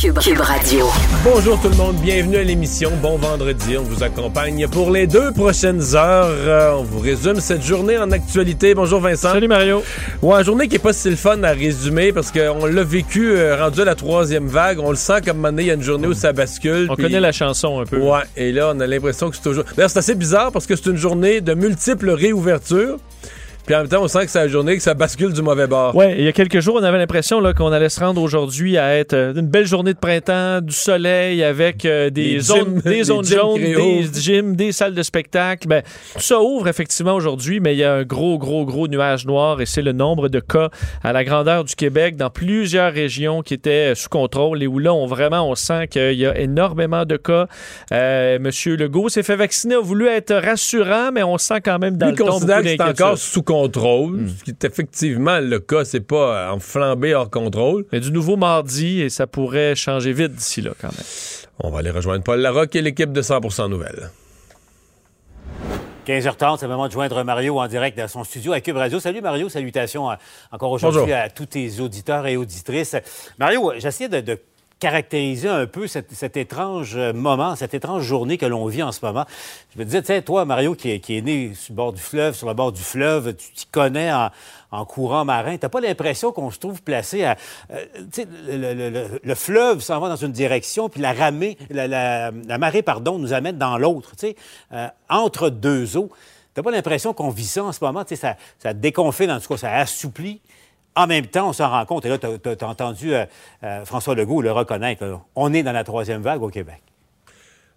Cube, Radio. Bonjour tout le monde, bienvenue à l'émission. Bon vendredi, on vous accompagne pour les deux prochaines heures. Euh, on vous résume cette journée en actualité. Bonjour Vincent. Salut Mario. Ouais, journée qui est pas si le fun à résumer parce qu'on l'a vécu euh, rendu à la troisième vague. On le sent comme un il y a une journée où ça bascule. On connaît la chanson un peu. Ouais, et là on a l'impression que c'est toujours. D'ailleurs, c'est assez bizarre parce que c'est une journée de multiples réouvertures. Puis en même temps, on sent que c'est la journée que ça bascule du mauvais bord. Ouais, il y a quelques jours, on avait l'impression qu'on allait se rendre aujourd'hui à être euh, une belle journée de printemps, du soleil avec euh, des, Des zones, des zones jaunes, des gyms, des salles de spectacle. Ben, tout ça ouvre effectivement aujourd'hui, mais il y a un gros, gros, gros nuage noir et c'est le nombre de cas à la grandeur du Québec dans plusieurs régions qui étaient sous contrôle et où là, on vraiment, on sent qu'il y a énormément de cas. Euh, Monsieur Legault s'est fait vacciner, a voulu être rassurant, mais on sent quand même dans Lui le ton considère que c'est encore sous contrôle, Hmm. ce qui est effectivement le cas, c'est pas euh, en flambée hors contrôle. Mais du nouveau mardi et ça pourrait changer vite d'ici là quand même. On va aller rejoindre Paul Larocque et l'équipe de 100% Nouvelles. 15h30, c'est le moment de joindre Mario en direct dans son studio à Cube Radio. Salut Mario, salutations euh, encore aujourd'hui à tous tes auditeurs et auditrices. Mario, j'essayais de, de caractériser un peu cet, étrange euh, moment, cette étrange journée que l'on vit en ce moment. Je me disais, tu sais, toi, Mario, qui est, qui né sur le bord du fleuve, sur le bord du fleuve, tu t'y connais en, courant marin, t'as pas l'impression qu'on se trouve placé à... euh, tu sais, le, le- le- le fleuve s'en va dans une direction, puis la, ramée, la, la- marée, pardon, nous amène dans l'autre, tu sais, euh, entre deux eaux. T'as pas l'impression qu'on vit ça en ce moment, tu sais, ça, ça déconfine, en tout cas, ça assouplit. En même temps, on s'en rend compte, et là, tu as, entendu euh, euh, François Legault le reconnaître, on est dans la troisième vague au Québec.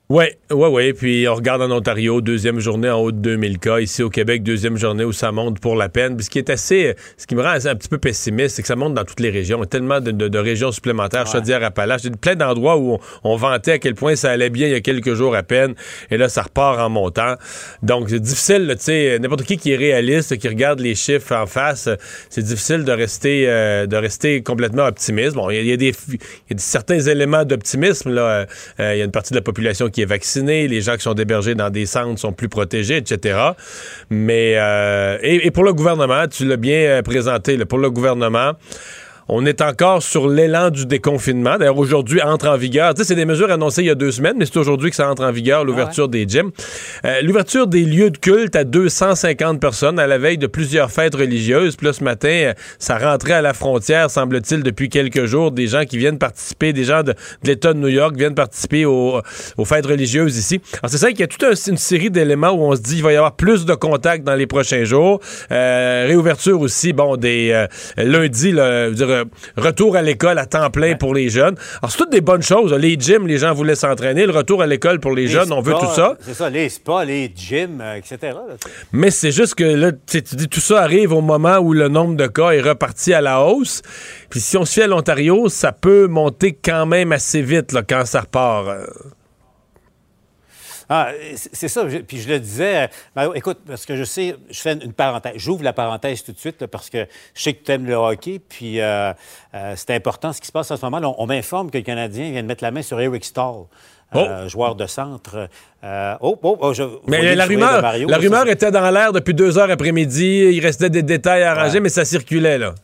Oui, oui, oui. Puis on regarde en Ontario, deuxième journée en haut de 2000 cas. Ici au Québec, deuxième journée où ça monte pour la peine. Puis ce qui est assez, ce qui me rend assez- un petit peu pessimiste, c'est que ça monte dans toutes les régions. Il y a tellement de, de- de régions supplémentaires, Chaudière-Appalaches. Il y a plein d'endroits où on, on vantait à quel point ça allait bien il y a quelques jours à peine. Et là, ça repart en montant. Donc c'est difficile, tu sais, n'importe qui qui est réaliste, qui regarde les chiffres en face, c'est difficile de rester, euh, de rester complètement optimiste. Bon, il y, y a des, il y a des- certains éléments d'optimisme. Là, Euh, euh, il y a une partie de la population qui est vaccinée, les gens qui sont hébergés dans des centres sont plus protégés, etc. Mais euh, et, pour le gouvernement, tu l'as bien euh, présenté. pour le gouvernement. On est encore sur l'élan du déconfinement. D'ailleurs, aujourd'hui, entre en vigueur. Tu sais, c'est des mesures annoncées il y a deux semaines, mais c'est aujourd'hui que ça entre en vigueur, l'ouverture des gyms. Euh, l'ouverture des lieux de culte à 250 personnes à la veille de plusieurs fêtes religieuses. Puis là, ce matin, euh, ça rentrait à la frontière, semble-t-il, depuis quelques jours. Des gens qui viennent participer, des gens de, de l'État de New York viennent participer aux, aux fêtes religieuses ici. Alors, c'est ça qu'il y a toute un- une série d'éléments où on se dit qu'il va y avoir plus de contacts dans les prochains jours. Euh, réouverture aussi, bon, des euh, lundi, là, je veux dire, euh, retour à l'école à temps plein pour les jeunes. Alors, c'est toutes des bonnes choses. Les gyms, les gens voulaient s'entraîner. Le retour à l'école pour les, jeunes, on veut tout ça. C'est ça, les spas, les gyms, euh, etc. là. Mais c'est juste que là, tu dis tout ça arrive au moment où le nombre de cas est reparti à la hausse. Puis si on se fie à l'Ontario, ça peut monter quand même assez vite là, quand ça repart. Ah, c'est ça. puis je le disais, euh, Mario, écoute, parce que je sais, je fais une parenthèse. J'ouvre la parenthèse tout de suite là, parce que je sais que tu aimes le hockey. Puis euh, euh, c'est important ce qui se passe en ce moment. Là, on on m'informe que le Canadien vient de mettre la main sur Eric Stahl. euh, joueur de centre. Euh, oh, oh, oh, je, vous Mais la rumeur, Mario, la rumeur était dans l'air depuis deux heures après-midi. Il restait des détails à arranger, Ouais. mais ça circulait là.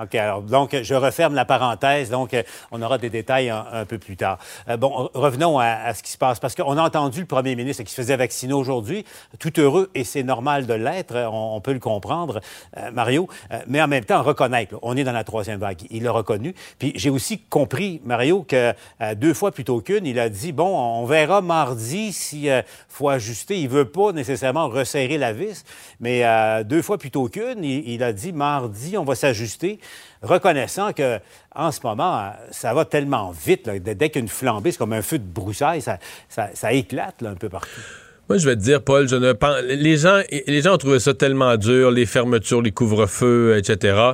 OK, alors, donc, je referme la parenthèse. Donc, euh, on aura des détails un, peu plus tard. Euh, bon, revenons à, ce qui se passe, parce qu'on a entendu le premier ministre qui se faisait vacciner aujourd'hui, tout heureux, et c'est normal de l'être, on, peut le comprendre, euh, Mario, mais en même temps, reconnaître, on est dans la troisième vague. Il l'a reconnu. Puis, j'ai aussi compris, Mario, que deux fois plutôt qu'une, il a dit, bon, on verra mardi s'il faut ajuster. Il veut pas nécessairement resserrer la vis, mais deux fois plutôt qu'une, il a dit, mardi, on va s'ajuster reconnaissant que en ce moment, ça va tellement vite. Dès qu'une flambée, c'est comme un feu de broussailles, ça, éclate un peu partout. Moi, je vais te dire, Paul, je ne pense. Les les gens ont trouvé ça tellement dur, les fermetures, les couvre-feux, etc.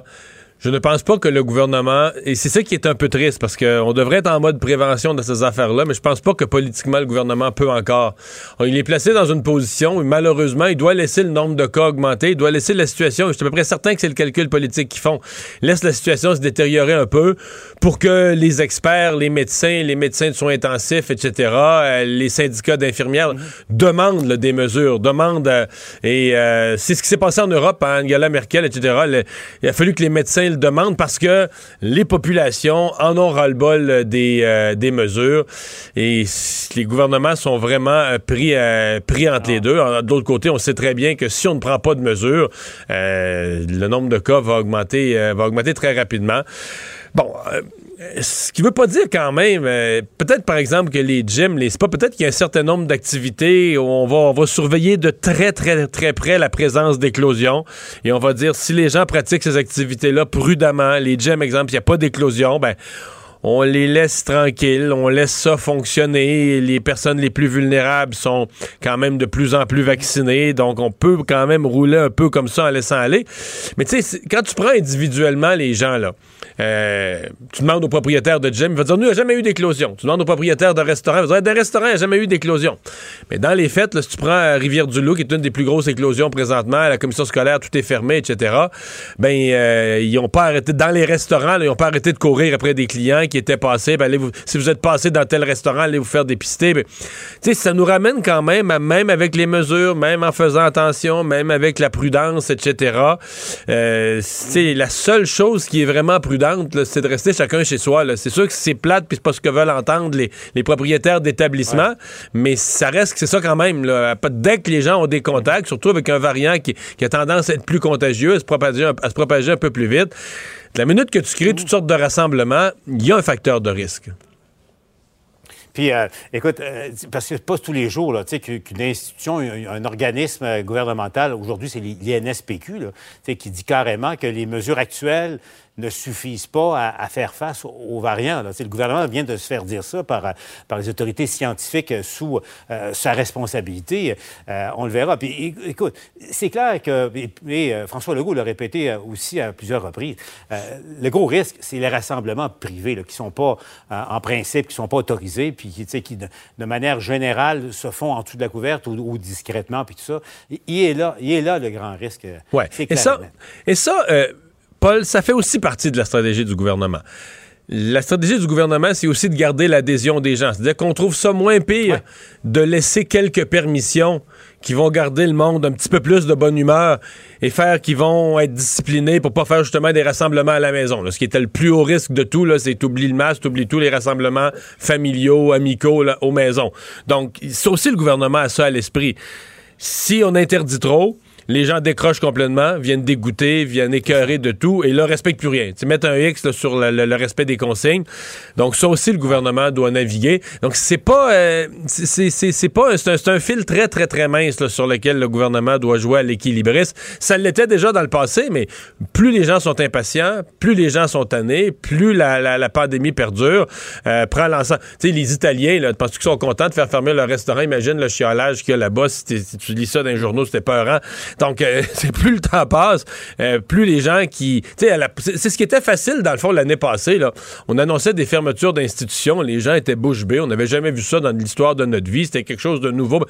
Je ne pense pas que le gouvernement, et c'est ça qui est un peu triste, parce qu'on devrait être en mode prévention de ces affaires-là, mais je pense pas que politiquement le gouvernement peut encore. Il est placé dans une position où malheureusement, il doit laisser le nombre de cas augmenter, il doit laisser la situation, je suis à peu près certain que c'est le calcul politique qu'ils font, laisse la situation se détériorer un peu pour que les experts, les médecins, les médecins de soins intensifs, etc., euh, les syndicats d'infirmières demandent des mesures, demandent, euh, et euh, c'est ce qui s'est passé en Europe, hein, Angela Merkel, etc., il a fallu que les médecins le parce que les populations en ont ras-le-bol des, euh, des mesures et les gouvernements sont vraiment euh, pris, euh, pris entre les deux. De l'autre côté, on sait très bien que si on ne prend pas de mesures, le nombre de cas va augmenter, va augmenter très rapidement. Bon, ce qui veut pas dire quand même, euh, peut-être par exemple que les gyms, les spas, peut-être qu'il y a un certain nombre d'activités où on va, on va surveiller de très, très, très près la présence d'éclosions. Et on va dire, si les gens pratiquent ces activités-là prudemment, les gyms, exemple, il n'y a pas d'éclosion, ben, on les laisse tranquilles, on laisse ça fonctionner. Les personnes les plus vulnérables sont quand même de plus en plus vaccinées, donc on peut quand même rouler un peu comme ça en laissant aller. Mais tu sais, quand tu prends individuellement les gens, là, euh, tu demandes au propriétaire de gym, il va dire, nous, il n'y a jamais eu d'éclosion. Tu demandes au propriétaire de restaurant, il va dire, d'un restaurant, il n'y a jamais eu d'éclosion. Mais dans les faits, si tu prends euh, Rivière-du-Loup, qui est une des plus grosses éclosions présentement, la commission scolaire, tout est fermé, etc., ben, euh, ils n'ont pas arrêté, dans les restaurants, ils n'ont pas arrêté de courir après des clients qui étaient passés. Ben, si vous êtes passé dans tel restaurant, allez vous faire dépister. Ben, ça nous ramène quand même, même avec les mesures, même en faisant attention, même avec la prudence, etc., c'est la seule chose qui est vraiment prudente c'est de rester chacun chez soi. C'est sûr que c'est plate, puis c'est pas ce que veulent entendre les, propriétaires d'établissements, mais ça reste que c'est ça quand même. Dès que les gens ont des contacts, surtout avec un variant qui, a tendance à être plus contagieux, à se propager, à se propager un peu plus vite, la minute que tu crées toutes sortes de rassemblements, il y a un facteur de risque. Puis, euh, écoute, euh, parce que c'est pas tous les jours qu'une institution, un, organisme gouvernemental, aujourd'hui c'est l'INSPQ, qui dit carrément que les mesures actuelles ne suffisent pas à, faire face aux, variants. Le gouvernement vient de se faire dire ça par, par les autorités scientifiques sous euh, sa responsabilité. Euh, on le verra. Puis écoute, c'est clair que, et, euh, François Legault l'a répété aussi à plusieurs reprises, le gros risque, c'est les rassemblements privés qui ne sont pas, en principe, qui ne sont pas autorisés, puis qui, de, de, manière générale, se font en dessous de la couverte ou, discrètement, puis tout ça. Il est là, il est là le grand risque. Ouais. Et ça, et ça Paul, ça fait aussi partie de la stratégie du gouvernement. La stratégie du gouvernement, c'est aussi de garder l'adhésion des gens. C'est-à-dire qu'on trouve ça moins pire de laisser quelques permissions qui vont garder le monde un petit peu plus de bonne humeur et faire qu'ils vont être disciplinés pour pas faire justement des rassemblements à la maison. ce qui était le plus haut risque de tout, c'est t'oublies le masque, t'oublies tous les rassemblements familiaux, amicaux aux maisons. Donc, c'est aussi le gouvernement a ça à l'esprit. Si on interdit trop, les gens décrochent complètement, viennent dégoûter, viennent écœurer de tout et là, respectent plus rien. Tu mettre un X sur le, respect des consignes. Donc, ça aussi, le gouvernement doit naviguer. Donc, c'est pas, euh, c'est pas, c'est un, fil très, très, très mince sur lequel le gouvernement doit jouer à l'équilibriste. Ça l'était déjà dans le passé, mais plus les gens sont impatients, plus les gens sont tannés, plus la, la, pandémie perdure, euh, prend l'ensemble. Tu sais, les Italiens, là, penses qu'ils sont contents de faire fermer leur restaurant? Imagine le chiolage qu'il y a là-bas. Si, tu lis ça dans les journaux, c'était peurant. Donc, euh, c'est plus le temps passe, euh, plus les gens qui... C'est ce qui était facile, dans le fond, l'année passée. Là. On annonçait des fermetures d'institutions, les gens étaient bouche bée. On n'avait jamais vu ça dans l'histoire de notre vie. C'était quelque chose de nouveau.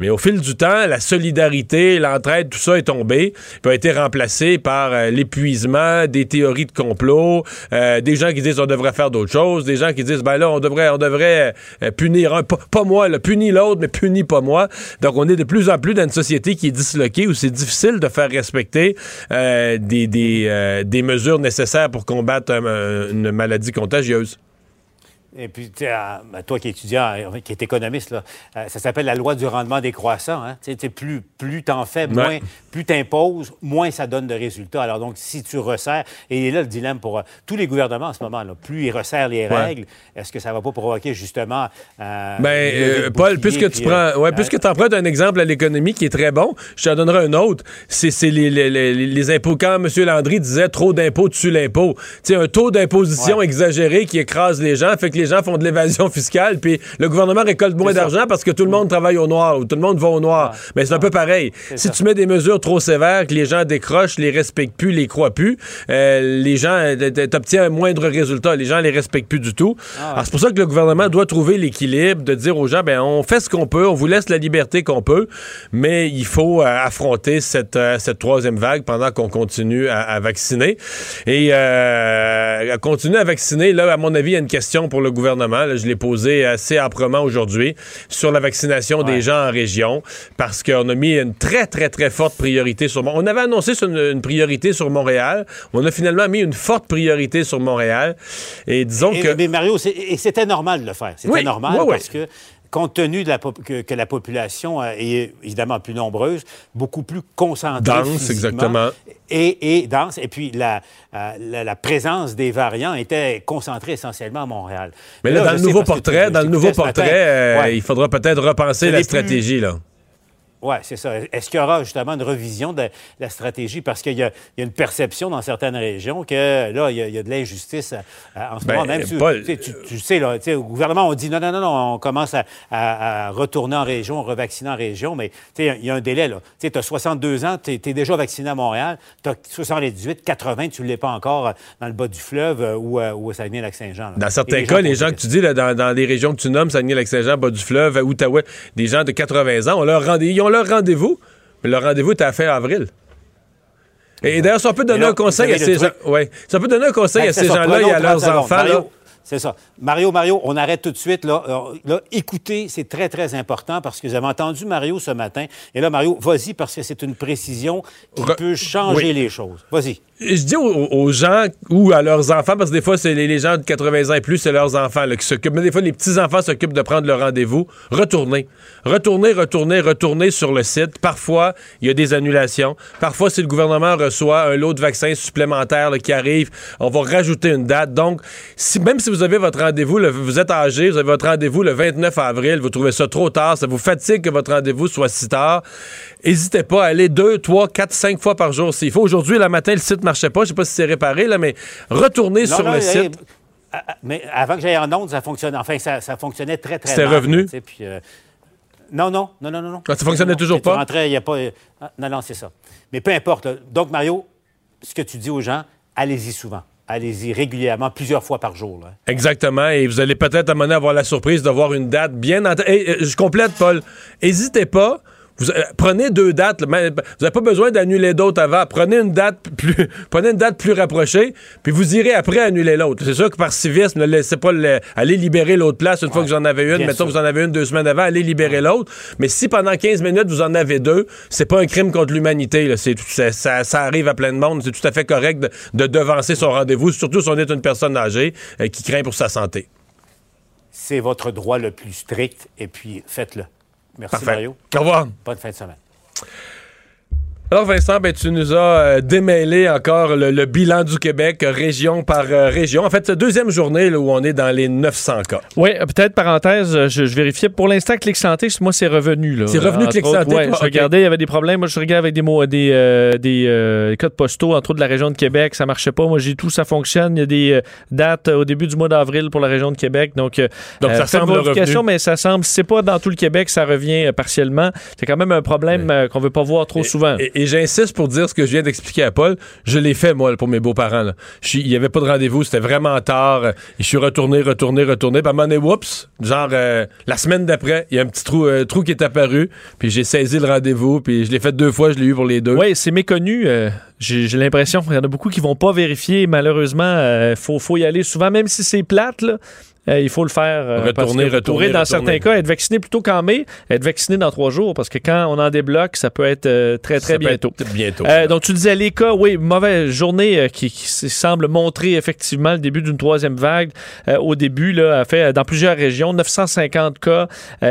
Mais au fil du temps, la solidarité, l'entraide, tout ça est tombé, puis a été remplacé par euh, l'épuisement, des théories de complot, des gens qui disent on devrait faire d'autres choses, des gens qui disent ben là, on devrait, on devrait punir un, pas, moi, là, punir l'autre, mais punir pas moi. Donc, on est de plus en plus dans une société qui est disloquée, où c'est difficile de faire respecter des, des, des, mesures nécessaires pour combattre une maladie contagieuse. Et puis, toi qui es étudiant, euh, qui es économiste, là, euh, ça s'appelle la loi du rendement décroissant. Hein? plus plus tu en fais, moins, plus tu imposes, moins ça donne de résultats. Alors, donc, si tu resserres, et là le dilemme pour euh, tous les gouvernements en ce moment, là, plus ils resserrent les règles, est-ce que ça ne va pas provoquer justement. ben, Paul, puisque tu prends, ouais, puisque tu empruntes un exemple à l'économie qui est très bon, je te donnerai un autre. C'est les, les, les, impôts. Quand M. Landry disait trop d'impôts dessus l'impôt, tu un taux d'imposition exagéré qui écrase les gens, fait que les gens font de l'évasion fiscale, puis le gouvernement récolte moins d'argent parce que tout le monde travaille au noir ou tout le monde va au noir. Mais c'est un peu pareil. Si tu mets des mesures trop sévères, que les gens décrochent, les respectent plus, les croient plus, euh, les gens, euh, t'obtiens un moindre résultat. Les gens les respectent plus du tout. Ah Alors c'est pour ça que le gouvernement doit trouver l'équilibre de dire aux gens, ben on fait ce qu'on peut, on vous laisse la liberté qu'on peut, mais il faut euh, affronter cette, cette troisième vague pendant qu'on continue à, vacciner. Et euh, continuer à vacciner, là, à mon avis, il y a une question pour le gouvernement. je l'ai posé assez âprement aujourd'hui sur la vaccination des gens en région parce qu'on a mis une très, très, très forte priorité sur... On avait annoncé une, priorité sur Montréal. On a finalement mis une forte priorité sur Montréal. Et disons que... Mais Mario, c'était normal de le faire. C'était normal parce que compte tenu de la que, la population euh, est évidemment plus nombreuse, beaucoup plus concentrée. Dense, exactement. Et, dense. Et puis, euh, la, la, présence des variants était concentrée essentiellement à Montréal. Mais là, dans, le nouveau portrait, dans le nouveau portrait, il faudra peut-être repenser la stratégie, là. Oui, c'est ça. Est-ce qu'il y aura justement une revision de la stratégie? Parce qu'il y, a une perception dans certaines régions que là, il y a, de l'injustice euh, en ce moment. Ben, Même tu, sais, là, au gouvernement, on dit non, non, non, non, on commence à, retourner en région, revacciner en région, mais il y a un délai. là. Tu as 62 ans, tu es, déjà vacciné à Montréal, tu as 78, 80, tu ne l'es pas encore dans le bas du fleuve euh, ou, euh, au Saguenay-Lac-Saint-Jean. Dans certains cas, les gens que tu dis, là, dans, les régions que tu nommes, Saguenay-Lac-Saint-Jean, bas du fleuve, Outaouais, des gens de 80 ans, on leur leur rendez-vous, mais le rendez-vous est à fin avril. Et, d'ailleurs, ça peut donner un conseil à ces gens. Ouais. Ça peut donner un conseil à ces gens-là et à leurs enfants. C'est ça. Mario, Mario, on arrête tout de suite. Là, euh, là écoutez, c'est très, très important parce que j'avais entendu Mario ce matin. Et là, Mario, vas-y parce que c'est une précision qui peut changer les choses. Vas-y je dis aux, gens ou à leurs enfants, parce que des fois, c'est les, gens de 80 ans et plus, c'est leurs enfants qui s'occupent. Mais des fois, les petits-enfants s'occupent de prendre le rendez-vous. Retournez. Retournez, retournez, retournez sur le site. Parfois, il y a des annulations. Parfois, si le gouvernement reçoit un lot de vaccins supplémentaires qui arrive, on va rajouter une date. Donc, même si vous avez votre rendez-vous, vous êtes âgé, vous avez votre rendez-vous le 29 avril, vous trouvez ça trop tard, ça vous fatigue que votre rendez-vous soit si tard, n'hésitez pas à aller deux, trois, quatre, cinq fois par jour s'il faut. Aujourd'hui, la matin, le site marchait pas. Je sais pas si c'est réparé, là, mais retournez sur le site. Ah, ah, mais avant que j'aille en onde, ça fonctionnait. Enfin, ça, fonctionnait très, très bien. C'était revenu? Euh, non, non, non, non, non. Ah, ça fonctionnait toujours pas? il a pas... non, non, c'est ça. Mais peu importe. Donc, Mario, ce que tu dis aux gens, allez-y souvent. Allez-y régulièrement, plusieurs fois par jour. Exactement. Et vous allez peut-être amener à avoir la surprise d'avoir une date bien... En je complète, Paul. N'hésitez pas vous, euh, prenez deux dates. vous n'avez pas besoin d'annuler d'autres avant. Prenez une date plus, prenez une date plus rapprochée, puis vous irez après annuler l'autre. C'est sûr que par civisme, ne laissez pas aller libérer l'autre place une fois que vous en avez une. Mettons que vous en avez une deux semaines avant, allez libérer l'autre. Mais si pendant 15 minutes vous en avez deux, c'est pas un crime contre l'humanité. Ça, ça, arrive à plein de monde. C'est tout à fait correct de, devancer son rendez-vous, surtout si on est une personne âgée euh, qui craint pour sa santé. C'est votre droit le plus strict, et puis faites-le. Merci, Mario. Au revoir. Bonne fin de semaine. Alors Vincent, ben, tu nous as euh, démêlé encore le, bilan du Québec région par euh, région. En fait, c'est deuxième journée là, où on est dans les 900 cas. Oui, peut-être parenthèse, euh, je, vérifiais. Pour l'instant, Clic Santé, moi, c'est revenu. C'est revenu Clic Santé? Oui, je regardais, il y avait des problèmes. Moi, je regardais avec des, mots, des, des codes postaux, entre autres de la région de Québec. Ça marchait pas. Moi, j'ai tout, ça fonctionne. Il y a des dates au début du mois d'avril pour la région de Québec. Donc, Donc ça semble revenu. mais ça semble, c'est pas dans tout le Québec, ça revient partiellement. C'est quand même un problème qu'on veut pas voir trop souvent et j'insiste pour dire ce que je viens d'expliquer à Paul. Je l'ai fait, moi, pour mes beaux-parents. Il n'y avait pas de rendez-vous, c'était vraiment tard. Je suis retourné, retourné, retourné. Puis à un moment donné, oups, genre, euh, la semaine d'après, il y a un petit trou, euh, trou qui est apparu. Puis j'ai saisi le rendez-vous. Puis je l'ai fait deux fois, je l'ai eu pour les deux. Oui, c'est méconnu. Euh, j'ai l'impression qu'il y en a beaucoup qui vont pas vérifier. Malheureusement, il faut, faut y aller souvent, même si c'est plate, là. Euh, il faut le faire. euh, Retourner, parce que vous retourner, pourrez, dans retourner. certains cas, être vacciné plutôt qu'en mai, être vacciné dans trois jours, parce que quand on en débloque, ça peut être euh, très, très Ça peut bientôt. être Bientôt. Euh, donc, tu disais les cas, oui, mauvaise journée euh, qui, semble montrer effectivement le début d'une troisième vague. Euh, au début, là, a fait euh, dans plusieurs régions, 950 cas,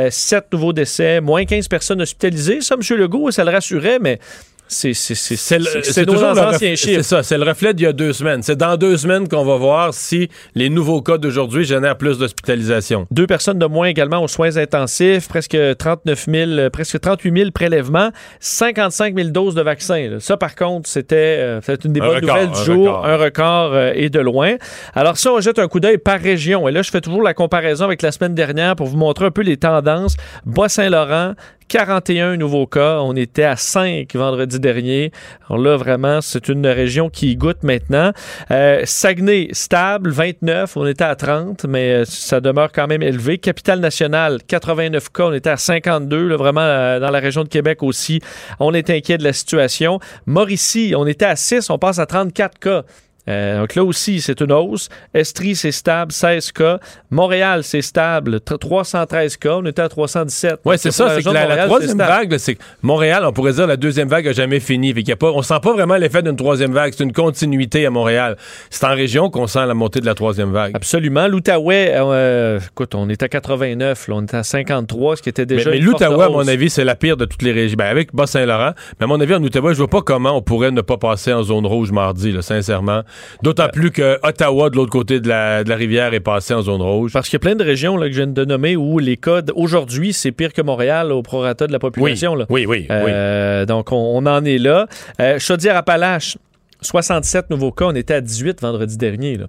7 nouveaux décès, moins 15 personnes hospitalisées. Ça, M. Legault, ça le rassurait, mais c'est toujours le reflet- chiffres. C'est ça, c'est le reflet d'il y a deux semaines. C'est dans deux semaines qu'on va voir si les nouveaux cas d'aujourd'hui génèrent plus d'hospitalisation. Deux personnes de moins également aux soins intensifs, presque 39 000, euh, presque 38 000 prélèvements, 55 000 doses de vaccins. là. Ça, par contre, c'était euh, une des Un bonnes record, nouvelles du un jour, record. un record euh, et de loin. Alors ça, on jette un coup d'œil par région. Et là, je fais toujours la comparaison avec la semaine dernière pour vous montrer un peu les tendances. Bas-Saint-Laurent, 41 nouveaux cas. On était à 5 vendredi dernier. Alors là, vraiment, c'est une région qui goûte maintenant. Euh, Saguenay, stable, 29. On était à 30, mais euh, ça demeure quand même élevé. Capitale-Nationale, 89 cas. On était à 52. là, vraiment, euh, dans la région de Québec aussi, on est inquiet de la situation. Mauricie, on était à 6. On passe à 34 cas. Euh, donc là aussi, c'est une hausse. Estrie, c'est stable, 16 cas. Montréal, c'est stable, tr- 313 cas. On était à 317. Oui, c'est ça. la C'est que la, troisième vague, c'est que Montréal, on pourrait dire la deuxième vague a jamais fini. Fait y a pas, on sent pas vraiment l'effet d'une troisième vague. C'est une continuité à Montréal. C'est en région qu'on sent la montée de la troisième vague. Absolument. L'Outaouais, euh, écoute, on est à 89, là, on est à 53, ce qui était Mais, déjà mais forte l'Outaouais, à mon avis, c'est la pire de toutes les régions. Ben, avec Bas-Saint-Laurent. Mais à mon avis, en Outaouais, je vois pas comment on pourrait ne pas passer en zone rouge mardi, là, sincèrement. D'autant plus que Ottawa, de l'autre côté de la, de la rivière, est passé en zone rouge. Parce qu'il y a plein de régions là, que je viens de nommer où les cas aujourd'hui, c'est pire que Montréal au prorata de la population. là. Oui, oui, oui. Euh, Donc, on, on en est là. Euh, Chaudière-Appalaches, 67 nouveaux cas. On était à 18 vendredi dernier. là.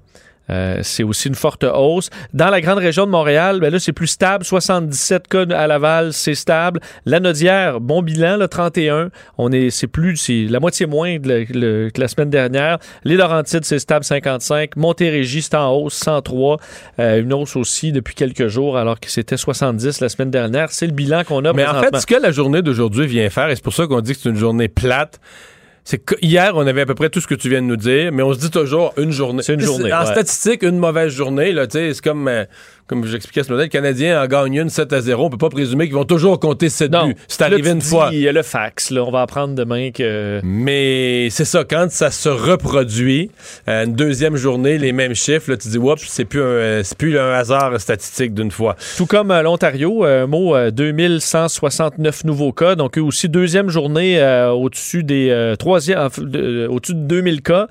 Euh, c'est aussi une forte hausse. Dans la grande région de Montréal, ben là, c'est plus stable. 77 cas à Laval, c'est stable. La Nodière, bon bilan, là, 31. On est, c'est plus, c'est la moitié moins de la- le- que la semaine dernière. Les Laurentides, c'est stable, 55. Montérégie, c'est en hausse, 103. Euh, une hausse aussi depuis quelques jours, alors que c'était 70 la semaine dernière. C'est le bilan qu'on a Mais en fait, ce que la journée d'aujourd'hui vient faire, et c'est pour ça qu'on dit que c'est une journée plate, c'est que hier, on avait à peu près tout ce que tu viens de nous dire, mais on se dit toujours une journée. C'est une journée, En ouais. statistique, une mauvaise journée, là, tu sais, c'est comme, euh, comme j'expliquais ce matin, le Canadien en gagne une 7 à 0. On peut pas présumer qu'ils vont toujours compter 7 Non. buts. C'est arrivé une dis, fois. Il y a le fax, là. On va apprendre demain que. Mais c'est ça, quand ça se reproduit, euh, une deuxième journée, les mêmes chiffres, là, tu dis, oups, c'est plus, un, euh, c'est plus un hasard statistique d'une fois. Tout comme euh, l'Ontario, un mot, euh, 2169 nouveaux cas. Donc, eux aussi, deuxième journée euh, au-dessus des euh, troisième, euh, au-dessus de 2000 cas.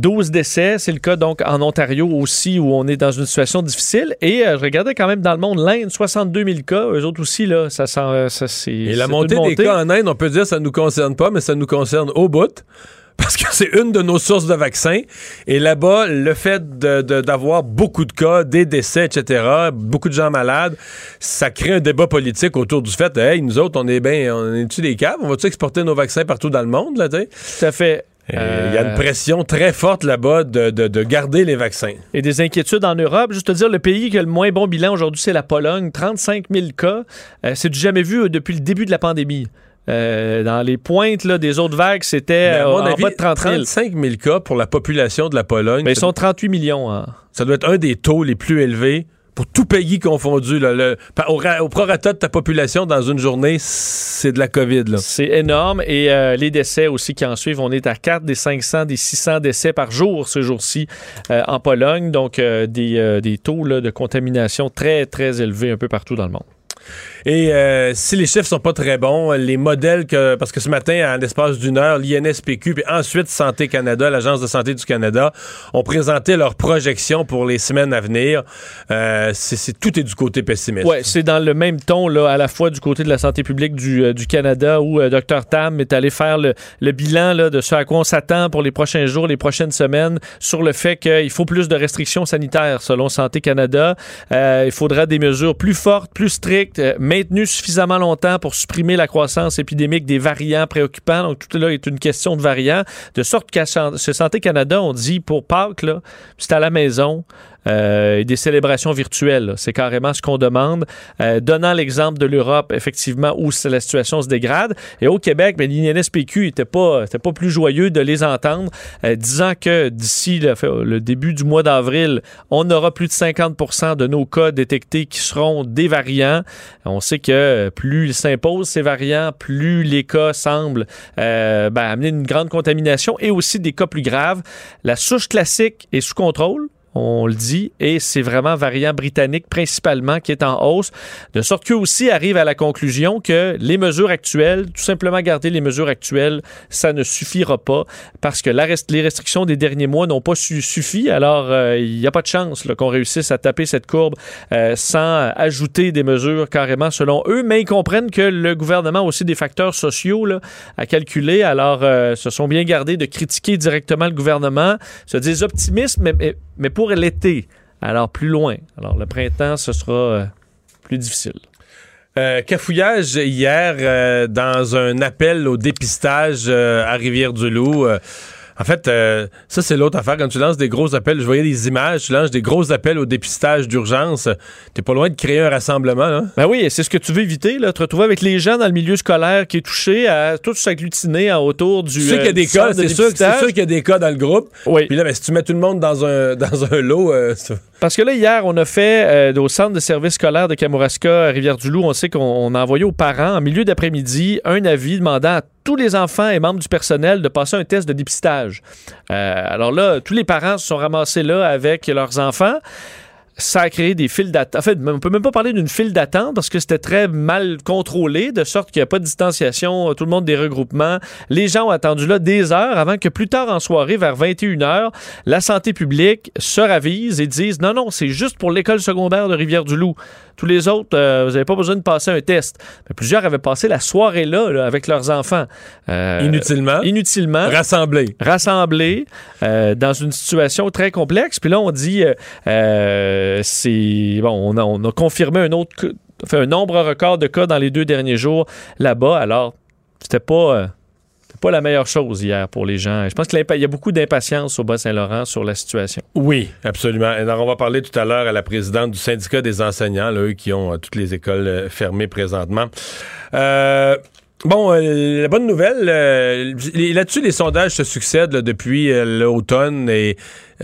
12 décès, c'est le cas donc en Ontario aussi où on est dans une situation difficile. Et euh, je regardais quand même dans le monde, l'Inde, 62 000 cas, eux autres aussi, là, ça, sent, euh, ça c'est. Et la montée, des cas en Inde, on peut dire que ça ne nous concerne pas, mais ça nous concerne au bout. Parce que c'est une de nos sources de vaccins. Et là-bas, le fait de- de- d'avoir beaucoup de cas, des décès, etc., beaucoup de gens malades, ça crée un débat politique autour du fait, hey, nous autres, on est bien, on est-tu des caves? On va-tu exporter nos vaccins partout dans le monde, là, tu? Tout à fait. Il y a une Euh, pression très forte là-bas de, de- de garder les vaccins. et des inquiétudes en Europe. Juste te dire, le pays qui a le moins bon bilan aujourd'hui, c'est la Pologne. 35 000 cas. Euh, c'est du jamais vu euh, depuis le début de la pandémie. Euh, dans les pointes là, des autres vagues, c'était en avis, bas de 30 000. 35 000 cas pour la population de la Pologne. Mais ils sont 38 millions. hein. Ça doit être un des taux les plus élevés pour tout pays confondu. Là, le, au, au prorata de ta population dans une journée, c'est de la COVID. C'est énorme. Et euh, les décès aussi qui en suivent, on est à 4 des 500, des 600 décès par jour ce jour-ci euh, en Pologne. Donc, euh, des, euh, des taux là, de contamination très, très élevés un peu partout dans le monde. Et euh, si les chiffres sont pas très bons, les modèles que parce que ce matin, en l'espace d'une heure, l'INSPQ puis ensuite Santé Canada, l'agence de santé du Canada, ont présenté leurs projections pour les semaines à venir. Euh, c'est, tout est du côté pessimiste. Ouais, c'est dans le même ton, là, à la fois du côté de la santé publique du, euh, du Canada, où euh, Dr Tam est allé faire le, le bilan là, de ce à quoi on s'attend pour les prochains jours, les prochaines semaines, sur le fait qu'il faut plus de restrictions sanitaires, selon Santé Canada. Euh, il faudra des mesures plus fortes, plus strictes, euh, maintenues suffisamment longtemps pour supprimer la croissance épidémique des variants préoccupants. Donc, tout là est une question de variants. De sorte qu'à Santé Canada, on dit pour Pâques, c'est à la maison. Et des célébrations virtuelles. C'est carrément ce qu'on demande, donnant l'exemple de l'Europe, effectivement, où la situation se dégrade. Et au Québec, ben, l'INSPQ n'était pas, pas plus joyeux de les entendre, disant que d'ici le, le début du mois d'avril, on aura plus de 50 de nos cas détectés qui seront des variants. On sait que plus ils s'imposent ces variants, plus les cas semblent euh, ben, amener une grande contamination et aussi des cas plus graves. La souche classique est sous contrôle on le dit, et c'est vraiment variant britannique principalement qui est en hausse, de sorte qu'eux aussi arrivent à la conclusion que les mesures actuelles, tout simplement garder les mesures actuelles, ça ne suffira pas parce que les restrictions des derniers mois n'ont pas suffi. Alors, euh, il n'y a pas de chance qu'on réussisse à taper cette courbe euh, sans ajouter des mesures carrément selon eux, mais ils comprennent que le gouvernement a aussi des facteurs sociaux à calculer. Alors, euh, se sont bien gardés de critiquer directement le gouvernement, se disent optimistes, mais mais pour l'été, alors plus loin, alors le printemps, ce sera euh, plus difficile. Euh, cafouillage hier euh, dans un appel au dépistage à Rivière-du-Loup. En fait, euh, ça, c'est l'autre affaire. Quand tu lances des gros appels, je voyais des images, tu lances des gros appels au dépistage d'urgence. T'es pas loin de créer un rassemblement, là. Ben oui, c'est ce que tu veux éviter, là. Te retrouver avec les gens dans le milieu scolaire qui est touché à tous s'agglutiner autour du. Tu sais qu'il y a des cas, c'est sûr, qu'il y a des cas dans le groupe. Oui. Puis là, ben, si tu mets tout le monde dans un, dans un lot. Euh, Parce que là, hier, on a fait euh, au centre de service scolaire de Kamouraska à Rivière-du-Loup, on sait qu'on a envoyé aux parents, en milieu d'après-midi, un avis demandant à tous les enfants et membres du personnel de passer un test de dépistage. Euh, alors là, tous les parents se sont ramassés là avec leurs enfants ça a créé des files d'attente. En fait, on peut même pas parler d'une file d'attente parce que c'était très mal contrôlé, de sorte qu'il n'y a pas de distanciation, tout le monde des regroupements. Les gens ont attendu là des heures avant que plus tard en soirée, vers 21h, la santé publique se ravise et dise non, non, c'est juste pour l'école secondaire de Rivière-du-Loup. Tous les autres, euh, vous n'avez pas besoin de passer un test. Mais plusieurs avaient passé la soirée là, avec leurs enfants. Euh, inutilement. Inutilement. Rassemblés. Rassemblés euh, dans une situation très complexe. Puis là, on dit, c'est bon, on a, on a confirmé un autre, un nombre record de cas dans les deux derniers jours là-bas. Alors, c'était pas pas la meilleure chose hier pour les gens. Je pense qu'il y a beaucoup d'impatience au Bas-Saint-Laurent sur la situation. Oui, absolument. On va parler tout à l'heure à la présidente du syndicat des enseignants, eux qui ont euh, toutes les écoles euh, fermées présentement. Euh, bon, la bonne nouvelle, là-dessus, les sondages se succèdent depuis l'automne et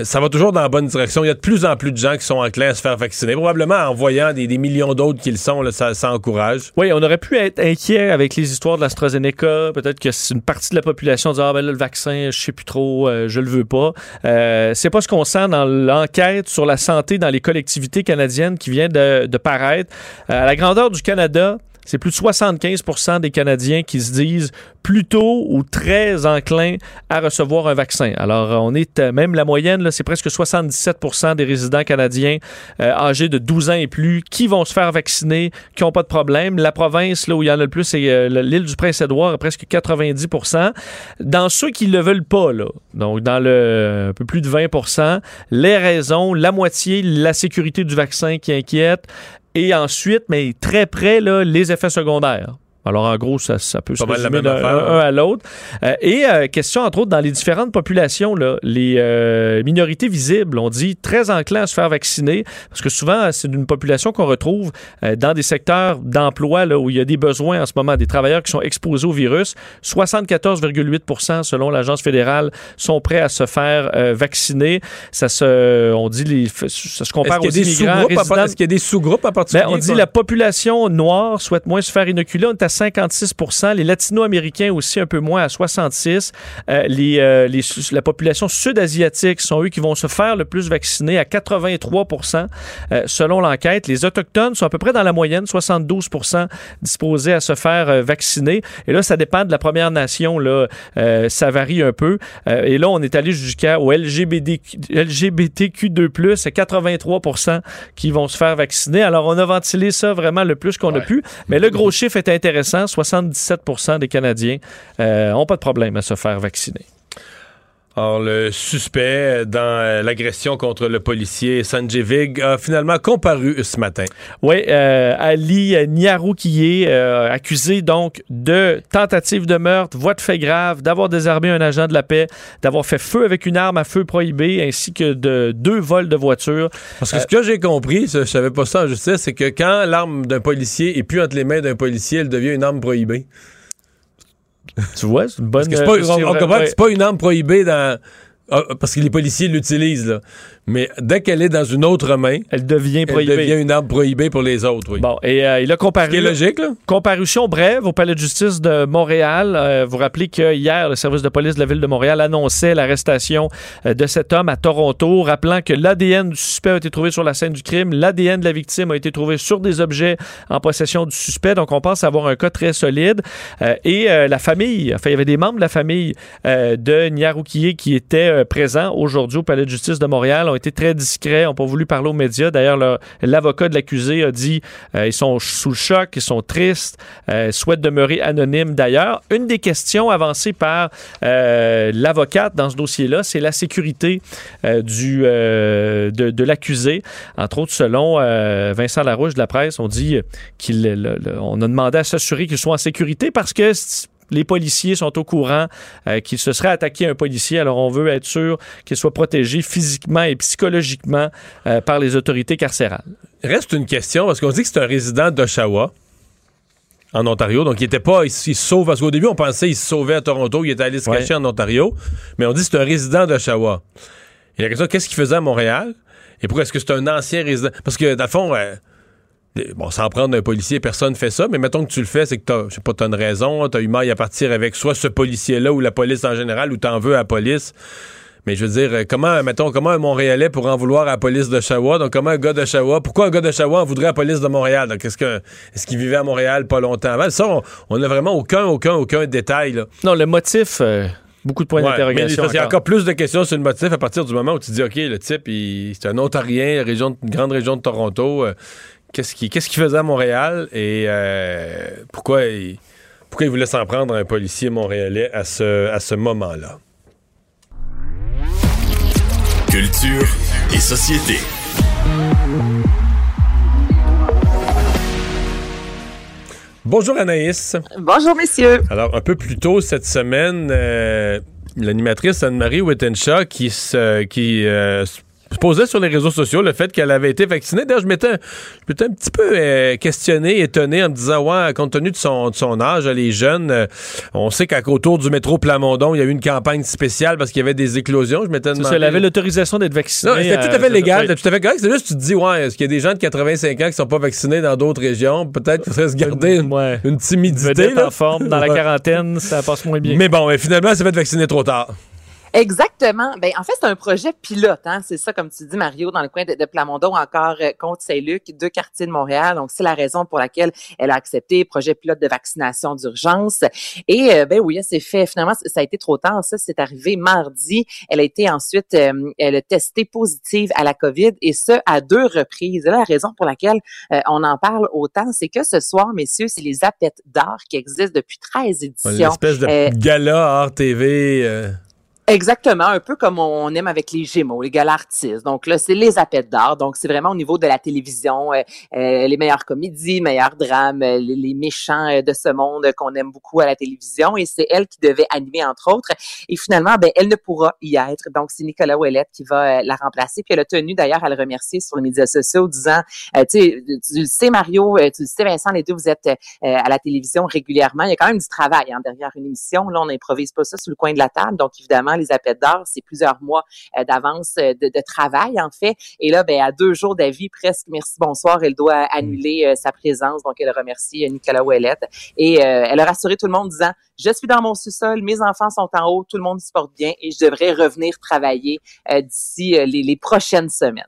ça va toujours dans la bonne direction. Il y a de plus en plus de gens qui sont enclins à se faire vacciner. Probablement en voyant des, millions d'autres qui le sont, ça, encourage. Oui, on aurait pu être inquiet avec les histoires de l'AstraZeneca. Peut-être que c'est une partie de la population disant Ah ben là, le vaccin, je sais plus trop, euh, je le veux pas. Euh, c'est pas ce qu'on sent dans l'enquête sur la santé dans les collectivités canadiennes qui vient de, paraître. Euh, à la grandeur du Canada, c'est plus de 75% des Canadiens qui se disent plutôt ou très enclins à recevoir un vaccin. Alors, euh, on est euh, même la moyenne, c'est presque 77% des résidents canadiens euh, âgés de 12 ans et plus qui vont se faire vacciner, qui n'ont pas de problème. La province là, où il y en a le plus, c'est l'île du Prince-Édouard, presque 90% Dans ceux qui ne le veulent pas, là, donc dans le un peu plus de 20% les raisons, la moitié, la sécurité du vaccin qui inquiète, et ensuite, mais très près, là, les effets secondaires. Alors, en gros, ça, ça peut se résumer d'un un, à l'autre. Euh, et euh, question, entre autres, dans les différentes populations, là, les euh, minorités visibles, on dit très enclin à se faire vacciner, parce que souvent, c'est une population qu'on retrouve dans des secteurs d'emploi où il y a des besoins en ce moment, des travailleurs qui sont exposés au virus. 74,8% selon l'Agence fédérale, sont prêts à se faire vacciner. Ça se, on dit, les, ça se compare aux immigrants Est-ce qu'il y a des sous-groupes à partir ben, On dit la population noire souhaite moins se faire inoculer. On est 56 Les Latino-Américains aussi un peu moins à 66 euh, les, euh, les, La population sud-asiatique sont eux qui vont se faire le plus vacciner à 83% euh, selon l'enquête. Les Autochtones sont à peu près dans la moyenne, 72% disposés à se faire vacciner. Et là, ça dépend de la Première Nation. Là, ça varie un peu. et là, on est allé jusqu'au LGBTQ, LGBTQ2+, c'est 83% qui vont se faire vacciner. Alors, on a ventilé ça vraiment le plus qu'on a pu. Mais le gros chiffre est intéressant 77% des Canadiens n'ont euh, pas de problème à se faire vacciner. Alors, le suspect dans euh, l'agression contre le policier Sanjay Vig a finalement comparu ce matin. Oui, euh, Ali Niaroukiye, euh, accusé donc de tentative de meurtre, voie de fait grave, d'avoir désarmé un agent de la paix, d'avoir fait feu avec une arme à feu prohibée, ainsi que de deux vols de voiture. Parce que ce que j'ai compris, je savais pas ça en justice, c'est que quand l'arme d'un policier est plus entre les mains d'un policier, elle devient une arme prohibée. Tu vois, c'est une bonne... Parce que c'est pas, on, on comprend que c'est pas une arme prohibée dans... Ah, parce que les policiers l'utilisent, là. Mais dès qu'elle est dans une autre main, elle devient prohibée. Elle devient une arme prohibée pour les autres, oui. Bon, et euh, il a comparu. Ce qui est logique, là. Comparution brève au palais de justice de Montréal. Euh, vous rappelez que hier, le service de police de la ville de Montréal annonçait l'arrestation euh, de cet homme à Toronto, rappelant que l'ADN du suspect a été trouvé sur la scène du crime, l'ADN de la victime a été trouvé sur des objets en possession du suspect. Donc, on pense avoir un cas très solide. Euh, et la famille, enfin, il y avait des membres de la famille de Niaroukié qui étaient présents aujourd'hui au palais de justice de Montréal, ont été très discrets, n'ont pas voulu parler aux médias. D'ailleurs, l'avocat de l'accusé a dit euh, ils sont sous le choc, ils sont tristes, euh, souhaitent demeurer anonymes. D'ailleurs, une des questions avancées par euh, l'avocate dans ce dossier-là, c'est la sécurité du, de, de l'accusé. Entre autres, selon Vincent Larouche de la presse, on dit qu'on a demandé à s'assurer qu'il soit en sécurité parce que les policiers sont au courant euh, qu'il se serait attaqué à un policier. Alors, on veut être sûr qu'il soit protégé physiquement et psychologiquement euh, par les autorités carcérales. Reste une question, parce qu'on dit que c'est un résident d'Oshawa en Ontario. Donc, il était pas, il, se sauve, parce qu'au début, on pensait qu'il se sauvait à Toronto, il était allé se cacher en Ontario. Mais on dit que c'est un résident d'Oshawa. Et la question, qu'est-ce qu'il faisait à Montréal? Et pourquoi est-ce que c'est un ancien résident? Parce que, dans le fond, euh, Bon, sans prendre un policier, personne fait ça, mais mettons que tu le fais, c'est que t'as, je sais pas, t'as une raison, t'as eu maille à partir avec soit ce policier-là ou la police en général, ou t'en veux à la police. Mais je veux dire, euh, comment, mettons, comment un Montréalais pourrait en vouloir à la police de d'Oshawa? Donc, comment un gars de d'Oshawa, pourquoi un gars de d'Oshawa en voudrait à la police de Montréal? Donc, est-ce que, est-ce qu'il vivait à Montréal pas longtemps? Avant? Ça, on, n'a vraiment aucun, aucun, aucun détail, là. Non, le motif, euh, beaucoup de points d'interrogation. Il y a encore plus de questions sur le motif à partir du moment où tu dis, OK, le type, c'est un Ontarien, région, une grande région de Toronto. Euh, qu'est-ce qu'il faisait à Montréal et euh, pourquoi, il, pourquoi il voulait s'en prendre à un policier montréalais à ce, à ce moment-là. Culture et société. Bonjour Anaïs. Bonjour messieurs. Alors un peu plus tôt cette semaine, euh, l'animatrice Anne-Marie Wittenshaw qui, se, qui euh, posait sur les réseaux sociaux le fait qu'elle avait été vaccinée. D'ailleurs, je m'étais un petit peu euh, questionné, étonné en me disant, ouais, compte tenu de son, de son âge, les jeunes, euh, on sait qu'autour du métro Plamondon, il y a eu une campagne spéciale parce qu'il y avait des éclosions. Je m'étais demandé... elle avait l'autorisation d'être vaccinée. Non, c'était tout à fait légal, c'était tout à fait correct. C'est juste, tu te dis, ouais, est-ce qu'il y a des gens de 85 ans qui sont pas vaccinés dans d'autres régions? Peut-être qu'il faudrait se garder une, ouais. une timidité. en forme, dans la quarantaine, ça passe moins bien. Mais bon, finalement, elle s'est fait vacciner trop tard. Exactement. Ben, en fait, c'est un projet pilote. Hein? C'est ça, comme tu dis, Mario, dans le coin de, Plamondon, encore euh, contre Saint-Luc, deux quartiers de Montréal. Donc, c'est la raison pour laquelle elle a accepté projet pilote de vaccination d'urgence. Et euh, ben oui, c'est fait. Finalement, ça a été trop tard. Ça, c'est arrivé mardi. Elle a été ensuite, euh, elle a testé positive à la COVID et ce, à deux reprises. Et là, la raison pour laquelle on en parle autant, c'est que ce soir, messieurs, c'est les appels d'art qui existent depuis 13 éditions. Une espèce de gala art TV. Exactement, un peu comme on aime avec les Gémeaux, les galas artistes. Donc là, c'est les appels d'art. Donc c'est vraiment au niveau de la télévision, euh, euh, les meilleures comédies, meilleurs drames, euh, les, méchants de ce monde qu'on aime beaucoup à la télévision. Et c'est elle qui devait animer entre autres. Et finalement, ben elle ne pourra y être. Donc c'est Nicolas Ouellette qui va la remplacer. Puis elle a tenu d'ailleurs à le remercier sur les médias sociaux, disant, tu sais, tu sais Mario, tu sais Vincent, les deux vous êtes à la télévision régulièrement. Il y a quand même du travail hein, derrière une émission. Là, on n'improvise pas ça sous le coin de la table. Donc évidemment les appels d'or, c'est plusieurs mois euh, d'avance euh, de, travail, en fait. Et là, ben, à deux jours d'avis, presque merci, bonsoir, elle doit annuler euh, sa présence. Donc, elle remercie Nicolas Ouellette. Et elle a rassuré tout le monde en disant, je suis dans mon sous-sol, mes enfants sont en haut, tout le monde se porte bien et je devrais revenir travailler d'ici les, prochaines semaines.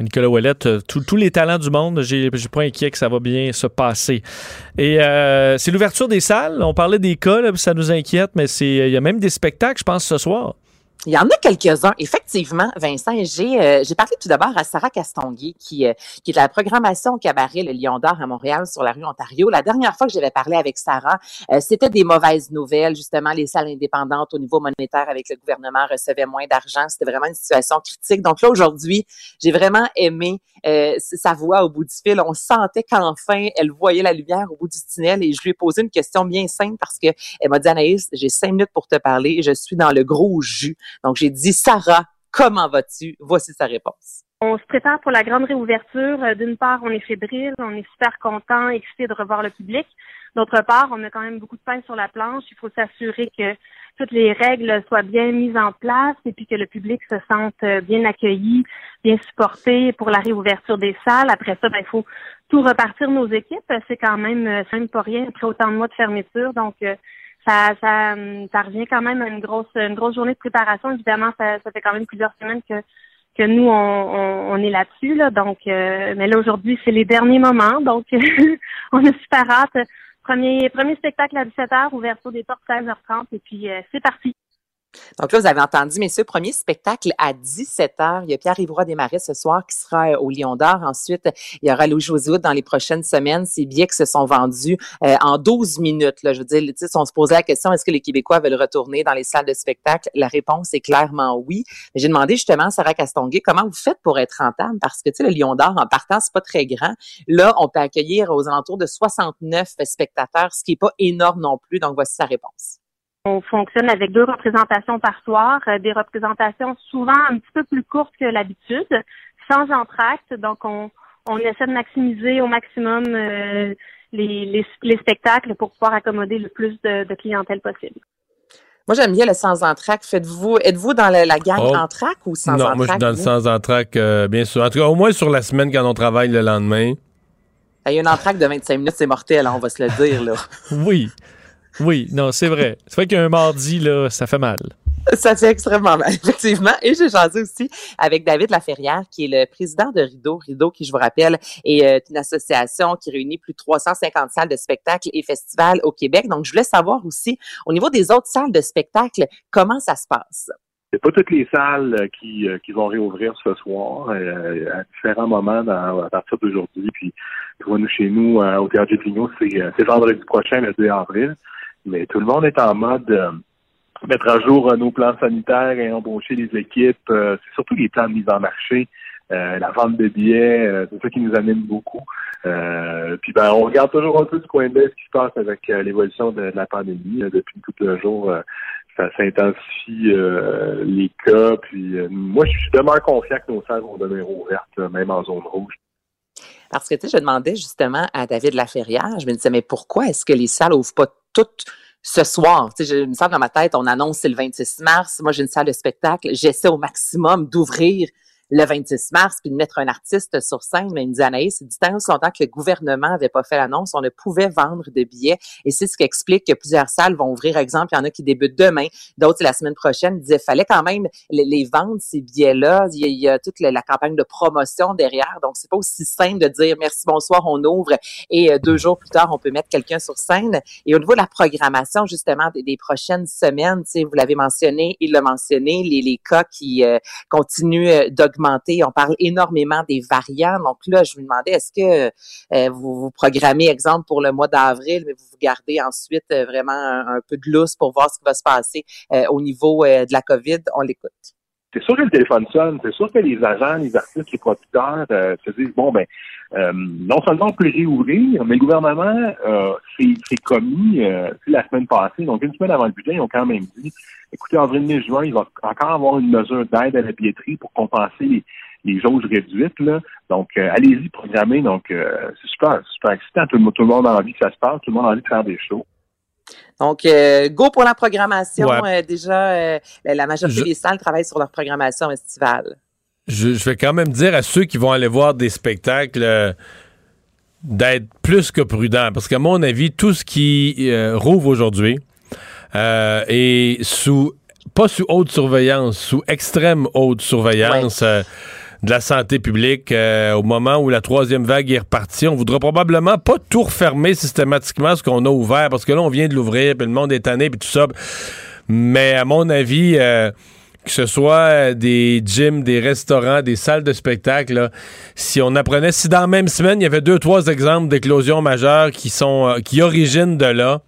Nicolas Ouellette, tous les talents du monde, j'ai pas inquiet que ça va bien se passer. Et c'est l'ouverture des salles. On parlait des cas, ça nous inquiète, mais il y a même des spectacles, je pense, ce soir. Il y en a quelques-uns, effectivement, Vincent. J'ai euh, j'ai parlé tout d'abord à Sarah Castonguay, qui, euh, est de la programmation au cabaret Le Lion d'Or à Montréal, sur la rue Ontario. La dernière fois que j'avais parlé avec Sarah, euh, c'était des mauvaises nouvelles. Justement, les salles indépendantes au niveau monétaire avec le gouvernement recevaient moins d'argent. C'était vraiment une situation critique. Donc là, aujourd'hui, j'ai vraiment aimé sa voix au bout du fil. On sentait qu'enfin, elle voyait la lumière au bout du tunnel et je lui ai posé une question bien simple parce que elle m'a dit, Anaïs, j'ai cinq minutes pour te parler. Je suis dans le gros jus. Donc, j'ai dit, Sarah, comment vas-tu? Voici sa réponse. On se prépare pour la grande réouverture. Euh, d'une part, on est fébrile, on est super content, excité de revoir le public. D'autre part, on a quand même beaucoup de pain sur la planche. Il faut s'assurer que toutes les règles soient bien mises en place et puis que le public se sente euh, bien accueilli, bien supporté pour la réouverture des salles. Après ça, ben, il faut tout repartir nos équipes. C'est quand même, euh, même pas rien après autant de mois de fermeture. Donc, ça, ça, ça revient quand même à une grosse, une grosse journée de préparation. Évidemment, ça, ça fait quand même plusieurs semaines que que nous on, on, est là-dessus là. Donc, euh, mais là aujourd'hui c'est les derniers moments, donc on a super hâte. Premier premier spectacle à 17h, ouverture des portes 16h30 et puis euh, c'est parti. Donc là, vous avez entendu, messieurs, premier spectacle à 17 h. Il y a Pierre-Yves Desmarais ce soir qui sera euh, au Lion d'Or. Ensuite, il y aura Louis José dans les prochaines semaines. Ces billets qui se sont vendus euh, en 12 minutes. Là. Je veux dire, si on se posait la question, est-ce que les Québécois veulent retourner dans les salles de spectacle? La réponse est clairement oui. J'ai demandé justement à Sarah Castonguay comment vous faites pour être rentable? Parce que, le Lion d'Or, en partant, c'est pas très grand. Là, on peut accueillir aux alentours de 69 spectateurs, ce qui est pas énorme non plus. Donc, voici sa réponse. On fonctionne avec deux représentations par soir, euh, des représentations souvent un petit peu plus courtes que l'habitude, sans entracte. Donc, on, on essaie de maximiser au maximum euh, les, les, spectacles pour pouvoir accommoder le plus de, clientèle possible. Moi, j'aime bien le sans entracte. Faites-vous, êtes-vous dans la, gang oh. entracte ou sans entracte? Non, moi, je suis dans le sans entracte, euh, bien sûr. En tout cas, au moins sur la semaine quand on travaille le lendemain. Il y a une entracte de 25 minutes, c'est mortel, hein, on va se le dire, là. oui. Oui, non, c'est vrai. C'est vrai qu'un mardi, là, ça fait mal. Ça fait extrêmement mal, effectivement. Et j'ai jasé aussi avec David Laferrière, qui est le président de Rideau. Rideau, qui, je vous rappelle, est euh, une association qui réunit plus de 350 salles de spectacles et festivals au Québec. Donc, je voulais savoir aussi, au niveau des autres salles de spectacle, comment ça se passe? C'est pas toutes les salles euh, qui, euh, qui vont réouvrir ce soir, à différents moments à partir d'aujourd'hui. Puis, nous, chez nous, au Théâtre du Pignon, c'est vendredi prochain, le 2 avril mais tout le monde est en mode euh, mettre à jour euh, nos plans sanitaires et embaucher les équipes. Euh, c'est surtout les plans de mise en marché. la vente de billets, c'est ça qui nous anime beaucoup. puis ben, on regarde toujours un peu du coin de ce qui se passe avec l'évolution de, la pandémie. depuis tout le jour, ça s'intensifie les cas. Puis moi, je suis demeure confiant que nos salles vont devenir ouvertes, même en zone rouge. Parce que tu sais, je demandais justement à David Laferrière, je me disais, mais pourquoi est-ce que les salles n'ouvrent pas toutes ce soir. Tu sais, j'ai une salle dans ma tête, on annonce c'est le 26 mars. Moi, j'ai une salle de spectacle. J'essaie au maximum d'ouvrir le 26 mars, puis de mettre un artiste sur scène. Mais il me dit, Anaïs, c'est dit tant longtemps que le gouvernement n'avait pas fait l'annonce, on ne pouvait vendre de billets. Et c'est ce qui explique que plusieurs salles vont ouvrir. Exemple, il y en a qui débutent demain, d'autres la semaine prochaine. Il fallait quand même les, vendre, ces billets-là. Il, y a, toute la, campagne de promotion derrière. Donc, c'est pas aussi simple de dire merci, bonsoir, on ouvre. Et euh, deux jours plus tard, on peut mettre quelqu'un sur scène. Et au niveau de la programmation, justement, des, prochaines semaines, vous l'avez mentionné, il l'a mentionné, les, les cas qui euh, continuent euh, on parle énormément des variants. Donc là, je me demandais, est-ce que euh, vous vous programmez, exemple, pour le mois d'avril, mais vous vous gardez ensuite euh, vraiment un, peu de lousse pour voir ce qui va se passer euh, au niveau de la COVID? On l'écoute. C'est sûr que le téléphone sonne, c'est sûr que les agents, les artistes, les producteurs se disent, bon, ben, non seulement on peut réouvrir, mais le gouvernement s'est commis la semaine passée, donc une semaine avant le budget, ils ont quand même dit Écoutez, en avril, mai, juin, il va encore avoir une mesure d'aide à la billetterie pour compenser les, les jauges réduites. Là. Donc, euh, allez-y, programmer. Donc, euh, c'est super, super excitant. Tout le, monde a envie que ça se passe. Tout le monde a envie de faire des shows. Donc, euh, go pour la programmation. déjà, la majorité des salles travaillent sur leur programmation estivale. Je, je, vais quand même dire à ceux qui vont aller voir des spectacles d'être plus que prudents. Parce qu'à mon avis, tout ce qui rouvre aujourd'hui, euh, et sous, pas sous haute surveillance, sous extrême haute surveillance. Euh, de la santé publique euh, au moment où la troisième vague est repartie. On voudra probablement pas tout refermer systématiquement ce qu'on a ouvert parce que là, on vient de l'ouvrir, puis le monde est tanné, puis tout ça. Mais à mon avis, que ce soit des gyms, des restaurants, des salles de spectacle, si on apprenait, si dans la même semaine, il y avait deux, trois exemples d'éclosions majeures qui sont, euh, qui originent de là,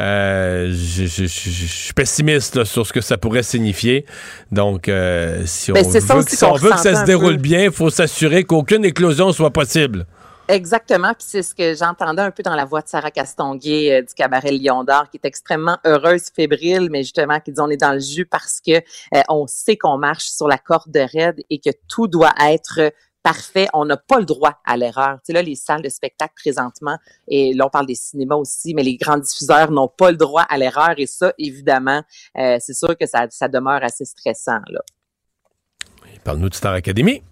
euh, je, suis pessimiste sur ce que ça pourrait signifier. Donc, euh, si on, Ben, veut, c'est ça que, aussi si on veut que ça se déroule peu. bien, il faut s'assurer qu'aucune éclosion soit possible. Exactement, puis c'est ce que j'entendais un peu dans la voix de Sarah Castonguay euh, du cabaret Lion d'Or, qui est extrêmement heureuse, fébrile, mais justement qui dit on est dans le jus parce que euh, on sait qu'on marche sur la corde raide et que tout doit être parfait. On n'a pas le droit à l'erreur. Tu sais, là, les salles de spectacle présentement, et là, on parle des cinémas aussi, mais les grands diffuseurs n'ont pas le droit à l'erreur. Et ça, évidemment, euh, c'est sûr que ça, ça demeure assez stressant, là. Parle-nous de Star Academy.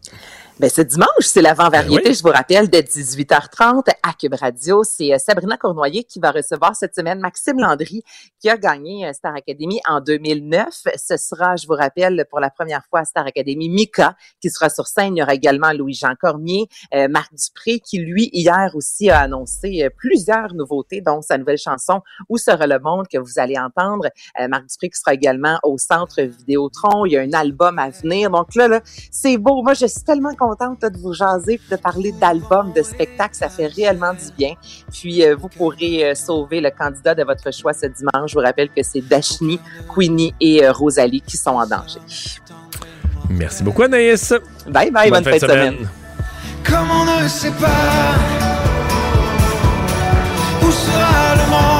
Ben, ce dimanche, c'est l'avant-variété, Ben oui. je vous rappelle, de 18h30 à Cube Radio. C'est euh, Sabrina Cournoyer qui va recevoir cette semaine Maxime Landry, qui a gagné euh, Star Academy en 2009. Ce sera, je vous rappelle, pour la première fois à Star Academy, Mika, qui sera sur scène. Il y aura également Louis-Jean Cormier, euh, Marc Dupré, qui, lui, hier aussi a annoncé plusieurs nouveautés, dont sa nouvelle chanson « Où sera le monde » que vous allez entendre. Euh, Marc Dupré qui sera également au Centre Vidéotron. Il y a un album à venir. Donc là, là c'est beau. Moi, je suis tellement contente là, de vous jaser et de parler d'albums, de spectacles. Ça fait réellement du bien. Puis, euh, vous pourrez euh, sauver le candidat de votre choix ce dimanche. Je vous rappelle que c'est Dashni, Queenie et euh, Rosalie qui sont en danger. Merci beaucoup, Anaïs. Bye bye, bonne, fin de semaine. Comme on ne sait pas où sera le monde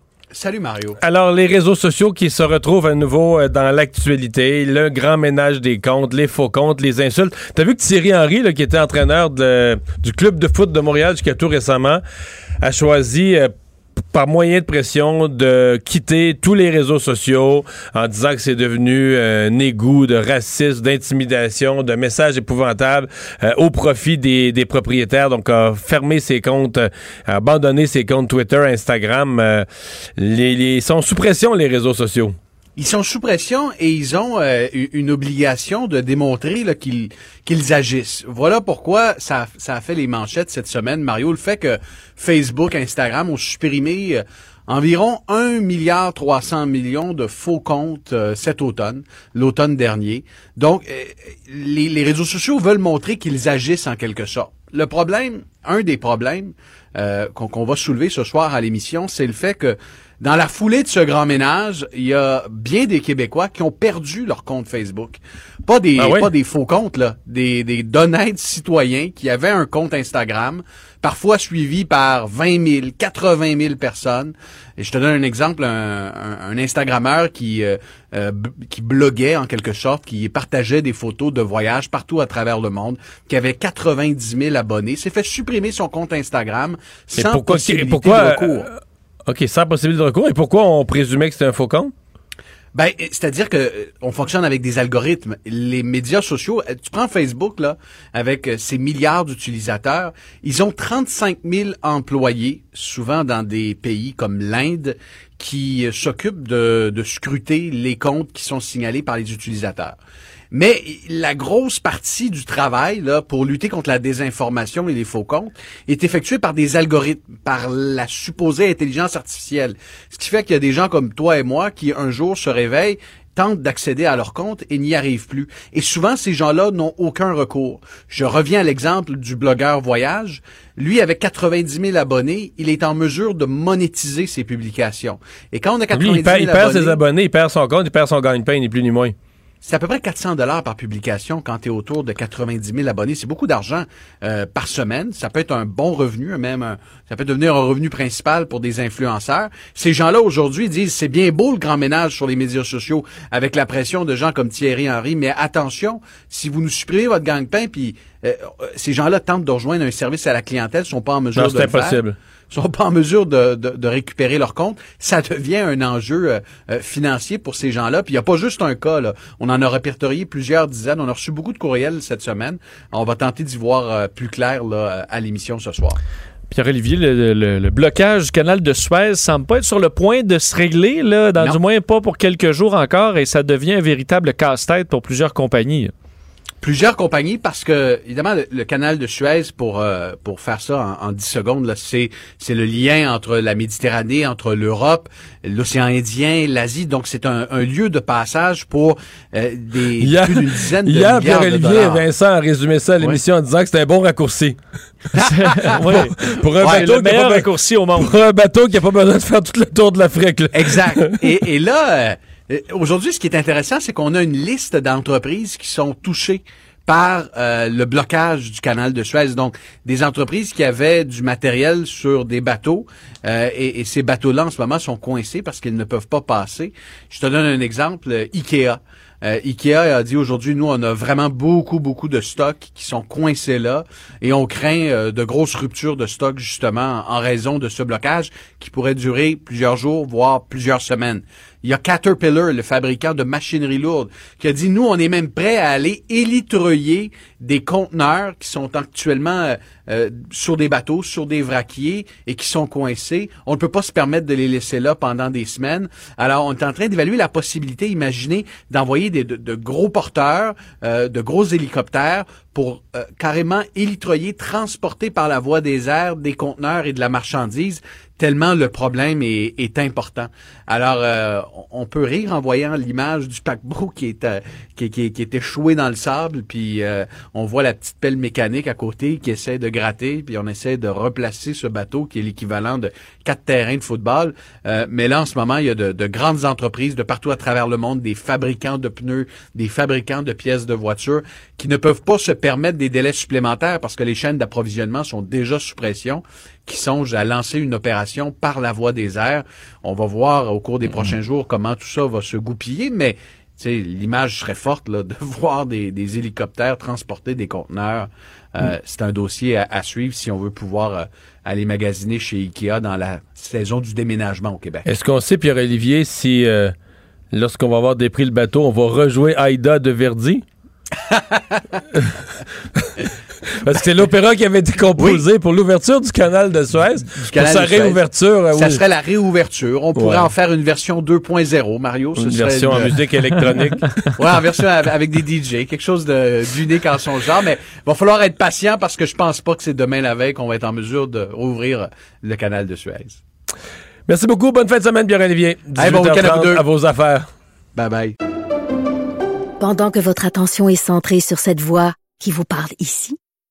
Salut Mario. Alors, les réseaux sociaux qui se retrouvent à nouveau euh, dans l'actualité, le grand ménage des comptes, les faux comptes, les insultes. T'as vu que Thierry Henry, qui était entraîneur du club de foot de Montréal jusqu'à tout récemment, a choisi euh, par moyen de pression de quitter tous les réseaux sociaux en disant que c'est devenu euh, un égout de racisme, d'intimidation, de messages épouvantables euh, au profit des, propriétaires. Donc, a fermé ses comptes, euh, a abandonné ses comptes Twitter, Instagram. euh, les, sont sous pression, les réseaux sociaux. Ils sont sous pression et ils ont euh, une obligation de démontrer qu'ils agissent. Voilà pourquoi ça, ça a fait les manchettes cette semaine, Mario. Le fait que Facebook, Instagram ont supprimé euh, environ 1 milliard 300 millions de faux comptes euh, cet automne, l'automne dernier. Donc, les, les réseaux sociaux veulent montrer qu'ils agissent en quelque sorte. Le problème, un des problèmes qu'on va soulever ce soir à l'émission, c'est le fait que dans la foulée de ce grand ménage, il y a bien des Québécois qui ont perdu leur compte Facebook. Pas des, Ah oui? pas des faux comptes, là. Des, des d'honnêtes citoyens qui avaient un compte Instagram, parfois suivi par 20 000, 80 000 personnes. Et je te donne un exemple, un, un, un Instagrammeur qui, euh, euh, qui bloguait en quelque sorte, qui partageait des photos de voyages partout à travers le monde, qui avait 90 000 abonnés, s'est fait supprimer son compte Instagram sans pourquoi, possibilité pourquoi, de recours. euh, OK, sans possibilité de recours. Et pourquoi on présumait que c'était un faux compte? Ben, c'est-à-dire que euh, on fonctionne avec des algorithmes. Les médias sociaux, euh, tu prends Facebook là, avec euh, ses milliards d'utilisateurs, ils ont 35 000 employés, souvent dans des pays comme l'Inde, qui s'occupent de scruter les comptes qui sont signalés par les utilisateurs. Mais la grosse partie du travail là, pour lutter contre la désinformation et les faux comptes est effectuée par des algorithmes, par la supposée intelligence artificielle. Ce qui fait qu'il y a des gens comme toi et moi qui un jour se réveillent tentent d'accéder à leur compte et n'y arrivent plus. Et souvent, ces gens-là n'ont aucun recours. Je reviens à l'exemple du blogueur Voyage. Lui, avec 90 000 abonnés, il est en mesure de monétiser ses publications. Et quand on a 90 Lui, 000 il perd, il perd abonnés, ses abonnés, il perd son compte, il perd son gagne-pain, ni plus ni moins. C'est à peu près 400 dollars par publication quand tu es autour de 90 000 abonnés. C'est beaucoup d'argent euh, par semaine. Ça peut être un bon revenu, même un- ça peut devenir un revenu principal pour des influenceurs. Ces gens-là aujourd'hui disent c'est bien beau le grand ménage sur les médias sociaux avec la pression de gens comme Thierry Henry, mais attention, si vous nous supprimez votre gang-pain, puis euh, euh, ces gens-là tentent de rejoindre un service à la clientèle, sont pas en mesure Non, de le faire. Sont pas en mesure de, de, de récupérer leur compte, ça devient un enjeu euh, euh, financier pour ces gens-là. Puis il n'y a pas juste un cas. Là. On en a répertorié plusieurs dizaines. On a reçu beaucoup de courriels cette semaine. On va tenter d'y voir euh, plus clair là, à l'émission ce soir. Pierre-Olivier, le, le- le blocage du canal de Suez semble pas être sur le point de se régler, là, dans Non. du moins pas pour quelques jours encore, et ça devient un véritable casse-tête pour plusieurs compagnies. Plusieurs compagnies parce que évidemment le, le canal de Suez pour euh, pour faire ça en, en 10 secondes là c'est c'est le lien entre la Méditerranée entre l'Europe l'océan Indien l'Asie donc c'est un, un lieu de passage pour euh, des Hier- plus d'une dizaine de Hier, milliards de Pierre-Olivier et. Vincent a résumé ça à l'émission en disant que c'était un bon raccourci. Oui. Pour un, Ouais, bateau le qui a meilleur pas be- raccourci au monde. pour un bateau qui n'a pas besoin de faire tout le tour de l'Afrique. là. Exact. Et, et là, euh, aujourd'hui, ce qui est intéressant, c'est qu'on a une liste d'entreprises qui sont touchées par euh, le blocage du canal de Suez. Donc, des entreprises qui avaient du matériel sur des bateaux euh, et, ces bateaux-là, en ce moment, sont coincés parce qu'ils ne peuvent pas passer. Je te donne un exemple. euh, Ikea. Ikea a dit aujourd'hui, nous, on a vraiment beaucoup, beaucoup de stocks qui sont coincés là et on craint de grosses ruptures de stock justement en raison de ce blocage qui pourrait durer plusieurs jours, voire plusieurs semaines. Il y a Caterpillar, le fabricant de machinerie lourde, qui a dit, nous, on est même prêt à aller élitreiller des conteneurs qui sont actuellement euh, euh, sur des bateaux, sur des vraquiers et qui sont coincés. On ne peut pas se permettre de les laisser là pendant des semaines. Alors, on est en train d'évaluer la possibilité, imaginez, d'envoyer de, gros porteurs, euh, de gros hélicoptères pour carrément élitreiller, transporter par la voie des airs des conteneurs et de la marchandise tellement le problème est, est important. Alors, euh, on peut rire en voyant l'image du paquebot qui est, euh, qui, qui, est échoué dans le sable, puis euh, on voit la petite pelle mécanique à côté qui essaie de gratter, puis on essaie de replacer ce bateau qui est l'équivalent de quatre terrains de football. Euh, mais là, en ce moment, il y a de, de grandes entreprises de partout à travers le monde, des fabricants de pneus, des fabricants de pièces de voitures, qui ne peuvent pas se permettre des délais supplémentaires parce que les chaînes d'approvisionnement sont déjà sous pression, qui songent à lancer une opération par la voie des airs. On va voir au cours des prochains jours comment tout ça va se goupiller, mais l'image serait forte là, de voir des, des hélicoptères transporter des conteneurs. Euh, C'est un dossier à, à suivre si on veut pouvoir euh, aller magasiner chez Ikea dans la saison du déménagement au Québec. Est-ce qu'on sait, Pierre-Olivier, si euh, lorsqu'on va avoir dépris le bateau, on va rejouer Aïda de Verdi? Parce que c'est l'opéra qui avait été composé pour l'ouverture du canal de Suez. pour canal sa de Suez. réouverture. euh, Ça oui. serait la réouverture. On pourrait Ouais. en faire une version 2.0, Mario. Ce Une serait version en musique électronique. ouais, en version av- avec des DJ, quelque chose de- d'unique en son genre. Mais va falloir être patient parce que je pense pas que c'est demain la veille qu'on va être en mesure de rouvrir le canal de Suez. Merci beaucoup. Bonne fin de semaine, Pierre-Olivier. Hey, bon week-end à vous 18h30 deux. à vos affaires. Bye bye. Pendant que votre attention est centrée sur cette voix qui vous parle ici,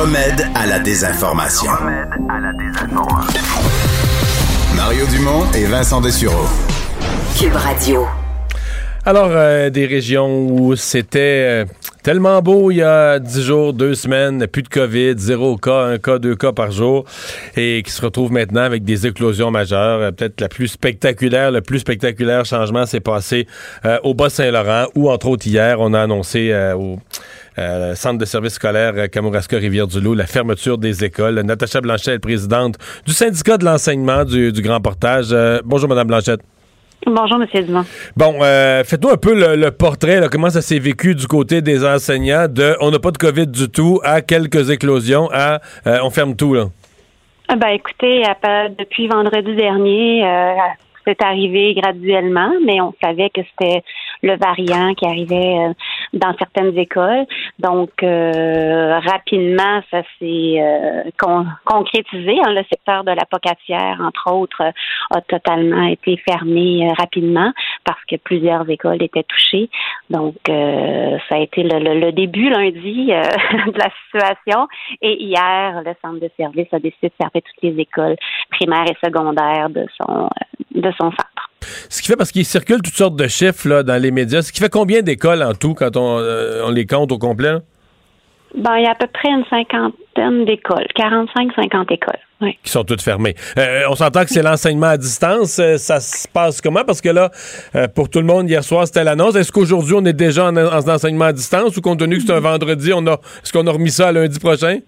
Le remède à la désinformation. Mario Dumont et Vincent Dessureau. Cube Radio. Alors, euh, des régions où c'était euh, tellement beau il y a 10 jours, deux semaines, plus de COVID, zéro cas, un cas, deux cas par jour, et qui se retrouvent maintenant avec des éclosions majeures. Euh, Peut-être la plus spectaculaire, le plus spectaculaire changement s'est passé euh, au Bas-Saint-Laurent, où, entre autres, hier, on a annoncé euh, au euh, centre de services scolaires euh, Kamouraska-Rivière-du-Loup, la fermeture des écoles. Natacha Blanchette, présidente du syndicat de l'enseignement du, du Grand Portage. Euh, bonjour, Madame Blanchette. Bonjour, M. Dumont. Bon, euh, faites-nous un peu le, le portrait, là, comment ça s'est vécu du côté des enseignants de on n'a pas de COVID du tout à quelques éclosions à euh, on ferme tout, là? Ah, Ben, écoutez, à depuis vendredi dernier, euh, c'est arrivé graduellement, mais on savait que c'était le variant qui arrivait euh, dans certaines écoles. Donc, euh, rapidement, ça s'est euh, con- concrétisé. hein. Le secteur de la pocatière, entre autres, a totalement été fermé rapidement parce que plusieurs écoles étaient touchées. Donc, euh, ça a été le, le- le début lundi euh, de la situation. Et hier, le centre de service a décidé de fermer toutes les écoles primaires et secondaires de son, de son centre. Ce qui fait, parce qu'il circule toutes sortes de chiffres dans les médias, ce qui fait combien d'écoles en tout quand on, euh, les compte au complet? Ben, il y a à peu près une cinquantaine d'écoles, 45-50 écoles. Oui. qui sont toutes fermées. Euh, on s'entend que c'est l'enseignement à distance. Euh, ça se passe comment? Parce que là, euh, pour tout le monde, hier soir, c'était l'annonce. Est-ce qu'aujourd'hui, on est déjà en, en enseignement à distance ou compte tenu que c'est un vendredi, on a, est-ce qu'on a remis ça à lundi prochain?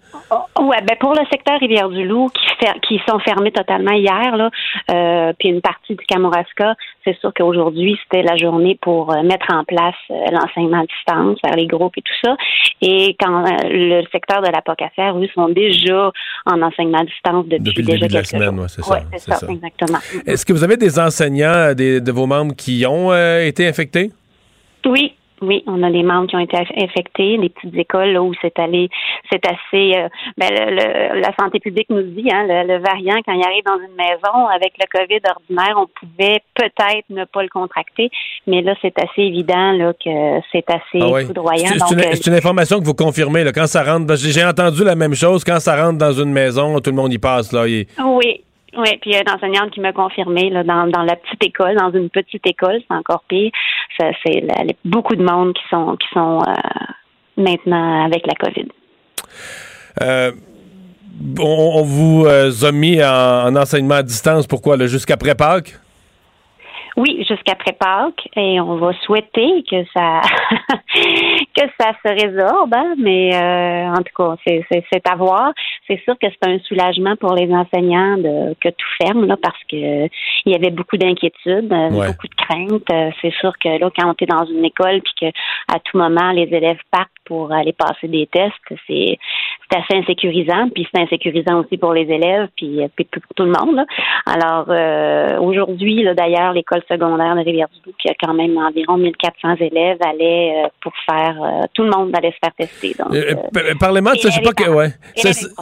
Ouais, ben pour le secteur Rivière-du-Loup qui, fer- qui sont fermés totalement hier, là, puis une partie du Kamouraska, c'est sûr qu'aujourd'hui c'était la journée pour mettre en place l'enseignement à distance, faire les groupes et tout ça. Et quand le secteur de la Pocafère, eux, sont déjà en enseignement à distance depuis, Depuis le déjà début de la semaine, jours. ouais, c'est ça, Ouais, c'est c'est ça, ça. exactement. Est-ce que vous avez des enseignants euh, des- de vos membres qui ont euh, été infectés? Oui, oui, on a des membres qui ont été infectés, des petites écoles là, où c'est allé, c'est assez. euh, ben, le- le- la santé publique nous dit, hein, le, le variant quand il arrive dans une maison avec le Covid ordinaire, on pouvait peut-être ne pas le contracter, mais là c'est assez évident là que c'est assez Ah foudroyant. C'est- une, euh, c'est une information que vous confirmez. Là, quand ça rentre, j'ai entendu la même chose. Quand ça rentre dans une maison, tout le monde y passe. Là, Il- Oui, oui. Puis il y a une enseignante qui m'a confirmé là, dans, dans la petite école, dans une petite école, c'est encore pire. C'est beaucoup de monde qui sont qui sont euh, maintenant avec la COVID. Euh, on, vous euh, a mis en, en enseignement à distance. Pourquoi? Jusqu'après Pâques? Oui, jusqu'après Pâques, et on va souhaiter que ça que ça se résorbe, hein, mais euh, en tout cas, c'est, c'est, c'est à voir. C'est sûr que c'est un soulagement pour les enseignants de que tout ferme là, parce que euh, il y avait beaucoup d'inquiétudes, euh, Ouais. beaucoup de craintes. Euh, C'est sûr que là, quand on est dans une école puis que à tout moment les élèves partent pour aller passer des tests, c'est c'est assez insécurisant, puis c'est insécurisant aussi pour les élèves, puis, euh, puis pour tout le monde. là. Alors euh, aujourd'hui, d'ailleurs, l'école secondaire de Rivière-du-Loup, qui a quand même environ 1400 élèves, allait euh, pour faire euh, tout le monde allait se faire tester. Parlez-moi de ça, je sais pas que. Ouais.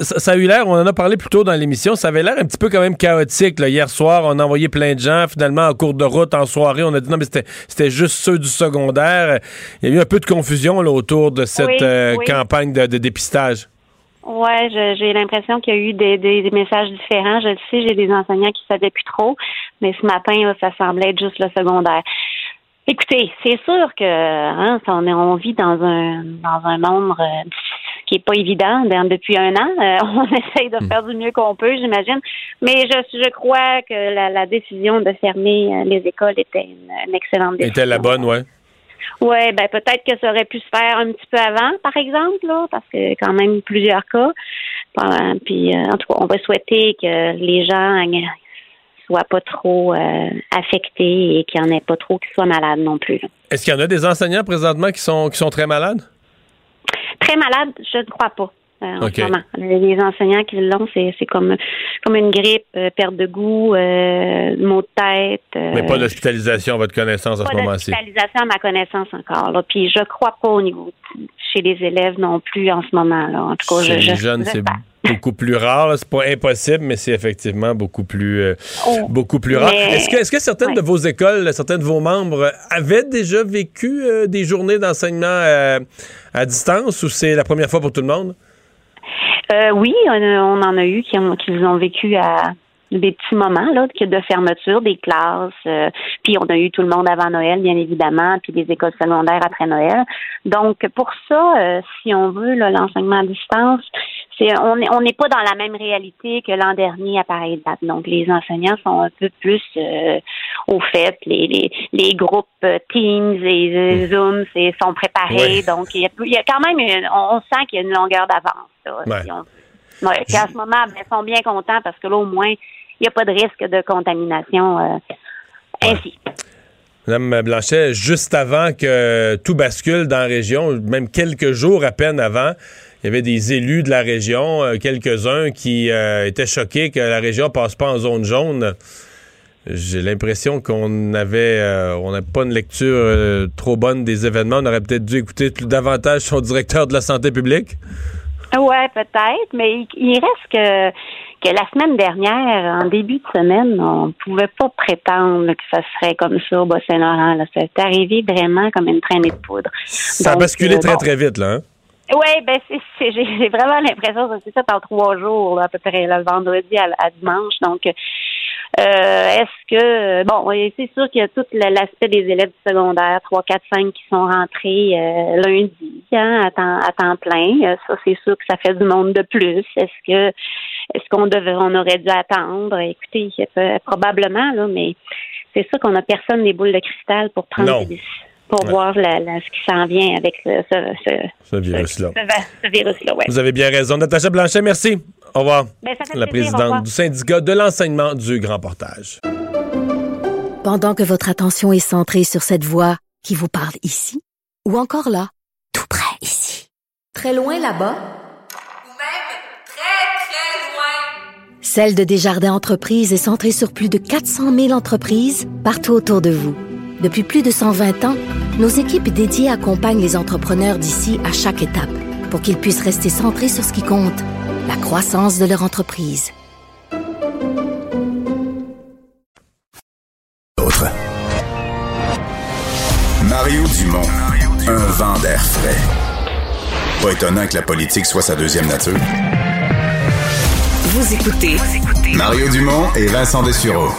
Ça, a eu l'air, on en a parlé plus tôt dans l'émission, ça avait l'air un petit peu quand même chaotique. là. Hier soir, on a envoyé plein de gens. Finalement, en cours de route, en soirée, on a dit non, mais c'était c'était juste ceux du secondaire. Il y a eu un peu de confusion là, autour de cette Oui, oui. campagne de, de dépistage. Ouais, j'ai l'impression qu'il y a eu des, des, des messages différents. Je le sais, j'ai des enseignants qui savaient plus trop, mais ce matin, là, ça semblait être juste le secondaire. Écoutez, c'est sûr que hein, on, vit dans un dans un monde euh, qui est pas évident dans- depuis un an. Euh, on essaye de faire du mieux qu'on peut, j'imagine. Mais je, je crois que la, la décision de fermer euh, les écoles était une, une excellente décision. Était la bonne, ouais. Ouais, ben peut-être que ça aurait pu se faire un petit peu avant, par exemple, là, parce que quand même plusieurs cas. Puis euh, en tout cas, on va souhaiter que les gens soient pas trop euh, affectés et qu'il n'y en ait pas trop qui soient malades non plus. Est-ce qu'il y en a des enseignants présentement qui sont, qui sont très malades? Très malades, je ne crois pas. Euh, en ce moment. Les enseignants qui l'ont, c'est c'est comme comme une grippe, euh, perte de goût, euh, maux de tête. Mais pas d'hospitalisation à votre connaissance à pas ce moment-ci. d'hospitalisation à ma connaissance encore. Là. Puis je crois pas au niveau chez les élèves non plus en ce moment. Là. En tout cas, Chez je, les je- jeunes, c'est beaucoup plus rare. là. C'est pas impossible, mais c'est effectivement beaucoup plus, euh, Oh. beaucoup plus rare. Mais- Est-ce que, est-ce que certaines Ouais. de vos écoles, certains de vos membres avaient déjà vécu euh, des journées d'enseignement euh, à distance ou c'est la première fois pour tout le monde? Euh, oui, on, en a eu qui ont, qui ont vécu à des petits moments là, de fermeture des classes. euh, puis on a eu tout le monde avant Noël, bien évidemment, puis des écoles secondaires après Noël. Donc pour ça, euh, si on veut l'enseignement à distance, c'est on n'est on pas dans la même réalité que l'an dernier à pareille date. Donc les enseignants sont un peu plus euh, au fait, les, les, les groupes euh, Teams et euh, Zoom c'est, sont préparés. Donc il y, a, il y a quand même une- on, sent qu'il y a une longueur d'avance. Ouais. si on- Ouais, puis en ce moment, ben, ils sont bien contents parce que là, au moins, il n'y a pas de risque de contamination euh, ainsi. Madame Blanchet, juste avant que tout bascule dans la région, même quelques jours à peine avant, il y avait des élus de la région, euh, quelques-uns qui euh, étaient choqués que la région passe pas en zone jaune. j'ai l'impression qu'on avait euh, on n'a pas une lecture euh, trop bonne des événements. On aurait peut-être dû écouter plus davantage son directeur de la santé publique. Ouais, peut-être, mais il, il reste que que la semaine dernière, en début de semaine, on pouvait pas prétendre que ça serait comme ça au Bas-Saint-Laurent. C'est arrivé vraiment comme une traînée de poudre. Ça a basculé euh, très bon. très vite là. hein? Oui, ben c'est, j'ai vraiment l'impression que c'est ça en trois jours, là, à peu près, le vendredi à, à dimanche. Donc, euh, est-ce que bon, c'est sûr qu'il y a tout l'aspect des élèves du secondaire, 3, 4, 5 qui sont rentrés euh, lundi hein, à, temps, à temps plein. Euh, Ça, c'est sûr que ça fait du monde de plus. Est-ce que est-ce qu'on devrait on aurait dû attendre? Écoutez, euh, probablement, là, mais c'est sûr qu'on n'a personne des boules de cristal pour prendre Non. des décisions pour Ouais. voir la- la- ce qui s'en vient avec ce, ce, ce, Ce virus-là. ce va- ce virus-là, ouais. Vous avez bien raison. Natacha Blanchet, merci. Au revoir. Ben, ça fait La plaisir, présidente revoir. du syndicat de l'enseignement du Grand Portage. Pendant que votre attention est centrée sur cette voix qui vous parle ici, ou encore là, tout près ici, très loin là-bas, Ou même très, très loin. celle de Desjardins Entreprises est centrée sur plus de 400 000 entreprises partout autour de vous. Depuis plus de 120 ans, nos équipes dédiées accompagnent les entrepreneurs d'ici à chaque étape pour qu'ils puissent rester centrés sur ce qui compte, la croissance de leur entreprise. Autre. Mario Dumont, un vent d'air frais. Pas étonnant que la politique soit sa deuxième nature. Vous écoutez Mario Dumont et Vincent Dessureau.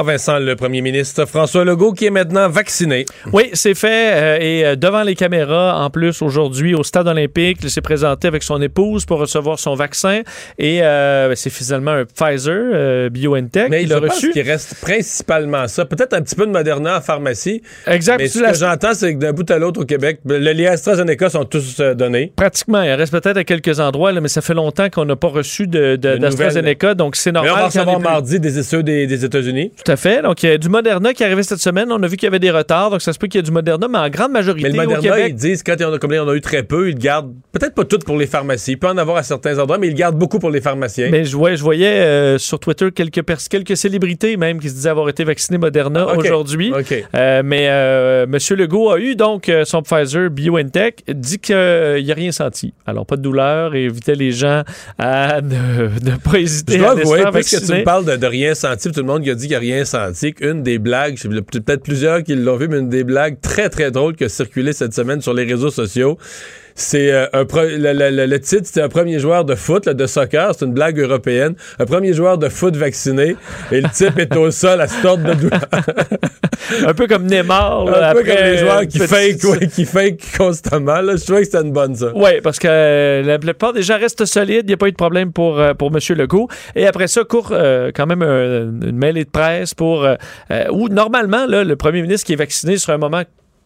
Ah, Vincent, le premier ministre François Legault qui est maintenant vacciné. Oui, c'est fait. euh, et euh, devant les caméras, en plus, aujourd'hui, au stade olympique, il s'est présenté avec son épouse pour recevoir son vaccin. Et euh, c'est finalement un Pfizer euh, BioNTech Mais je a reçu. qu'il reste principalement ça. Peut-être un petit peu de Moderna en pharmacie. Exact. Mais ce la- que j'entends, c'est que d'un bout à l'autre au Québec, le les AstraZeneca sont tous euh, donnés. Pratiquement. Il reste peut-être à quelques endroits, là, mais ça fait longtemps qu'on n'a pas reçu de, de- De d'AstraZeneca. Donc, c'est Mais on normal. va recevoir mardi des essais des, des États-Unis. À fait. Donc, il y a du Moderna qui est arrivé cette semaine. On a vu qu'il y avait des retards. Donc, ça se peut qu'il y ait du Moderna, mais en grande majorité Mais le au Moderna, Québec. ils disent, quand il y en a, comme en a eu très peu, ils gardent, peut-être pas tout pour les pharmacies. Il peut en avoir à certains endroits, mais ils gardent beaucoup pour les pharmaciens. Mais je voyais, je voyais euh, sur Twitter quelques, quelques célébrités même qui se disaient avoir été vaccinées Moderna Ah, aujourd'hui. Euh, mais euh, M. Legault a eu donc euh, son Pfizer BioNTech, dit qu'il n'y a rien senti. Alors, pas de douleur et invitait les gens à ne, ne pas hésiter Je dois à avouer, faire puisque tu me parles de, de rien senti, tout le monde qui a dit qu'il n'a rien qu'une des blagues, peut-être plusieurs qui l'ont vu, mais une des blagues très, très drôles qui a circulé cette semaine sur les réseaux sociaux, c'est euh, un pro- le, le- le- titre, c'était un premier joueur de foot, là, de soccer, c'est une blague européenne, un premier joueur de foot vacciné, et le type est au sol à se tordre de douleur. Un peu comme Neymar. un là, peu après, comme les joueurs qui petit- fake, ouais, qui fake constamment. Là. Je trouvais que c'était une bonne, ça. Oui, parce que euh, la plupart des gens restent solides. Il n'y a pas eu de problème pour, euh, pour M. Legault. Et après ça, court euh, quand même un- une mêlée de presse pour... euh, euh, où normalement, là, le premier ministre qui est vacciné sur un moment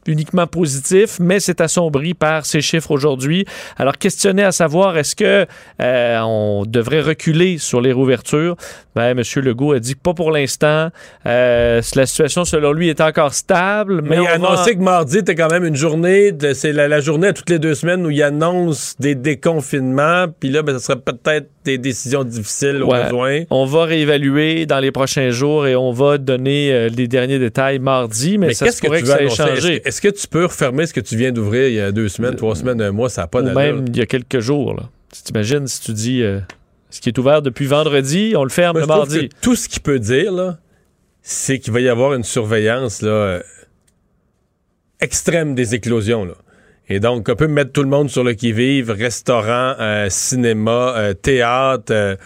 uniquement positif, mais c'est assombri par ces chiffres aujourd'hui. Alors, questionné à savoir est-ce que euh, on devrait reculer sur les rouvertures, ben, M. Legault a dit que pas pour l'instant. Euh, la situation, selon lui, est encore stable, mais, Mais il a va- annoncé que mardi était quand même une journée, c'est la, la journée à toutes les deux semaines où il annonce des déconfinements, puis là, ben, ça serait peut-être des décisions difficiles au besoin. On va réévaluer dans les prochains jours et on va donner euh, les derniers détails mardi, mais, Mais ça se que pourrait tu que, veux ça ait changé. Est-ce que tu peux refermer ce que tu viens d'ouvrir il y a deux semaines, trois semaines, un mois, ça n'a pas d'allure? même il y a quelques jours. Là. Tu t'imagines si tu dis euh, ce qui est ouvert depuis vendredi, on le ferme Moi, le je mardi. que tout ce qu'il peut dire, là, c'est qu'il va y avoir une surveillance là, euh, extrême des éclosions. Là. Et donc, on peut mettre tout le monde sur le qui-vive, restaurant, euh, cinéma, théâtre.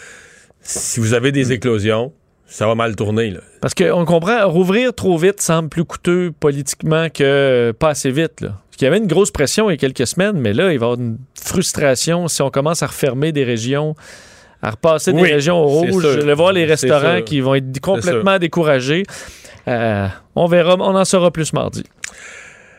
si vous avez des éclosions, ça va mal tourner. Là. Parce qu'on comprend, rouvrir trop vite semble plus coûteux politiquement que pas assez vite. Là. Parce qu'il y avait une grosse pression il y a quelques semaines, mais là, il va y avoir une frustration si on commence à refermer des régions, à repasser des régions au rouge, sûr. de voir les restaurants qui vont être complètement découragés. Euh, on verra, on en saura plus mardi.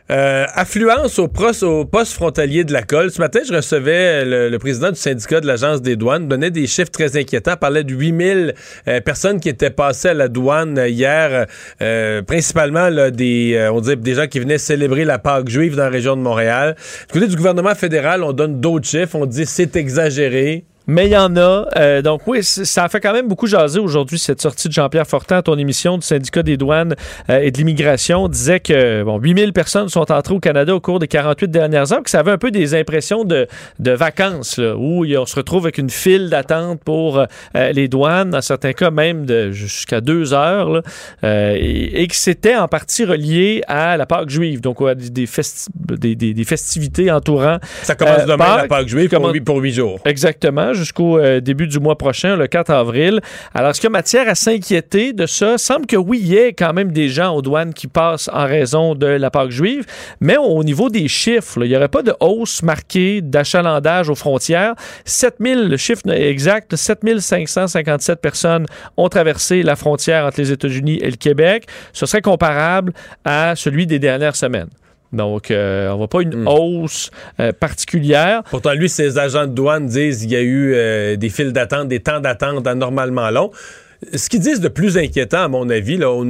Euh, affluence au, poste frontalier de la colle. Ce matin, je recevais le, le président du syndicat de l'Agence des douanes, donnait des chiffres très inquiétants, parlait de 8000 euh, personnes qui étaient passées à la douane euh, hier, euh, principalement des, euh, on dit des gens qui venaient célébrer la Pâque juive dans la région de Montréal. Du côté du gouvernement fédéral, on donne d'autres chiffres, on dit c'est exagéré. Mais il y en a. Euh, donc oui, ça a fait quand même beaucoup jaser aujourd'hui cette sortie de Jean-Pierre Fortin à ton émission du syndicat des douanes euh, et de l'immigration. On disait que bon, 8000 personnes sont entrées au Canada au cours des 48 dernières heures, que ça avait un peu des impressions de, de vacances, là, où on se retrouve avec une file d'attente pour euh, les douanes, dans certains cas même de jusqu'à deux heures, là, euh, et, et que c'était en partie relié à la Pâque juive, donc à des, des, festi- des- des- des festivités entourant Ça commence demain, la Pâque juive, pour pour huit jours. Exactement, jusqu'au euh, début du mois prochain, le 4 avril. Alors, est-ce qu'il y a matière à s'inquiéter de ça? Semble que oui, il y a quand même des gens aux douanes qui passent en raison de la Pâque juive, mais au niveau des chiffres, il n'y aurait pas de hausse marquée d'achalandage aux frontières. 7000, le chiffre exact, 7557 personnes ont traversé la frontière entre les États-Unis et le Québec. Ce serait comparable à celui des dernières semaines. Donc, euh, on voit pas une hausse euh, particulière. Pourtant, lui, ses agents de douane disent qu'il y a eu euh, des files d'attente, des temps d'attente anormalement longs. Ce qu'ils disent de plus inquiétant, à mon avis, là, au-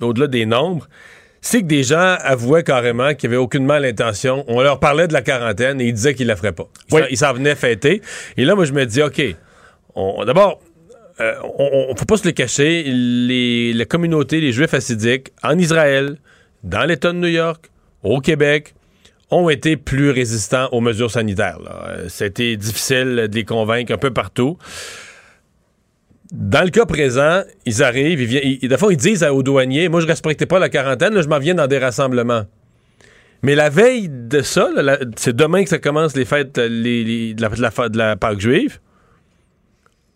au-delà des nombres, c'est que des gens avouaient carrément qu'ils n'avaient aucunement l'intention. On leur parlait de la quarantaine et ils disaient qu'ils ne la feraient pas. Ils s'en- venaient fêter. Et là, moi, je me dis, OK, d'abord, euh, on ne faut pas se le cacher, les, la communauté, les Juifs hassidiques, en Israël, dans l'État de New York, au Québec, ont été plus résistants aux mesures sanitaires. Euh, C'était difficile de les convaincre un peu partout. Dans le cas présent, ils arrivent, ils viennent, fois, ils disent aux douaniers, moi, je respectais pas la quarantaine, là, je m'en viens dans des rassemblements. Mais la veille de ça, c'est demain que ça commence les fêtes euh, de, la, de de la Pâque juive.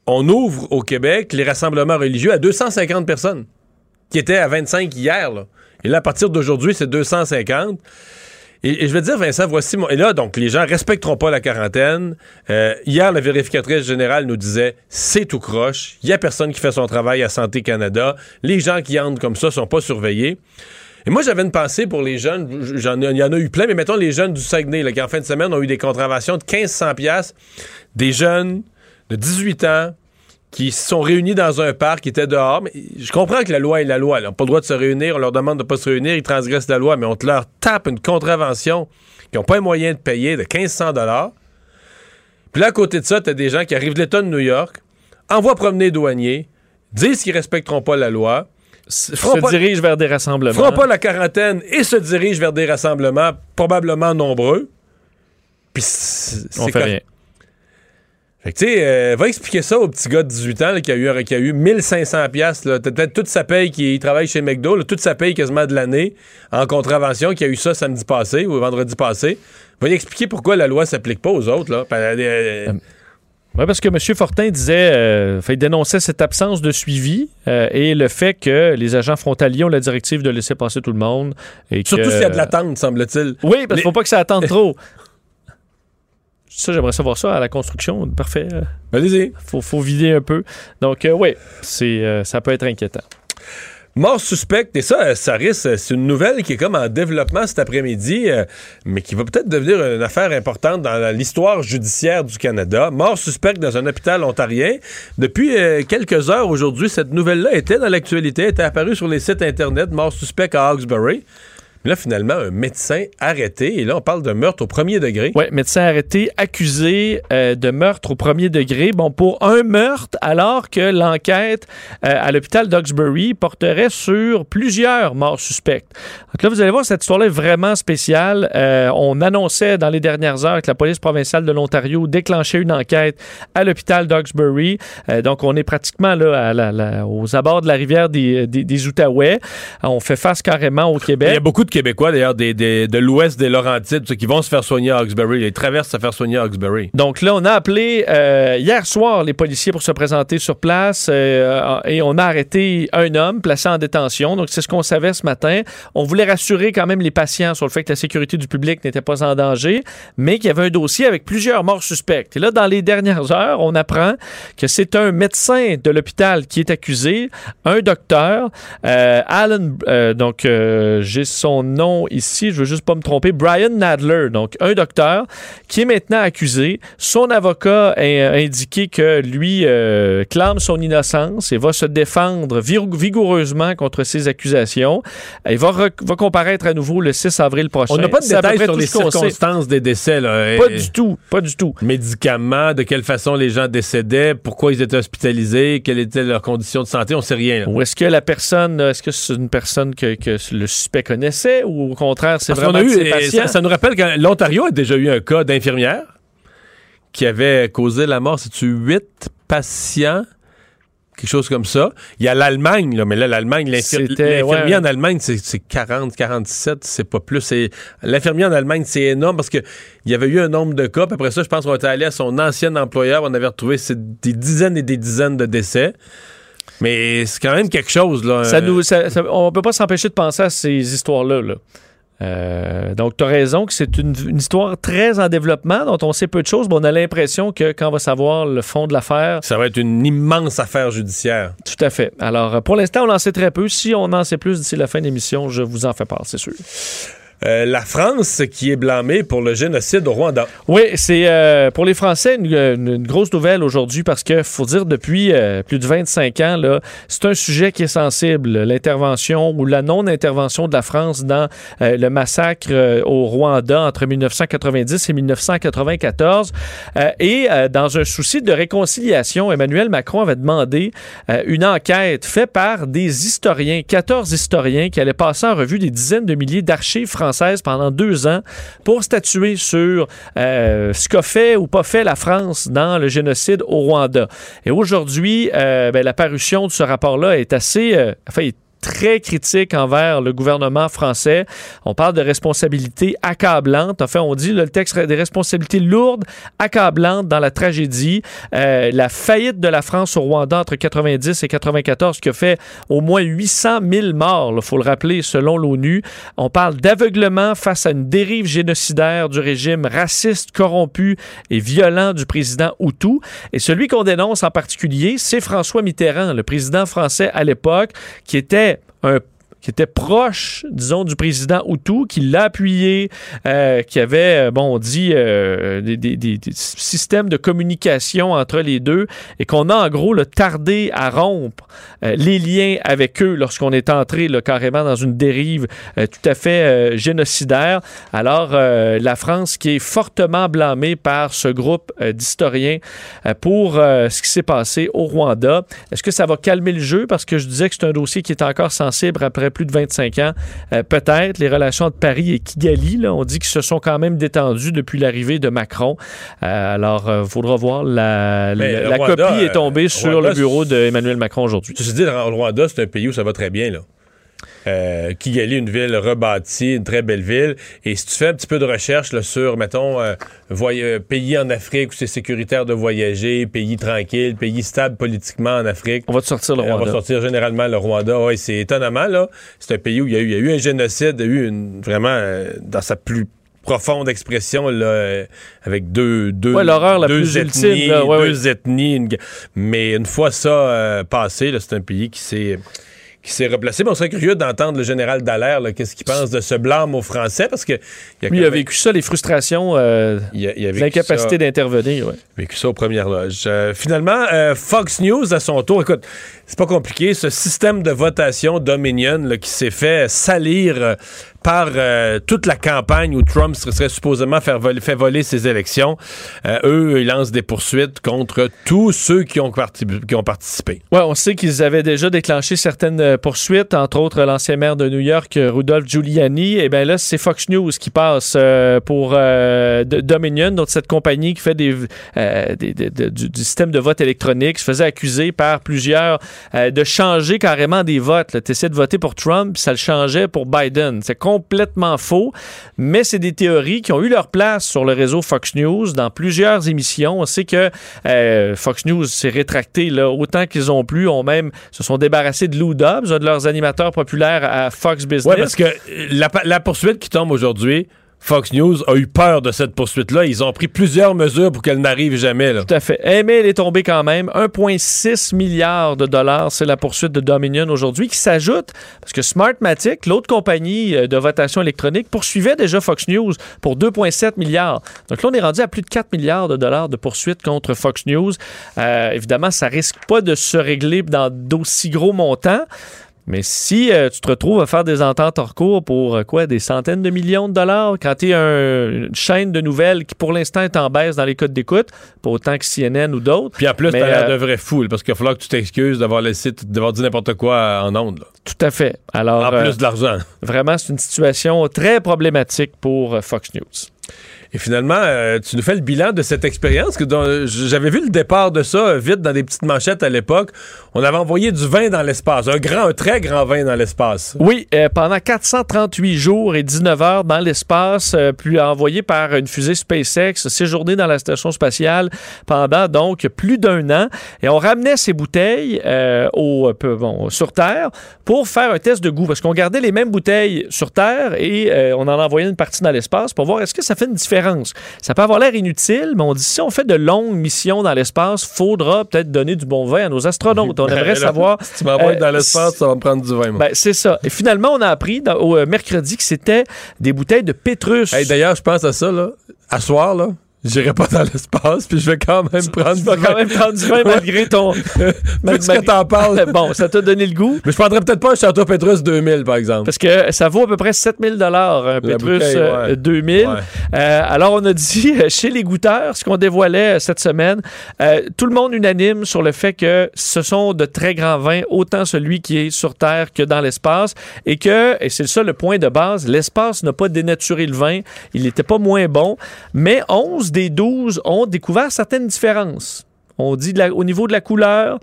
On ouvre au Québec les rassemblements religieux à 250 personnes, qui étaient à 25 hier. Et là, à partir d'aujourd'hui, c'est 250. Et, et je vais dire, Vincent, voici mon. Et là, donc, les gens respecteront pas la quarantaine. Euh, hier, la vérificatrice générale nous disait c'est tout croche. Il y a personne qui fait son travail à Santé Canada. Les gens qui entrent comme ça sont pas surveillés. Et moi, j'avais une pensée pour les jeunes. J'en il y en a eu plein, mais mettons les jeunes du Saguenay, qui en fin de semaine ont eu des contraventions de 1500 pièces. Des jeunes de 18 ans qui se sont réunis dans un parc, qui étaient dehors. Mais je comprends que la loi est la loi. Ils n'ont pas le droit de se réunir. On leur demande de ne pas se réunir. Ils transgressent la loi, mais on te leur tape une contravention qui n'ont pas les moyens de payer de 1500 dollars. Puis là, à côté de ça, tu as des gens qui arrivent de l'État de New York, envoient promener les douaniers, disent qu'ils respecteront pas la loi, se pas- dirigent vers des rassemblements. feront pas la quarantaine et se dirigent vers des rassemblements probablement nombreux. Puis c'est On fait rien. Fait que, tu sais, euh, va expliquer ça au petit gars de 18 ans là, qui, a eu, qui a eu 1500 pièces là. T'as peut-être toute sa paye qui il travaille chez McDo, là, toute sa paye quasiment de l'année en contravention, qui a eu ça samedi passé ou vendredi passé. Va lui expliquer pourquoi la loi s'applique pas aux autres. Là. Pa- euh, Oui, parce que M. Fortin disait, euh, fait, il dénonçait cette absence de suivi euh, et le fait que les agents frontaliers ont la directive de laisser passer tout le monde. Et Surtout s'il y a de l'attente, semble-t-il. Oui, parce qu'il Les- faut pas que ça attende trop. Ça, j'aimerais savoir ça à la construction. Parfait. Allez-y. Faut, faut vider un peu. Donc, euh, oui, c'est, euh, ça peut être inquiétant. Mort suspecte, et ça, ça risque, euh, c'est une nouvelle qui est comme en développement cet après-midi, euh, mais qui va peut-être devenir une affaire importante dans l'histoire judiciaire du Canada. Mort suspecte dans un hôpital ontarien. Depuis euh, quelques heures aujourd'hui, cette nouvelle-là était dans l'actualité, était apparue sur les sites Internet, mort suspect à Hawkesbury. Mais là, finalement, un médecin arrêté, et là, on parle de meurtre au premier degré. Oui, médecin arrêté, accusé euh, de meurtre au premier degré. Bon, pour un meurtre, alors que l'enquête euh, à l'hôpital d'Oxbury porterait sur plusieurs morts suspectes. Donc là, vous allez voir, cette histoire-là est vraiment spéciale. Euh, on annonçait dans les dernières heures que la police provinciale de l'Ontario déclenchait une enquête à l'hôpital d'Oxbury. Euh, donc, on est pratiquement là à la- la- aux abords de la rivière des, des, des Outaouais. On fait face carrément au Québec. Il y a beaucoup de Québécois, d'ailleurs, des- de l'ouest des Laurentides, qui vont se faire soigner à Hawkesbury. Ils traversent se faire soigner à Hawkesbury. Donc là, on a appelé euh, hier soir les policiers pour se présenter sur place euh, et on a arrêté un homme placé en détention. Donc c'est ce qu'on savait ce matin. On voulait rassurer quand même les patients sur le fait que la sécurité du public n'était pas en danger, mais qu'il y avait un dossier avec plusieurs morts suspectes. Et là, dans les dernières heures, on apprend que c'est un médecin de l'hôpital qui est accusé, un docteur, euh, Alan, donc j'ai son son nom ici, je veux juste pas me tromper, Brian Nadler, donc un docteur qui est maintenant accusé. Son avocat a indiqué que lui euh, clame son innocence et va se défendre vigoureusement contre ces accusations. Il va, va comparaître à nouveau le 6 avril prochain. On n'a pas de détails sur les sait. circonstances des décès. Là. Pas du tout, pas du tout. Médicaments, de quelle façon les gens décédaient, pourquoi ils étaient hospitalisés, quelles étaient leurs conditions de santé, on sait rien. là. Ou est-ce que la personne, est-ce que c'est une personne que, que le suspect connaissait? Ou au contraire, c'est vraiment a eu, ça, ça nous rappelle que l'Ontario a déjà eu un cas d'infirmière qui avait causé la mort, c'est-tu huit patients? Quelque chose comme ça. Il y a l'Allemagne, là, mais là, l'Allemagne, l'infirmier ouais. en Allemagne, c'est c'est 40, 47, c'est pas plus. L'infirmier en Allemagne, c'est énorme parce que il y avait eu un nombre de cas. Puis après ça, je pense qu'on était allé à son ancien employeur, on avait retrouvé des dizaines et des dizaines de décès. Mais c'est quand même quelque chose, là. Ça nous, ça- ça- on peut pas s'empêcher de penser à ces histoires-là. là. Euh, donc, tu as raison que c'est une, une histoire très en développement dont on sait peu de choses, mais on a l'impression que quand on va savoir le fond de l'affaire. Ça va être une immense affaire judiciaire. Tout à fait. Alors, euh, pour l'instant, on en sait très peu. Si on en sait plus d'ici la fin de l'émission, je vous en fais part, c'est sûr. Euh, la France qui est blâmée pour le génocide au Rwanda. Oui, c'est euh, pour les Français une, grosse nouvelle aujourd'hui parce que faut dire depuis euh, plus de 25 ans là, c'est un sujet qui est sensible, l'intervention ou la non-intervention de la France dans le massacre au Rwanda entre 1990 et 1994 Euh, et dans un souci de réconciliation, Emmanuel Macron avait demandé une enquête faite par des historiens, 14 historiens qui allaient passer en revue des dizaines de milliers d'archives françaises pendant deux ans pour statuer sur euh, ce qu'a fait ou pas fait la France dans le génocide au Rwanda. Et aujourd'hui, euh, ben, la parution de ce rapport-là est assez... euh, très critique envers le gouvernement français. On parle de responsabilités accablantes. Enfin, on dit le texte des responsabilités lourdes, accablantes dans la tragédie. Euh, la faillite de la France au Rwanda entre 90 et 94 qui a fait au moins 800 000 morts, il faut le rappeler, selon l'ONU. On parle d'aveuglement face à une dérive génocidaire du régime raciste, corrompu et violent du président Hutu. Et celui qu'on dénonce en particulier, c'est François Mitterrand, le président français à l'époque, qui était un qui était proche, disons, du président Hutu, qui l'a appuyé, euh, qui avait, euh, bon, on dit, euh, des, des- des- systèmes de communication entre les deux, et qu'on a en gros le tardé à rompre les liens avec eux lorsqu'on est entré carrément dans une dérive tout à fait génocidaire. Alors, la France qui est fortement blâmée par ce groupe d'historiens pour ce qui s'est passé au Rwanda. Est-ce que ça va calmer le jeu? Parce que je disais que c'est un dossier qui est encore sensible après plus de 25 ans. Euh, Peut-être les relations entre Paris et Kigali, là, on dit qu'ils se sont quand même détendues depuis l'arrivée de Macron. Euh, alors, il faudra voir. La, la- le la Rwanda, copie est tombée euh, sur Rwanda, le bureau d'Emmanuel Macron aujourd'hui. Ceci dit, le Rwanda, c'est un pays où ça va très bien, là. Euh, Kigali, une ville rebâtie, une très belle ville. Et si tu fais un petit peu de recherche là, sur, mettons, euh, voy- euh, pays en Afrique où c'est sécuritaire de voyager, pays tranquille, pays stable politiquement en Afrique. On va te sortir le Euh, On Rwanda. va sortir généralement le Rwanda. Oui, c'est étonnamment, là. C'est un pays où il y a eu, il y a eu un génocide, il y a eu une, vraiment, euh, dans sa plus profonde expression, là, avec deux, deux, Ouais, l'horreur la plus ethnies, ultime, là, ouais, deux ethnies. une mais une fois ça euh, passé, c'est un pays qui s'est qui s'est replacé. Mais on serait curieux d'entendre le général Dallaire, qu'est-ce qu'il pense de ce blâme aux Français, parce que il a Lui, il a vécu ça, les frustrations, euh, il a, il a vécu l'incapacité ça- d'intervenir. ouais. vécu ça aux premières loges. Euh, finalement, euh, Fox News, à son tour, écoute, c'est pas compliqué, ce système de votation Dominion là, qui s'est fait salir par euh, toute la campagne où Trump serait, supposément faire voler, fait voler ses élections, euh, eux, ils lancent des poursuites contre tous ceux qui ont, participé. Ouais, on sait qu'ils avaient déjà déclenché certaines euh, poursuites, entre autres l'ancien maire de New York, Rudolph Giuliani. Et bien là, c'est Fox News qui passe pour Dominion, donc cette compagnie qui fait des, des- des- de- du, système de vote électronique, se faisait accuser par plusieurs de changer carrément des votes. Tu essaies de voter pour Trump, ça le changeait pour Biden. C'est complètement faux, mais c'est des théories qui ont eu leur place sur le réseau Fox News dans plusieurs émissions. On sait que euh, Fox News s'est rétracté là, autant qu'ils ont pu, ont même se sont débarrassés de Lou Dobbs, un de leurs animateurs populaires à Fox Business. Ouais, parce que la poursuite qui tombe aujourd'hui Fox News a eu peur de cette poursuite-là. Ils ont pris plusieurs mesures pour qu'elle n'arrive jamais. Tout à fait. Eh, mais elle est tombée quand même. 1,6 milliard de dollars, c'est la poursuite de Dominion aujourd'hui, qui s'ajoute parce que Smartmatic, l'autre compagnie euh, de votation électronique, poursuivait déjà Fox News pour 2,7 milliards. Donc là, on est rendu à plus de 4 milliards de dollars de poursuite contre Fox News. Euh, évidemment, ça risque pas de se régler dans d'aussi gros montants. Mais si euh, tu te retrouves à faire des ententes hors cours pour euh, quoi, des centaines de millions de dollars, quand tu es un- une chaîne de nouvelles qui pour l'instant est en baisse dans les codes d'écoute, pas autant que CNN ou d'autres. Puis en plus, t'as l'air euh, de vrai fou, là, parce qu'il va falloir que tu t'excuses d'avoir laissé, d'avoir dit n'importe quoi en ondes. là. Tout à fait. Alors, En plus de l'argent. vraiment, c'est une situation très problématique pour Fox News. Et finalement, euh, tu nous fais le bilan de cette expérience. dont- J'avais vu le départ de ça euh, vite dans des petites manchettes à l'époque. On avait envoyé du vin dans l'espace. Un grand, un très grand vin dans l'espace. Oui, euh, pendant 438 jours et 19 heures dans l'espace, euh, puis envoyé par une fusée SpaceX, séjourné dans la station spatiale pendant donc plus d'un an. Et on ramenait ces bouteilles euh, au, bon, sur Terre pour faire un test de goût, parce qu'on gardait les mêmes bouteilles sur Terre et euh, on en envoyait une partie dans l'espace pour voir est-ce que ça fait une différence. Ça peut avoir l'air inutile, mais on dit si on fait de longues missions dans l'espace, faudra peut-être donner du bon vin à nos astronautes. On Ben, aimerait là, savoir... Si tu m'envoies euh, dans l'espace, ça va me prendre du vin. ben, c'est ça. Et finalement, on a appris dans- au euh, mercredi que c'était des bouteilles de Pétrus. Hey, D'ailleurs, je pense à ça, là. À soir, là. J'irai pas dans l'espace, puis je vais quand même prendre du quand vin. même prendre du vin malgré ton. Que t'en parles. bon, ça t'a donné le goût? Mais je prendrais peut-être pas un Château Pétrus 2000, par exemple. Parce que ça vaut à peu près 7000 dollars un bouteille, euh, ouais. 2000. Ouais. Euh, alors on a dit euh, chez les goûteurs, ce qu'on dévoilait cette semaine, euh, tout le monde unanime sur le fait que ce sont de très grands vins, autant celui qui est sur Terre que dans l'espace, et que, et c'est ça le point de base, l'espace n'a pas dénaturé le vin, il n'était pas moins bon, mais 11 des 12 ont découvert certaines différences. On dit de la- au niveau de la couleur,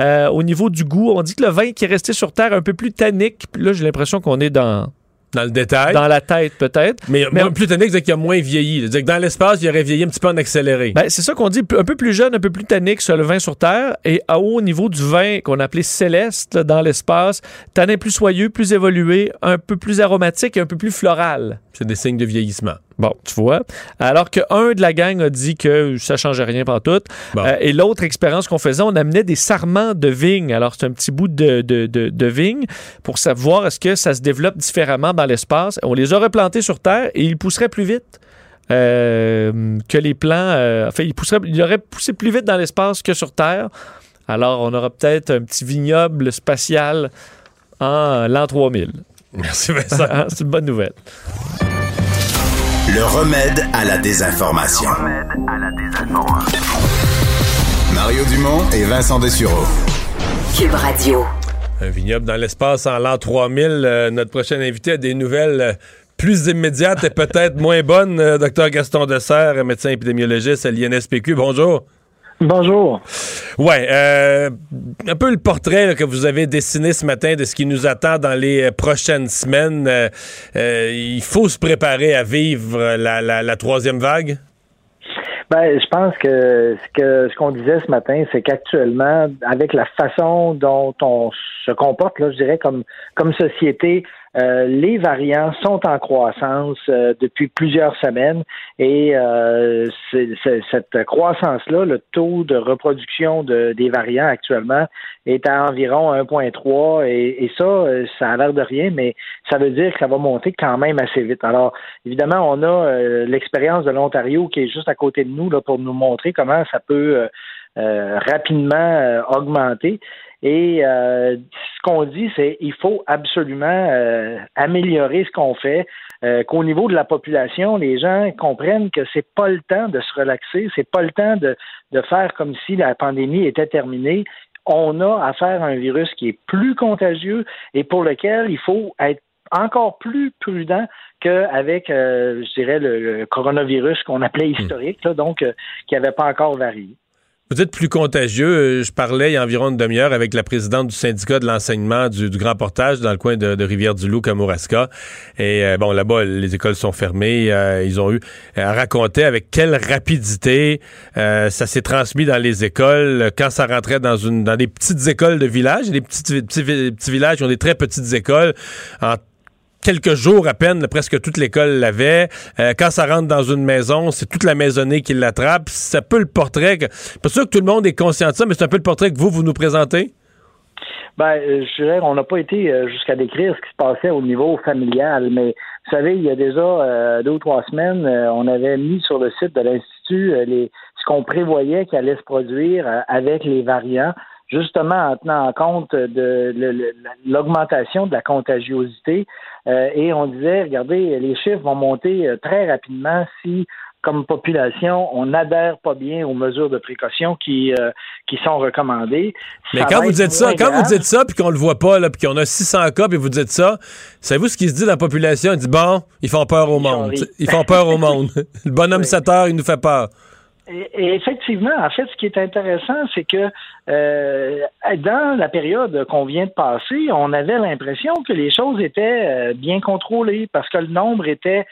euh, au niveau du goût, on dit que le vin qui est resté sur Terre un peu plus tannique, puis là j'ai l'impression qu'on est dans, Dans le détail. dans la tête peut-être. Mais, Mais moins on- plus tannique, c'est qu'il a moins vieilli. C'est-à-dire que dans l'espace, il aurait vieilli un petit peu en accéléré. Ben, c'est ça qu'on dit, un peu plus jeune, un peu plus tannique sur le vin sur Terre, et à haut niveau du vin qu'on appelait céleste là, dans l'espace, tanin plus soyeux, plus évolué, un peu plus aromatique et un peu plus floral. C'est des signes de vieillissement. Bon, tu vois. Alors que un de la gang a dit que ça changeait rien par tout. Bon. Euh, et l'autre expérience qu'on faisait, on amenait des sarments de vigne. Alors, c'est un petit bout de, de, de, de vigne pour savoir est-ce que ça se développe différemment dans l'espace. On les a replantés sur Terre et ils pousseraient plus vite. euh, que les plants. euh, enfin, ils, pousseraient, ils auraient poussé plus vite dans l'espace que sur Terre. Alors, on aura peut-être un petit vignoble spatial en l'an 3000. Merci, Vincent. c'est une bonne nouvelle. Le remède à la désinformation. Mario Dumont et Vincent Dessureau. Cube Radio. Un vignoble dans l'espace en l'an 3000. Euh, notre prochain invité a des nouvelles euh, plus immédiates et peut-être moins bonnes. Euh, Docteur Gaston Dessert, médecin épidémiologiste à l'INSPQ. Bonjour. Bonjour. Ouais, euh, un peu le portrait là, que vous avez dessiné ce matin de ce qui nous attend dans les euh, prochaines semaines. Euh, euh, il faut se préparer à vivre la, la- la troisième vague? Ben, je pense que ce que ce qu'on disait ce matin, c'est qu'actuellement, avec la façon dont on se comporte, là, je dirais comme comme société, euh, les variants sont en croissance euh, depuis plusieurs semaines et euh, cette croissance-là, le taux de reproduction de, des variants actuellement est à environ 1,3 et, et ça, euh, ça a l'air de rien, mais ça veut dire que ça va monter quand même assez vite. Alors, évidemment, on a euh, l'expérience de l'Ontario qui est juste à côté de nous là, pour nous montrer comment ça peut rapidement augmenter. Et euh, ce qu'on dit, c'est il faut absolument euh, améliorer ce qu'on fait, euh, qu'au niveau de la population, les gens comprennent que c'est pas le temps de se relaxer, c'est pas le temps de, de faire comme si la pandémie était terminée. On a affaire à un virus qui est plus contagieux et pour lequel il faut être encore plus prudent qu'avec, euh, je dirais, le, le coronavirus qu'on appelait historique, là, donc euh, qui n'avait pas encore varié. Vous êtes plus contagieux. Euh, Je parlais il y a environ une demi-heure avec la présidente du syndicat de l'enseignement du, Grand Portage dans le coin de, Rivière-du-Loup, Kamouraska. Et euh, bon, là-bas, les écoles sont fermées. Euh, ils ont eu... Elle racontait avec quelle rapidité ça s'est transmis dans les écoles. Quand ça rentrait dans une dans des petites écoles de village, des petits, petits, petits villages ont des très petites écoles, quelques jours à peine, presque toute l'école l'avait. Euh, quand ça rentre dans une maison, c'est toute la maisonnée qui l'attrape. C'est un peu le portrait. Que, pas sûr que tout le monde est conscient de ça, mais c'est un peu le portrait que vous, vous nous présentez. Ben, euh, je dirais, on n'a pas été euh, jusqu'à décrire ce qui se passait au niveau familial, mais vous savez, il y a déjà deux ou trois semaines, on avait mis sur le site de l'Institut ce qu'on prévoyait qui allait se produire avec les variants, justement en tenant en compte de l'augmentation de la contagiosité. Euh, et on disait, regardez, les chiffres vont monter euh, très rapidement si comme population, on n'adhère pas bien aux mesures de précaution qui, euh, qui sont recommandées. Mais Ça quand vous dites ça, quand vous dites ça, puis qu'on le voit pas, là, puis qu'on a 600 cas, puis vous dites ça, savez-vous ce qui se dit dans la population? Il dit, bon, ils font peur au monde. Ils font peur au monde. Le bonhomme 7 heures, il nous fait peur. Et, effectivement, en fait, ce qui est intéressant, c'est que euh, dans la période qu'on vient de passer, on avait l'impression que les choses étaient euh, bien contrôlées parce que le nombre était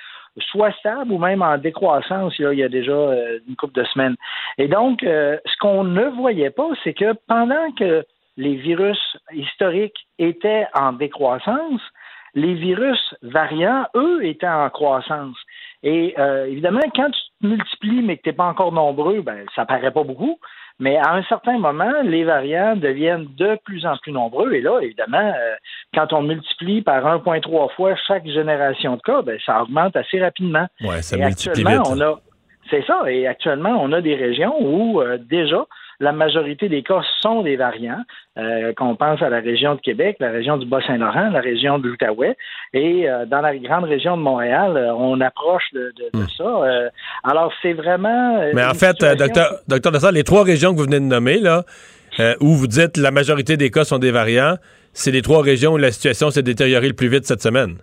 soit stable ou même en décroissance là, il y a déjà euh, une couple de semaines. Et donc, euh, ce qu'on ne voyait pas, c'est que pendant que les virus historiques étaient en décroissance, les virus variants, eux, étaient en croissance. Et euh, évidemment, quand tu te multiplies mais que tu n'es pas encore nombreux, ben, ça paraît pas beaucoup. Mais à un certain moment, les variants deviennent de plus en plus nombreux. Et là, évidemment, euh, quand on multiplie par 1,3 fois chaque génération de cas, ben, ça augmente assez rapidement. Ouais, ça Et multiplie actuellement, vite. on a c'est ça. Et actuellement, on a des régions où euh, déjà la majorité des cas sont des variants. Euh, qu'on pense à la région de Québec, la région du Bas-Saint-Laurent, la région de l'Outaouais. Et euh, dans la grande région de Montréal, euh, on approche de, de- de ça. Alors, c'est vraiment. Hmm. Mais en fait, docteur, docteur Dessert, les trois régions que vous venez de nommer, là, où vous dites la majorité des cas sont des variants, c'est les trois régions où la situation s'est détériorée le plus vite cette semaine.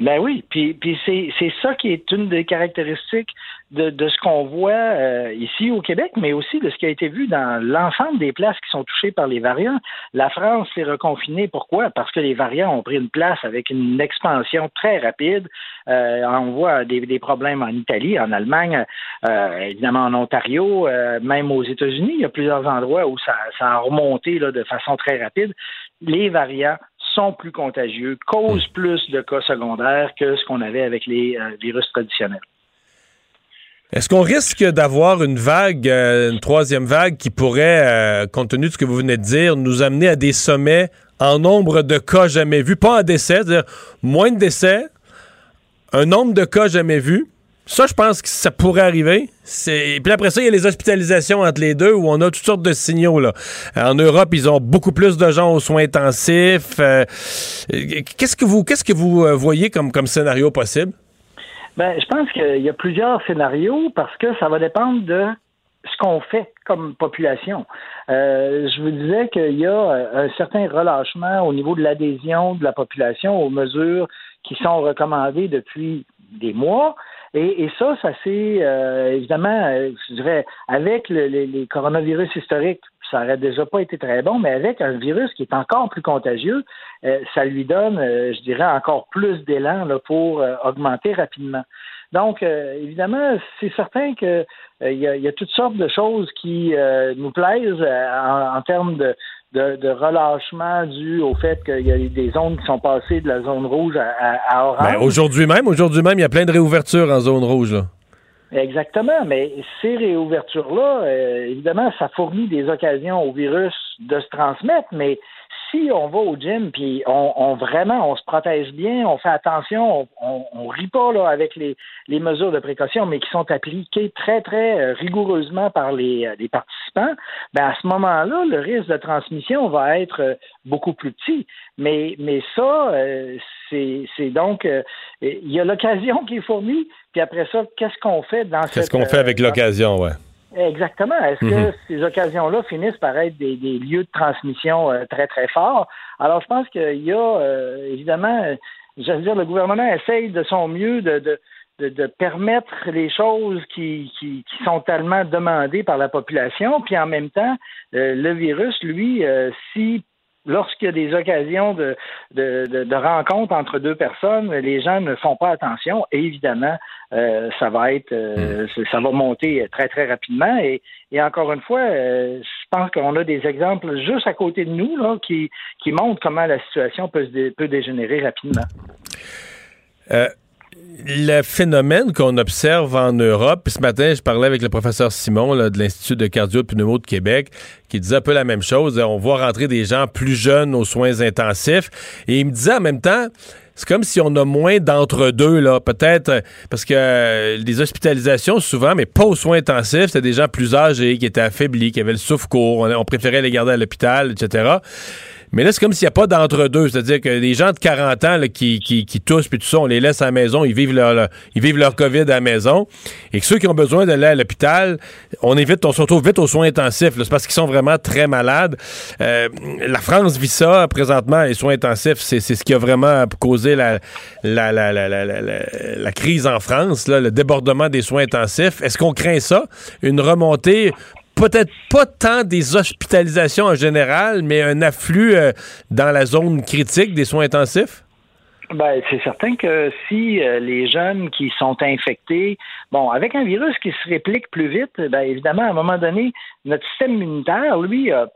Ben oui, puis, puis c'est, c'est ça qui est une des caractéristiques de, de ce qu'on voit euh, ici au Québec, mais aussi de ce qui a été vu dans l'ensemble des places qui sont touchées par les variants. La France s'est reconfinée. Pourquoi? Parce que les variants ont pris une place avec une expansion très rapide. Euh, on voit des, des problèmes en Italie, en Allemagne, euh, évidemment en Ontario, euh, même aux États-Unis. Il y a plusieurs endroits où ça, ça a remonté là, de façon très rapide. Les variants sont plus contagieux, causent plus de cas secondaires que ce qu'on avait avec les virus traditionnels. Est-ce qu'on risque d'avoir une vague, euh, une troisième vague qui pourrait, euh, compte tenu de ce que vous venez de dire, nous amener à des sommets en nombre de cas jamais vus, pas en décès, c'est-à-dire moins de décès, un nombre de cas jamais vus. Ça, je pense que ça pourrait arriver. C'est... Puis après ça, il y a les hospitalisations entre les deux où on a toutes sortes de signaux. Là. En Europe, ils ont beaucoup plus de gens aux soins intensifs. Euh, qu'est-ce que vous, qu'est-ce que vous euh, voyez comme, comme scénario possible? Ben, je pense qu'il y a plusieurs scénarios parce que ça va dépendre de ce qu'on fait comme population. Euh, je vous disais qu'il y a euh, un certain relâchement au niveau de l'adhésion de la population aux mesures qui sont recommandées depuis des mois. Et, ça, ça s'est euh, évidemment, euh, je dirais, avec le- les, les coronavirus historiques, ça aurait déjà pas été très bon, mais avec un virus qui est encore plus contagieux, euh, ça lui donne, euh, je dirais, encore plus d'élan pour euh, augmenter rapidement. Donc, évidemment, c'est certain que il y, a, toutes sortes de choses qui nous plaisent en, termes de, relâchement dû au fait qu'il y a des zones qui sont passées de la zone rouge à orange. Ben, aujourd'hui même, aujourd'hui même, il y a plein de réouvertures en zone rouge. Là. Exactement, mais ces réouvertures-là, euh, évidemment, ça fournit des occasions au virus de se transmettre, mais si on va au gym puis on, on vraiment on se protège bien, on fait attention, on, on rit pas là avec les, les mesures de précaution, mais qui sont appliquées très très euh, rigoureusement par les, euh, les participants, ben à ce moment-là, le risque de transmission va être euh, beaucoup plus petit. Mais mais ça, euh, c'est donc il y a l'occasion qui est fournie, puis après ça, qu'est-ce qu'on fait dans Qu'est-ce qu'on fait euh, avec l'occasion, ouais? Exactement. Est-ce Mhm. que ces occasions-là finissent par être des, des lieux de transmission euh, très, très forts? Alors, je pense qu'il y a, euh, évidemment, euh, j'allais dire, le gouvernement essaye de son mieux de, de, de, de permettre les choses qui, qui, qui sont tellement demandées par la population, puis en même temps, euh, le virus, lui, euh, si lorsqu'il y a des occasions de, de, de, de rencontres entre deux personnes, les gens ne font pas attention. Et évidemment, euh, ça va être, euh, ça va monter très très rapidement. Et, et encore une fois, euh, je pense qu'on a des exemples juste à côté de nous là, qui, qui montrent comment la situation peut, se dé- peut dégénérer rapidement. Le phénomène qu'on observe en Europe, puis ce matin, je parlais avec le professeur Simon de l'Institut de cardio pneumo de Québec, qui disait un peu la même chose. On voit rentrer des gens plus jeunes aux soins intensifs. Et il me disait en même temps, c'est comme si on a moins d'entre-deux, là, peut-être, parce que euh, les hospitalisations, souvent, mais pas aux soins intensifs, c'était des gens plus âgés, qui étaient affaiblis, qui avaient le souffle court, on préférait les garder à l'hôpital, etc. Mais là, c'est comme s'il n'y a pas d'entre-deux. C'est-à-dire que les gens de 40 ans là, qui, qui, qui toussent, puis tout ça, on les laisse à la maison, ils vivent leur, ils vivent leur COVID à la maison. Et que ceux qui ont besoin d'aller à l'hôpital, on évite, on se retrouve vite aux soins intensifs. C'est parce qu'ils sont vraiment très malades. Euh, la France vit ça présentement, les soins intensifs. C'est ce qui a vraiment causé la, la- la- la crise en France, là, le débordement des soins intensifs. Est-ce qu'on craint ça? Une remontée peut-être pas tant des hospitalisations en général, mais un afflux euh, dans la zone critique des soins intensifs? Ben, c'est certain que si euh, les jeunes qui sont infectés, bon, avec un virus qui se réplique plus vite, ben, évidemment, à un moment donné, notre système immunitaire, lui, a,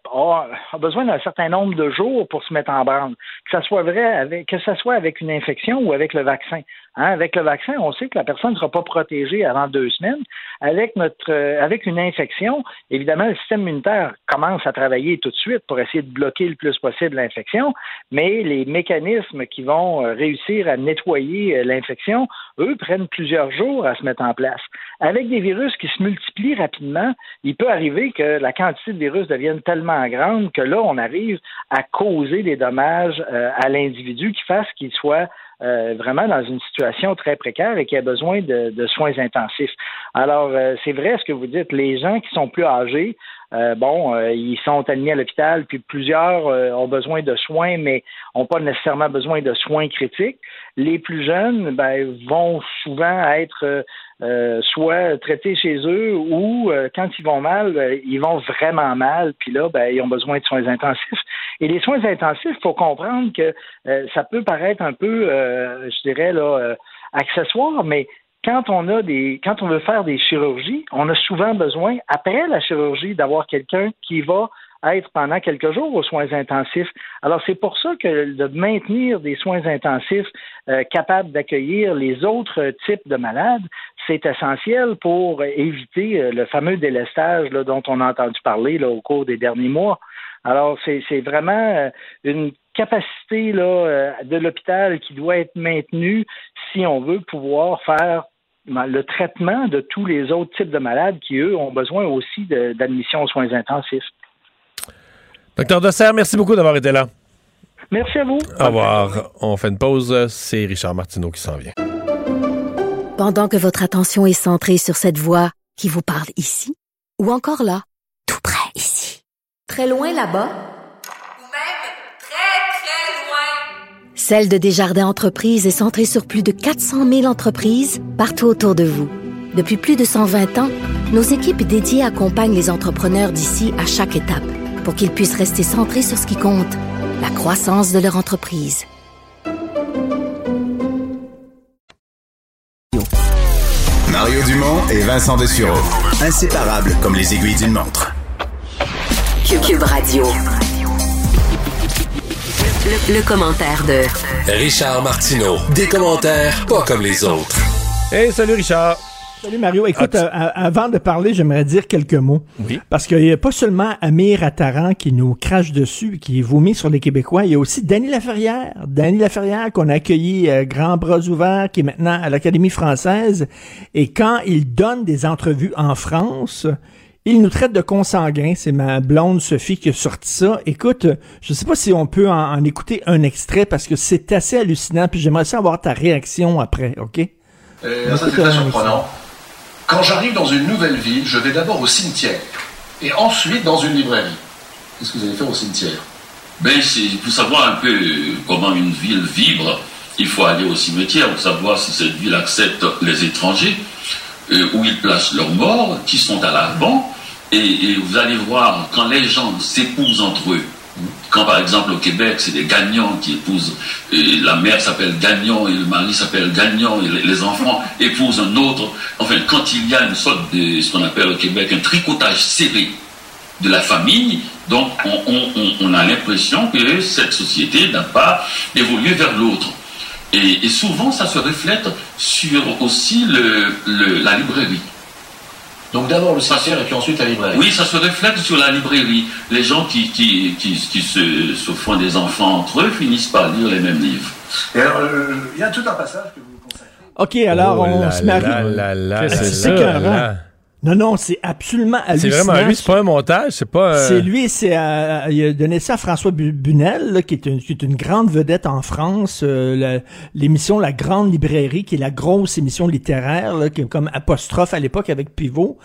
besoin d'un certain nombre de jours pour se mettre en branle. Que ça soit vrai avec, que ça soit avec une infection ou avec le vaccin. Hein, avec le vaccin, on sait que la personne ne sera pas protégée avant deux semaines. Avec notre, euh, avec une infection, évidemment, le système immunitaire commence à travailler tout de suite pour essayer de bloquer le plus possible l'infection, mais les mécanismes qui vont euh, réussir à nettoyer euh, l'infection, eux, prennent plusieurs jours à se mettre en place. Avec des virus qui se multiplient rapidement, il peut arriver que la quantité de virus devienne tellement grande que là, on arrive à causer des dommages euh, à l'individu qui fasse qu'il soit euh, vraiment dans une situation très précaire et qui a besoin de, de soins intensifs. Alors, euh, c'est vrai ce que vous dites, les gens qui sont plus âgés, euh, bon, euh, ils sont admis à l'hôpital, puis plusieurs euh, ont besoin de soins, mais n'ont pas nécessairement besoin de soins critiques. Les plus jeunes ben, vont souvent être euh, euh, soit traités chez eux ou euh, quand ils vont mal, euh, ils vont vraiment mal, puis là, ben, ils ont besoin de soins intensifs. Et les soins intensifs, il faut comprendre que euh, ça peut paraître un peu, euh, je dirais, là, euh, accessoire, mais quand on a des, quand on veut faire des chirurgies, on a souvent besoin, après la chirurgie, d'avoir quelqu'un qui va être pendant quelques jours aux soins intensifs. Alors, c'est pour ça que de maintenir des soins intensifs euh, capables d'accueillir les autres types de malades, c'est essentiel pour éviter euh, le fameux délestage dont on a entendu parler au cours des derniers mois. Alors, c'est vraiment euh, une capacité de l'hôpital qui doit être maintenue si on veut pouvoir faire ben, le traitement de tous les autres types de malades qui, eux, ont besoin aussi d'admission aux soins intensifs. Docteur Dosser, merci beaucoup d'avoir été là. Merci à vous. Au revoir. On fait une pause. C'est Richard Martineau qui s'en vient. Pendant que votre attention est centrée sur cette voix qui vous parle ici, ou encore là, tout près ici, très loin là-bas, Celle de Desjardins Entreprises est centrée sur plus de 400 000 entreprises partout autour de vous. Depuis plus de 120 ans, nos équipes dédiées accompagnent les entrepreneurs d'ici à chaque étape pour qu'ils puissent rester centrés sur ce qui compte, la croissance de leur entreprise. Mario Dumont et Vincent Dessureau. Inséparables comme les aiguilles d'une montre. Cube Radio. Le, le commentaire de Richard Martineau. Des commentaires pas comme les autres. Hey, salut Richard. Salut Mario. Écoute, Ah, euh, a- avant de parler, j'aimerais dire quelques mots. Oui. Parce qu'il n'y a pas seulement Amir Attaran qui nous crache dessus, qui vomit sur les Québécois, il y a aussi Danny Laferrière. Danny Laferrière qu'on a accueilli euh, grand bras ouverts, qui est maintenant à l'Académie française. Et quand il donne des entrevues en France, il nous traite de consanguins. C'est ma blonde Sophie qui a sorti ça. Écoute, je sais pas si on peut en, en écouter un extrait parce que c'est assez hallucinant. Puis j'aimerais ça avoir ta réaction après, OK? Euh, ça, c'est très surprenant. Quand j'arrive dans une nouvelle ville, je vais d'abord au cimetière et ensuite dans une librairie. Qu'est-ce que vous allez faire au cimetière? Ben, c'est pour savoir un peu comment une ville vibre, il faut aller au cimetière pour savoir si cette ville accepte les étrangers, euh, où ils placent leurs morts, qui sont à l'avant, et vous allez voir quand les gens s'épousent entre eux. Quand par exemple au Québec, c'est des gagnants qui épousent, la mère s'appelle Gagnon et le mari s'appelle Gagnon et les, enfants épousent un autre. Enfin, quand il y a une sorte de ce qu'on appelle au Québec un tricotage serré de la famille, donc on, a l'impression que cette société n'a pas évolué vers l'autre. Et, souvent, ça se reflète sur aussi la librairie. Donc d'abord le cimetière et puis ensuite la librairie. Oui, ça se reflète sur la librairie. Les gens qui, qui, qui, qui se, se font des enfants entre eux finissent par lire les mêmes livres. Et alors, euh, il y a tout un passage que vous OK, alors Oh on là se marie. c'est là. Non, non, c'est absolument C'est hallucinant. vraiment lui, c'est pas un montage, c'est pas. C'est lui, c'est euh, il a donné ça à François Bu- Bunel, là, qui, est une, qui est une grande vedette en France. euh, L'émission La Grande Librairie, qui est la grosse émission littéraire, là, qui est comme apostrophe à l'époque avec Pivot.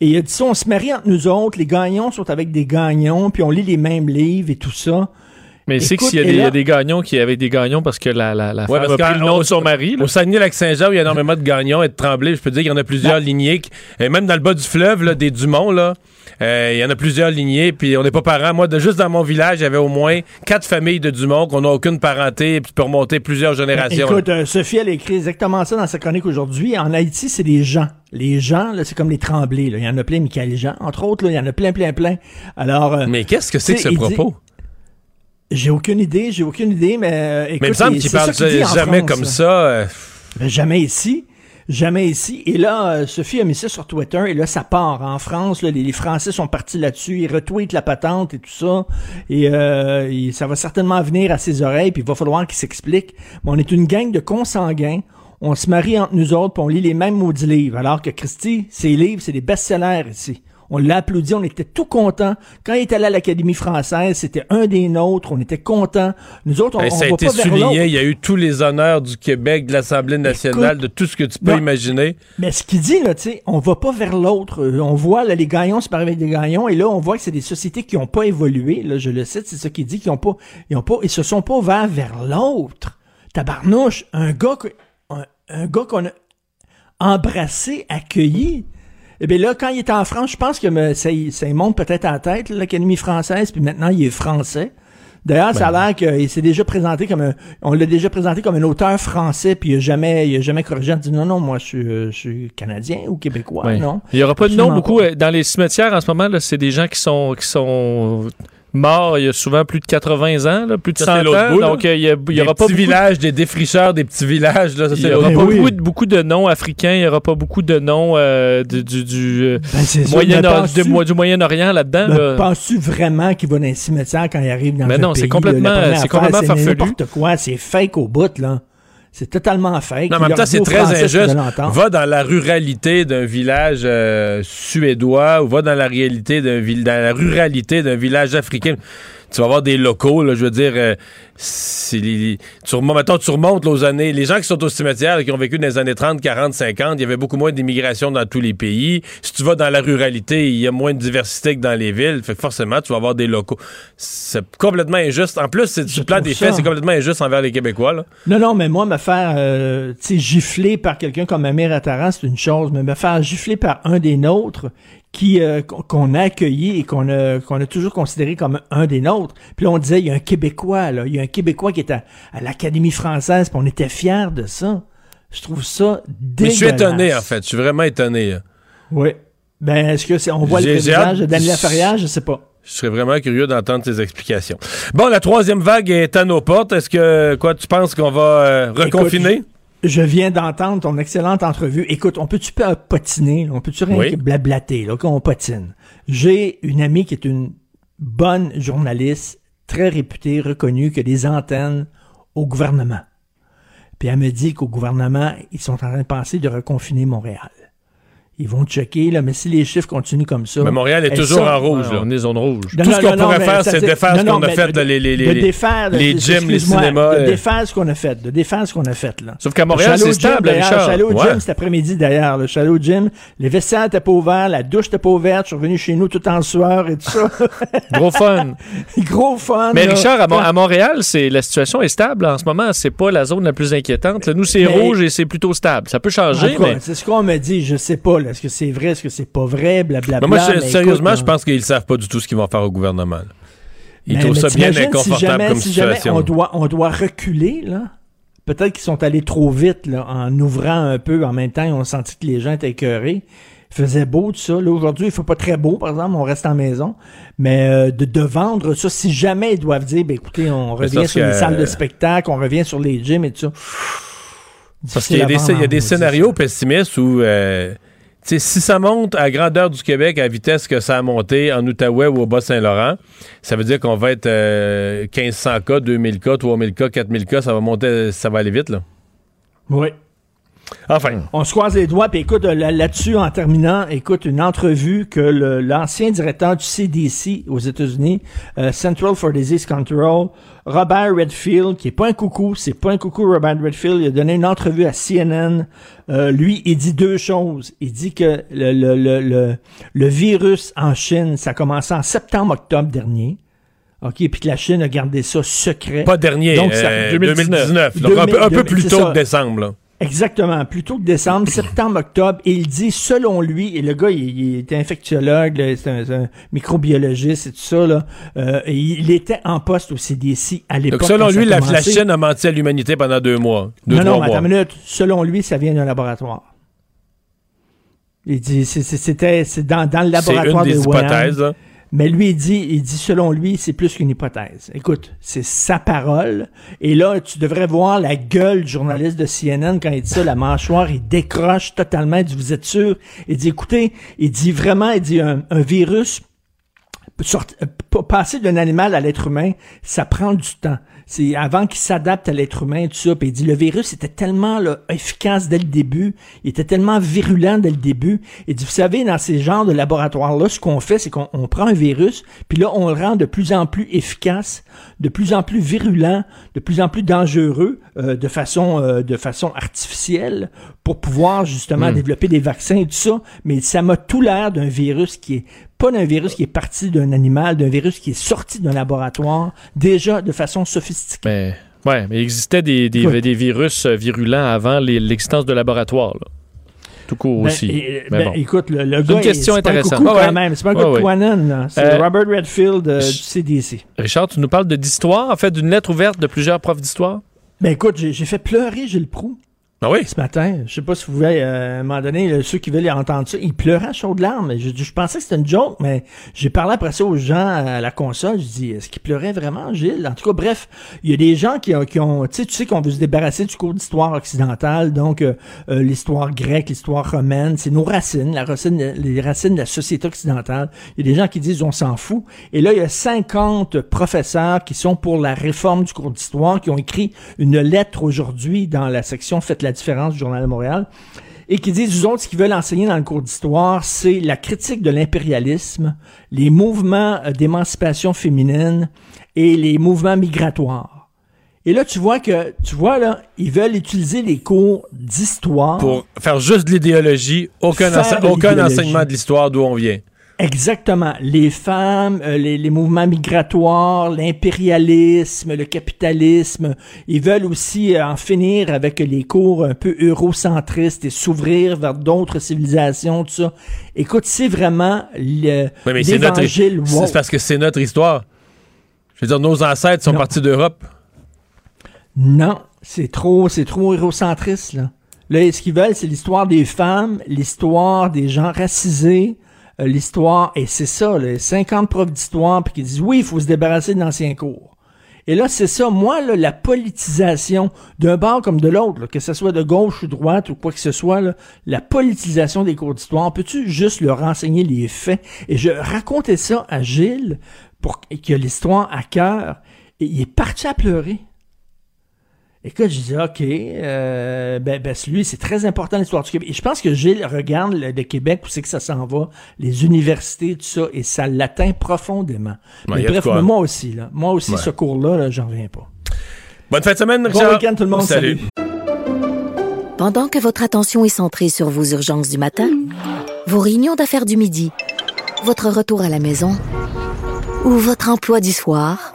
Et il a dit ça, on se marie entre nous autres, les gagnons sont avec des gagnons, puis on lit les mêmes livres et tout ça. Mais c'est qu'il y, a des- y a des gagnons qui avaient des gagnons parce que la, la, la Ouais, femme a parce pris le nom de son mari. là. Au Saguenay-Lac-Saint-Jean, où il y a énormément de gagnons et de tremblés, je peux te dire qu'il y en a plusieurs lignées. qui- Et même dans le bas du fleuve, là, des Dumont, là, euh, il y en a plusieurs lignées. Puis on n'est pas parents. Moi, de, juste dans mon village, il y avait au moins quatre familles de Dumont qu'on n'a aucune parenté. Puis tu peux remonter plusieurs générations. Écoute, euh, Sophie, elle a écrit exactement ça dans sa chronique aujourd'hui. En Haïti, c'est les gens. Les gens, là, c'est comme les tremblés. là. Il y en a plein, Michael Jean. Entre autres, là, il y en a plein, plein, plein. Alors, euh, Mais qu'est-ce que c'est que ce dit- propos? J'ai aucune idée, j'ai aucune idée, mais euh, écoute, Mais il me semble qu'il parle jamais France, comme ça. euh, Ben, jamais ici. Jamais ici. Et là, euh, Sophie a mis ça sur Twitter et là, ça part. En France, là, les, les Français sont partis là-dessus. Ils retweetent la patente et tout ça. Et, euh, et ça va certainement venir à ses oreilles, puis il va falloir qu'il s'explique. Mais on est une gang de consanguins. On se marie entre nous autres, puis on lit les mêmes maudits livres. Alors que Christy, ses livres, c'est des best-sellers ici. On l'a applaudi, on était tout contents. Quand il est allé à l'Académie française, c'était un des nôtres, on était contents. Nous autres, on, on ça a va été pas vers l'autre. souligné. Il y a eu tous les honneurs du Québec, de l'Assemblée nationale, Écoute, de tout ce que tu peux non. imaginer. Mais ce qu'il dit, là, tu sais, on va pas vers l'autre. Euh, On voit, là, les gagnons se parlent avec des gagnons, et là, on voit que c'est des sociétés qui ont pas évolué, là, je le cite, c'est ça qu'il dit, qui ont pas, ils ont pas, ils se sont pas ouverts vers l'autre. Tabarnouche, un gars, que- un, un gars qu'on a embrassé, accueilli. Eh bien là, quand il était en France, je pense que me- ça, ça monte peut-être à la tête, l'Académie française, puis maintenant, il est français. D'ailleurs, ça a l'air qu'il s'est déjà présenté comme un, on l'a déjà présenté comme un auteur français, puis il a jamais, il a jamais corrigé en disant non, non, moi, je suis, euh, je suis canadien ou québécois, Ouais. non. Il n'y aura pas de nom beaucoup. euh, Dans les cimetières, en ce moment, là, c'est des gens qui sont, qui sont morts il y a souvent plus de 80 ans, là, plus de Ça, 100 c'est l'autre ans. bout, donc, euh, il y, a- il y Des aura pas petits beaucoup de- villages, des défricheurs, des petits villages. Là, ça, il n'y aura pas beaucoup, de, beaucoup de noms africains, il n'y aura pas beaucoup de noms euh, du, du, du, euh, Ben, Moyen- du, du Moyen-Orient là-dedans. Ben, là? Penses-tu vraiment qu'il va dans un cimetière quand il arrive dans Mais un non, c'est pays, complètement- c'est complètement c'est farfelu. n'importe quoi, c'est fake au bout, là? C'est totalement fake. Non, en Il même temps, c'est très injuste. Va dans la ruralité d'un village euh, suédois ou va dans la réalité d'un dans la ruralité d'un village africain. Tu vas avoir des locaux, là, je veux dire, euh, les- tu remontes, mettons, tu remontes là, aux années, les gens qui sont au cimetière, là, qui ont vécu dans les années 30, 40, 50, il y avait beaucoup moins d'immigration dans tous les pays. Si tu vas dans la ruralité, il y a moins de diversité que dans les villes, fait que forcément, tu vas avoir des locaux. C'est complètement injuste. En plus, c'est du plan des faits, c'est complètement injuste envers les Québécois, là. Non, non, mais moi, me faire euh, gifler par quelqu'un comme Amir Attaran, c'est une chose, mais me faire gifler par un des nôtres qui euh, qu'on- qu'on a accueilli et qu'on a, qu'on a toujours considéré comme un des nôtres. Puis là, on disait, il y a un Québécois, là. Il y a un Québécois qui est à, à l'Académie française, puis on était fiers de ça. Je trouve ça Mais dégueulasse. je suis étonné, en fait. Je suis vraiment étonné. là. Oui. Ben, est-ce que c'est, on voit le visage de Daniela Ferrière? Je sais pas. Je serais vraiment curieux d'entendre tes explications. Bon, la troisième vague est à nos portes. Est-ce que, quoi, tu penses qu'on va euh, reconfiner? Écoute, je viens d'entendre ton excellente entrevue. Écoute, on peut-tu potiner? On peut-tu rien Oui. blablater, là, qu'on patine? J'ai une amie qui est une bonne journaliste, très réputée, reconnue, qui a des antennes au gouvernement. Puis elle me dit qu'au gouvernement, ils sont en train de penser de reconfiner Montréal. Ils vont checker, là, mais si les chiffres continuent comme ça. Mais Montréal est toujours sont- en rouge. Là. on est zone rouge. Non, Tout non, ce qu'on non, pourrait faire, c'est défaire ce qu'on a fait, les, les, de les, défaire, les gyms, les cinémas. De euh. défaire ce qu'on a fait, de défaire ce qu'on a fait, là. Sauf qu'à Montréal, c'est stable, Richard. Le Shallow Ouais. Gym cet après-midi, d'ailleurs. Le Shallow Gym, les vestiaires n'étaient pas ouverts, la douche n'était pas ouverte, je suis revenu chez nous tout en sueur et tout ça. Gros fun. Gros fun. Mais. Richard, à, Montréal, c'est la situation est stable en ce moment. C'est pas la zone la plus inquiétante. Nous, c'est rouge et c'est plutôt stable. Ça peut changer, C'est ce qu'on me dit, je sais pas, là. Est-ce que c'est vrai, est-ce que c'est pas vrai, blablabla. Mais moi, je- mais sérieusement, écoute, je pense qu'ils savent pas du tout ce qu'ils vont faire au gouvernement. là. Ils Mais- trouvent mais ça bien inconfortable si jamais, comme si jamais on doit, on doit reculer, là. Peut-être qu'ils sont allés trop vite, là, en ouvrant un peu. En même temps, ils ont senti que les gens étaient écœurés. il faisait beau, tout ça. Là, aujourd'hui, il fait pas très beau, par exemple, on reste en maison. Mais euh, de, de vendre ça, si jamais ils doivent dire, ben écoutez, on revient sur les salles de spectacle, on revient sur les gyms et tout ça. Parce qu'il y a des, il y a scénarios pessimistes où, euh, si ça monte à grandeur du Québec à vitesse que ça a monté en Outaouais ou au Bas-Saint-Laurent, ça veut dire qu'on va être euh, 1500 cas, 2000 cas, 3000 cas, 4000 cas, ça va monter, ça va aller vite, là. Oui. Enfin. On se croise les doigts, puis écoute, euh, là- là-dessus, en terminant, écoute, une entrevue que l'ancien directeur du CDC aux États-Unis, euh, Central for Disease Control, Robert Redfield, qui est pas un coucou, c'est pas un coucou, Robert Redfield, il a donné une entrevue à CNN. Euh, lui, il dit deux choses. Il dit que le, le, le, le, le virus en Chine, ça a commencé en septembre-octobre dernier. OK, puis que la Chine a gardé ça secret. Pas dernier, euh, 2019, donc un peu- un peu plus tôt que décembre, là. Exactement, plutôt que décembre, septembre, octobre, et il dit, selon lui, et le gars, il, il était infectiologue, c'est un, c'est un microbiologiste et tout ça, là, euh, et il était en poste au CDC à l'époque. Donc, selon lui, la, la. Chine a menti à l'humanité pendant deux mois. Deux, non, trois non, mois. attends une minute. Selon lui, ça vient d'un laboratoire. Il dit, c'est- c'est- c'était, c'est dans, dans le C'est laboratoire une des de Wuhan. hypothèses. Mais lui, il dit, il dit, selon lui, c'est plus qu'une hypothèse. Écoute, c'est sa parole. Et là, tu devrais voir la gueule du journaliste de CNN quand il dit ça, la mâchoire, il décroche totalement. Il dit, vous êtes sûr? Il dit, écoutez, il dit vraiment, il dit, un, virus, sorti- euh, passer d'un animal à l'être humain, ça prend du temps. C'est avant qu'il s'adapte à l'être humain, tout ça. Puis il dit le virus était tellement là, efficace dès le début, il était tellement virulent dès le début. Il dit vous savez dans ces genres de laboratoires là, ce qu'on fait, c'est qu'on on prend un virus, puis là on le rend de plus en plus efficace, de plus en plus virulent, de plus en plus dangereux, euh, de façon euh, de façon artificielle pour pouvoir justement Hmm. développer des vaccins et tout ça. Mais ça m'a tout l'air d'un virus qui est pas d'un virus qui est parti d'un animal, d'un virus qui est sorti d'un laboratoire, déjà de façon sophistiquée. Mais, ouais, mais il existait des, des, Oui. des virus euh, virulents avant l'existence de laboratoires. là. Tout court Ben, aussi. et- Mais ben, bon. écoute, le, gars, une question c'est pas un intéressante. coucou quand même. C'est pas un ouais. C'est Euh, Robert Redfield euh, du CDC. Richard, tu nous parles d'histoire, en fait, d'une lettre ouverte de plusieurs profs d'histoire? Ben écoute, j'ai j'ai fait pleurer Gilles Proux. Ah oui? Ce matin, je sais pas si vous voulez, euh, à un moment donné, ceux qui veulent entendre ça, il pleurait à chaudes larmes. Je, je pensais que c'était une joke, mais j'ai parlé après ça aux gens à la console. Je dis, est-ce qu'il pleurait vraiment, Gilles? En tout cas, bref, il y a des gens qui ont, qui ont tu sais, tu sais qu'on veut se débarrasser du cours d'histoire occidentale, donc euh, euh, l'histoire grecque, l'histoire romaine, c'est nos racines, la racine, les racines de la société occidentale. Il y a des gens qui disent, on s'en fout. Et là, il y a 50 professeurs qui sont pour la réforme du cours d'histoire, qui ont écrit une lettre aujourd'hui dans la section Faites la différence du Journal de Montréal et qui disent, vous autres, ce qu'ils veulent enseigner dans le cours d'histoire, c'est la critique de l'impérialisme, les mouvements euh, d'émancipation féminine et les mouvements migratoires. Et là, tu vois que, tu vois, là, ils veulent utiliser les cours d'histoire. Pour faire juste de l'idéologie, aucun, ense- aucun enseignement de l'histoire d'où on vient. Exactement. Les femmes, euh, les, les mouvements migratoires, l'impérialisme, le capitalisme. Ils veulent aussi euh, en finir avec les cours un peu eurocentristes et s'ouvrir vers d'autres civilisations, tout ça. Écoute, c'est vraiment le- Oui, mais c'est notre, l'évangile c'est woke. parce que c'est notre histoire. Je veux dire, nos ancêtres sont partis d'Europe. Non, c'est trop, c'est trop hérocentriste, là. Là, ce qu'ils veulent, c'est l'histoire des femmes, l'histoire des gens racisés, l'histoire, et c'est ça, les 50 profs d'histoire, puis qui disent, oui, il faut se débarrasser de l'ancien cours. Et là, c'est ça, moi, la politisation d'un bord comme de l'autre, que ce soit de gauche ou droite ou quoi que ce soit, la politisation des cours d'histoire, peux-tu juste leur renseigner les faits? Et je racontais ça à Gilles pour a l'histoire à cœur, et il est parti à pleurer. Écoute, je dis, OK, euh, ben, ben, lui, c'est très important l'histoire du Québec. Et je pense que Gilles regarde le, le Québec, où c'est que ça s'en va, les universités, tout ça, et ça l'atteint profondément. Ouais, mais de bref, mais moi aussi, là. Moi aussi, Ouais. ce cours-là, là, j'en reviens pas. Bonne fin de semaine, Bon Richard. week-end, tout le monde. Salut. Pendant que votre attention est centrée sur vos urgences du matin, vos réunions d'affaires du midi, votre retour à la maison ou votre emploi du soir,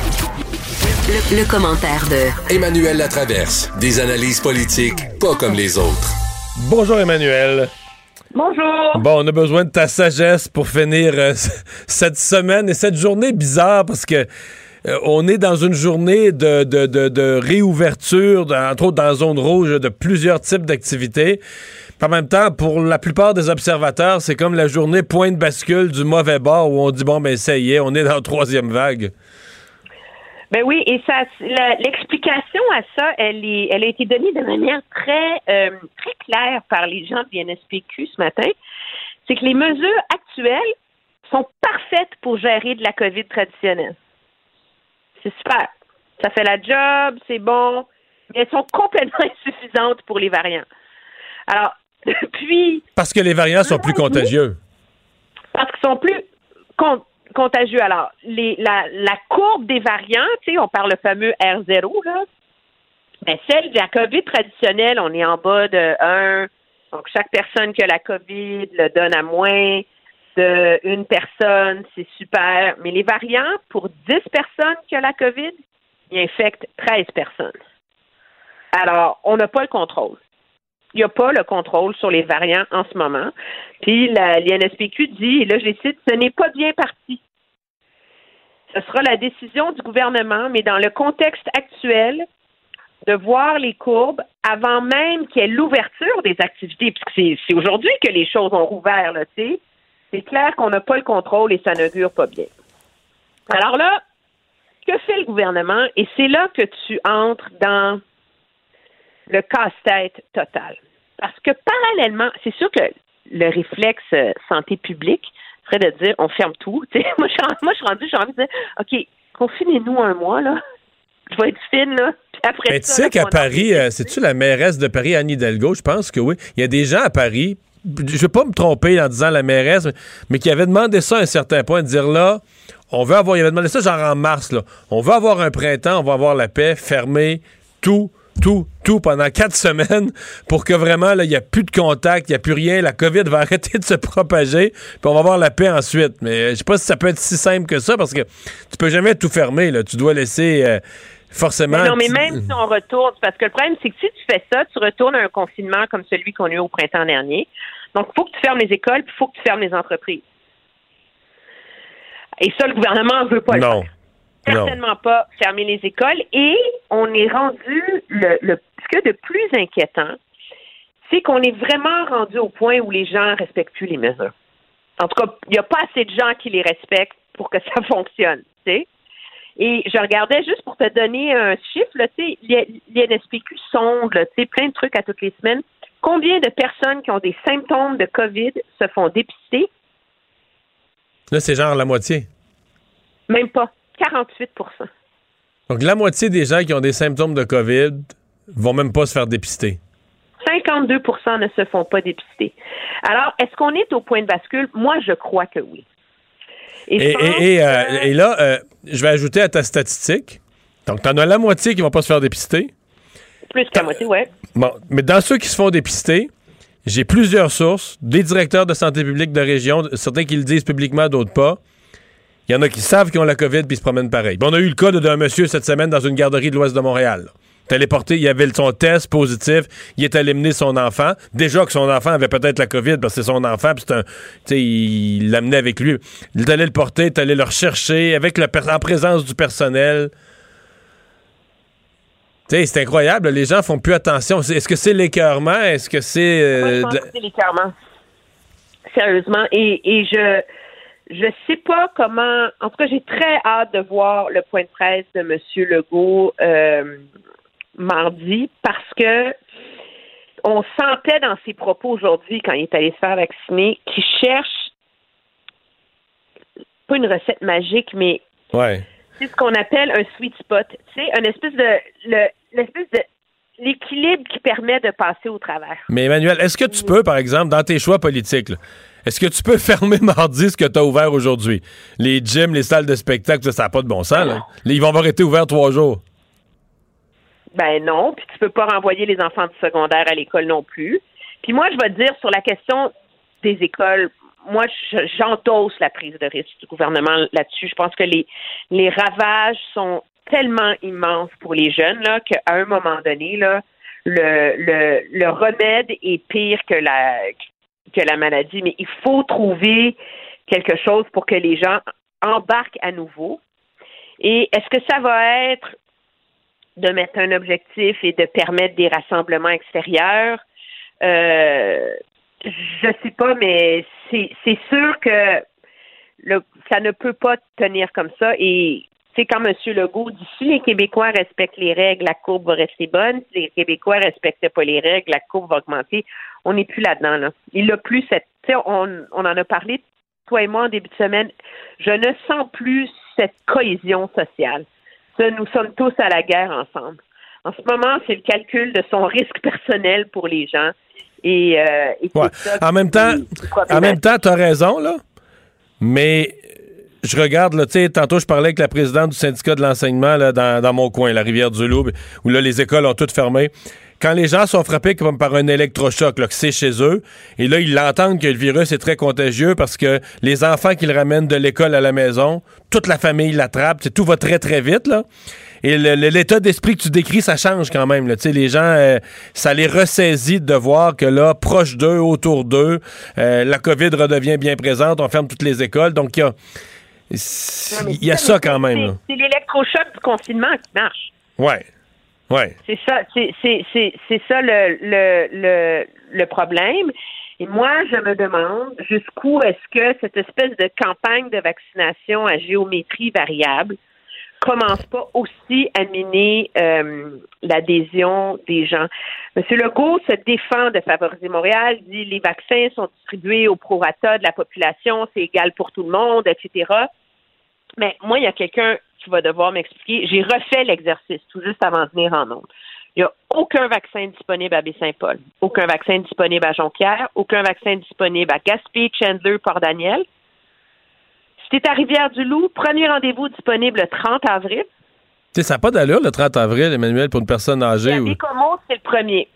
Le, le commentaire de Emmanuel Latraverse. Des analyses politiques pas comme les autres. Bonjour Emmanuel. Bonjour. Bon, on a besoin de ta sagesse pour finir euh, cette semaine et cette journée bizarre parce que euh, on est dans une journée de, de, de, de réouverture, entre autres dans la zone rouge, de plusieurs types d'activités. En même temps, pour la plupart des observateurs, c'est comme la journée point de bascule du mauvais bord où on dit bon ben ça y est, on est dans la troisième vague. Ben oui, et ça, l'explication à ça, elle est, elle a été donnée de manière très, euh, très claire par les gens de l'NSPQ ce matin. C'est que les mesures actuelles sont parfaites pour gérer de la COVID traditionnelle. C'est super. Ça fait la job, c'est bon, mais elles sont complètement insuffisantes pour les variants. Alors, depuis Parce que les variants sont plus contagieux. parce qu'ils sont plus contagieux. Alors, les, la, la courbe des variants, on parle le fameux R0, là. Mais celle de la COVID traditionnelle, on est en bas de 1. Donc, chaque personne qui a la COVID le donne à moins de une personne, c'est super. Mais les variants, pour 10 personnes qui ont la COVID, ils infectent 13 personnes. Alors, on n'a pas le contrôle. Il n'y a pas le contrôle sur les variants en ce moment. Puis l'INSPQ dit, et là je les cite, ce n'est pas bien parti. Ce sera la décision du gouvernement, mais dans le contexte actuel, de voir les courbes avant même qu'il y ait l'ouverture des activités, puisque c'est c'est aujourd'hui que les choses ont rouvert, là, tu sais. C'est clair qu'on n'a pas le contrôle et ça n'augure pas bien. Alors là, que fait le gouvernement? Et c'est là que tu entres dans le casse-tête total. Parce que parallèlement, c'est sûr que le réflexe euh, santé publique serait de dire on ferme tout. Moi, je suis ren- moi, je suis rendue, j'ai envie de dire OK, confinez-nous un mois, là. Je vais être fine, là. Après Mais tu sais qu'à Paris, euh, c'est-tu la mairesse de Paris, Anne Hidalgo? Je pense que oui. Il y a des gens à Paris, je vais pas me tromper en disant la mairesse, mais, mais qui avaient demandé ça à un certain point, de dire là, on veut avoir, il avait demandé ça genre en mars, là. On veut avoir un printemps, on va avoir la paix, fermer tout, tout, tout pendant quatre semaines pour que vraiment, là, il n'y a plus de contact, il n'y a plus rien, la COVID va arrêter de se propager, puis on va avoir la paix ensuite. Mais euh, je sais pas si ça peut être si simple que ça, parce que tu peux jamais tout fermer, là. Tu dois laisser euh, forcément... Mais non, mais même si on retourne, parce que le problème, c'est que si tu fais ça, tu retournes à un confinement comme celui qu'on a eu au printemps dernier. Donc, il faut que tu fermes les écoles, puis il faut que tu fermes les entreprises. Et ça, le gouvernement ne veut pas le Non. Non. Certainement pas fermer les écoles. Et on est rendu, le, le, ce qu'il y a de plus inquiétant, c'est qu'on est vraiment rendu au point où les gens respectent plus les mesures? En tout cas, il n'y a pas assez de gens qui les respectent pour que ça fonctionne, tu sais. Et je regardais juste pour te donner un chiffre, là, l'INSPQ sonde, là, tu sais, plein de trucs à toutes les semaines. Combien de personnes qui ont des symptômes de COVID se font dépister? Là, c'est genre la moitié. Même pas. 48 Donc, la moitié des gens qui ont des symptômes de COVID vont même pas se faire dépister. 52% ne se font pas dépister. Alors, est-ce qu'on est au point de bascule? Moi, je crois que oui. Et, euh, là, euh, je vais ajouter à ta statistique. Donc, t'en as la moitié qui vont pas se faire dépister. Plus que la moitié. Bon, mais dans ceux qui se font dépister, j'ai plusieurs sources, des directeurs de santé publique de région, certains qui le disent publiquement, d'autres pas. Il y en a qui savent qu'ils ont la COVID puis ils se promènent pareil. On a eu le cas d'un monsieur cette semaine dans une garderie de l'ouest de Montréal. Téléporté, il avait son test positif, il est allé mener son enfant. Déjà que son enfant avait peut-être la COVID parce que c'est son enfant, puis c'est un, tu sais, il l'amenait avec lui. Il est allé le porter, il est allé le rechercher avec le en présence du personnel. Tu sais, c'est incroyable, les gens font plus attention. Est-ce que c'est l'écœurement? Est-ce que c'est. euh, c'est l'écœurement. Sérieusement. Et, et je je sais pas comment. En tout cas, j'ai très hâte de voir le point de presse de M. Legault euh, mardi parce que on sentait dans ses propos aujourd'hui, quand il est allé se faire vacciner, qu'il cherche pas une recette magique, mais Ouais. c'est ce qu'on appelle un sweet spot. Tu sais, une espèce de le- l'espèce de l'équilibre qui permet de passer au travers. Mais Emmanuel, est-ce que tu peux, par exemple, dans tes choix politiques, là, est-ce que tu peux fermer mardi ce que tu as ouvert aujourd'hui? Les gyms, les salles de spectacle, ça n'a pas de bon sens. Là. Ils vont avoir été ouverts trois jours. Ben non, puis tu peux pas renvoyer les enfants du secondaire à l'école non plus. Puis moi, je vais te dire sur la question des écoles, moi, je- j'endosse la prise de risque du gouvernement là-dessus. Je pense que les, les ravages sont tellement immenses pour les jeunes là qu'à un moment donné, là, le, le, remède est pire que la que la maladie. Mais il faut trouver quelque chose pour que les gens embarquent à nouveau. Et est-ce que ça va être de mettre un objectif et de permettre des rassemblements extérieurs? Euh, je sais pas, mais c'est sûr que ça ne peut pas tenir comme ça. Et c'est quand M. Legault dit si les Québécois respectent les règles, la courbe va rester bonne. Si les Québécois ne respectent pas les règles, la courbe va augmenter. On n'est plus là-dedans. Là. Il n'a plus cette. tu On, on en a parlé, toi et moi, en début de semaine. Je ne sens plus cette cohésion sociale. Ça, nous sommes tous à la guerre ensemble. En ce moment, c'est le calcul de son risque personnel pour les gens. Et, euh, et c'est Ouais. ça En même temps, en même temps, t'as raison, là. Mais je regarde, là, tantôt, je parlais avec la présidente du syndicat de l'enseignement, dans, dans mon coin, la Rivière-du-Loup, où là, les écoles ont toutes fermé. Quand les gens sont frappés comme par un électrochoc, là, que c'est chez eux, et là, ils l'entendent que le virus est très contagieux parce que les enfants qu'ils ramènent de l'école à la maison, toute la famille l'attrape, tout va très, très vite, là. Et l'état d'esprit que tu décris, ça change quand même. Là. Les gens, euh, ça les ressaisit de voir que là, proche d'eux, autour d'eux, euh, la COVID redevient bien présente, on ferme toutes les écoles. Donc, il y a, il y a ça quand même. C'est l'électrochoc du confinement qui marche. Ouais. Ouais. C'est ça, c'est ça le, le, le, le problème. Et moi, je me demande jusqu'où est-ce que cette espèce de campagne de vaccination à géométrie variable commence pas aussi à miner euh, l'adhésion des gens. Monsieur Legault se défend de favoriser Montréal, dit les vaccins sont distribués au prorata de la population, c'est égal pour tout le monde, etc. Mais moi, il y a quelqu'un qui va devoir m'expliquer. J'ai refait l'exercice tout juste avant de venir en ondes. Il n'y a aucun vaccin disponible à Baie-Saint-Paul, aucun vaccin disponible à Jonquière, aucun vaccin disponible à Gaspé, Chandler, Port-Daniel. Si tu à Rivière-du-Loup, premier rendez-vous disponible le 30 avril. Tu sais, ça n'a pas d'allure le 30 avril, Emmanuel, pour une personne âgée. ou- c'est le premier.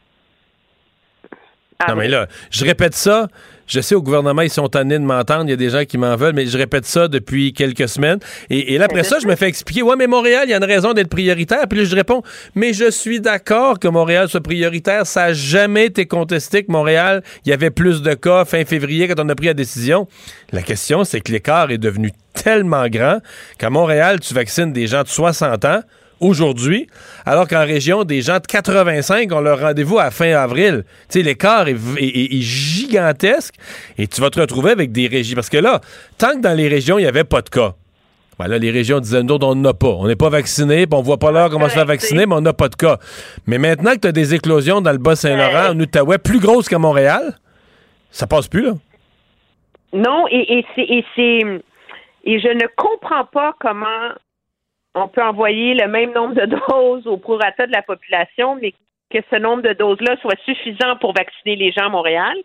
Non, mais là, je répète ça. Je sais, au gouvernement, ils sont tannés de m'entendre. Il y a des gens qui m'en veulent, mais je répète ça depuis quelques semaines. Et, et là, après ça, je me fais expliquer, ouais, mais Montréal, il y a une raison d'être prioritaire. Puis là, je réponds, mais je suis d'accord que Montréal soit prioritaire. Ça n'a jamais été contesté que Montréal, il y avait plus de cas fin février quand on a pris la décision. La question, c'est que l'écart est devenu tellement grand qu'à Montréal, tu vaccines des gens de 60 ans aujourd'hui, alors qu'en région, des gens de 85 ont leur rendez-vous à fin avril. Tu sais, l'écart est, v- est- est- est gigantesque et tu vas te retrouver avec des régions. Parce que là, tant que dans les régions, il n'y avait pas de cas, ben là, les régions disaient, nous autres, on n'en a pas. On n'est pas vacciné, puis on voit pas l'heure comment se faire vacciner, mais on n'a pas de cas. Mais maintenant que tu as des éclosions dans le Bas-Saint-Laurent, en Outaouais, plus grosses qu'à Montréal, ça passe plus, là. Non, et, et c'est et c'est et je ne comprends pas comment on peut envoyer le même nombre de doses au prorata de la population, mais que ce nombre de doses-là soit suffisant pour vacciner les gens à Montréal,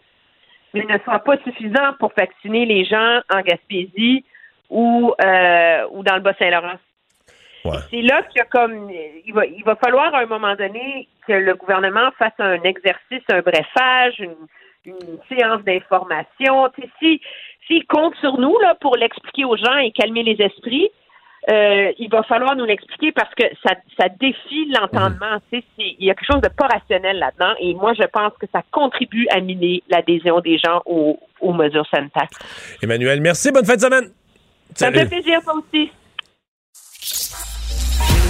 mais ne soit pas suffisant pour vacciner les gens en Gaspésie ou euh, ou dans le Bas-Saint-Laurent. C'est là qu'il y a comme il va il va falloir à un moment donné que le gouvernement fasse un exercice, un brefage, une, une séance d'information. Si s'il compte sur nous là pour l'expliquer aux gens et calmer les esprits, euh, il va falloir nous l'expliquer parce que ça, ça défie l'entendement. C'est- Il y a quelque chose de pas rationnel là-dedans et moi je pense que ça contribue à miner l'adhésion des gens aux, aux mesures sanitaires. Emmanuel, merci. Bonne fin de semaine. Ça me fait plaisir, toi aussi.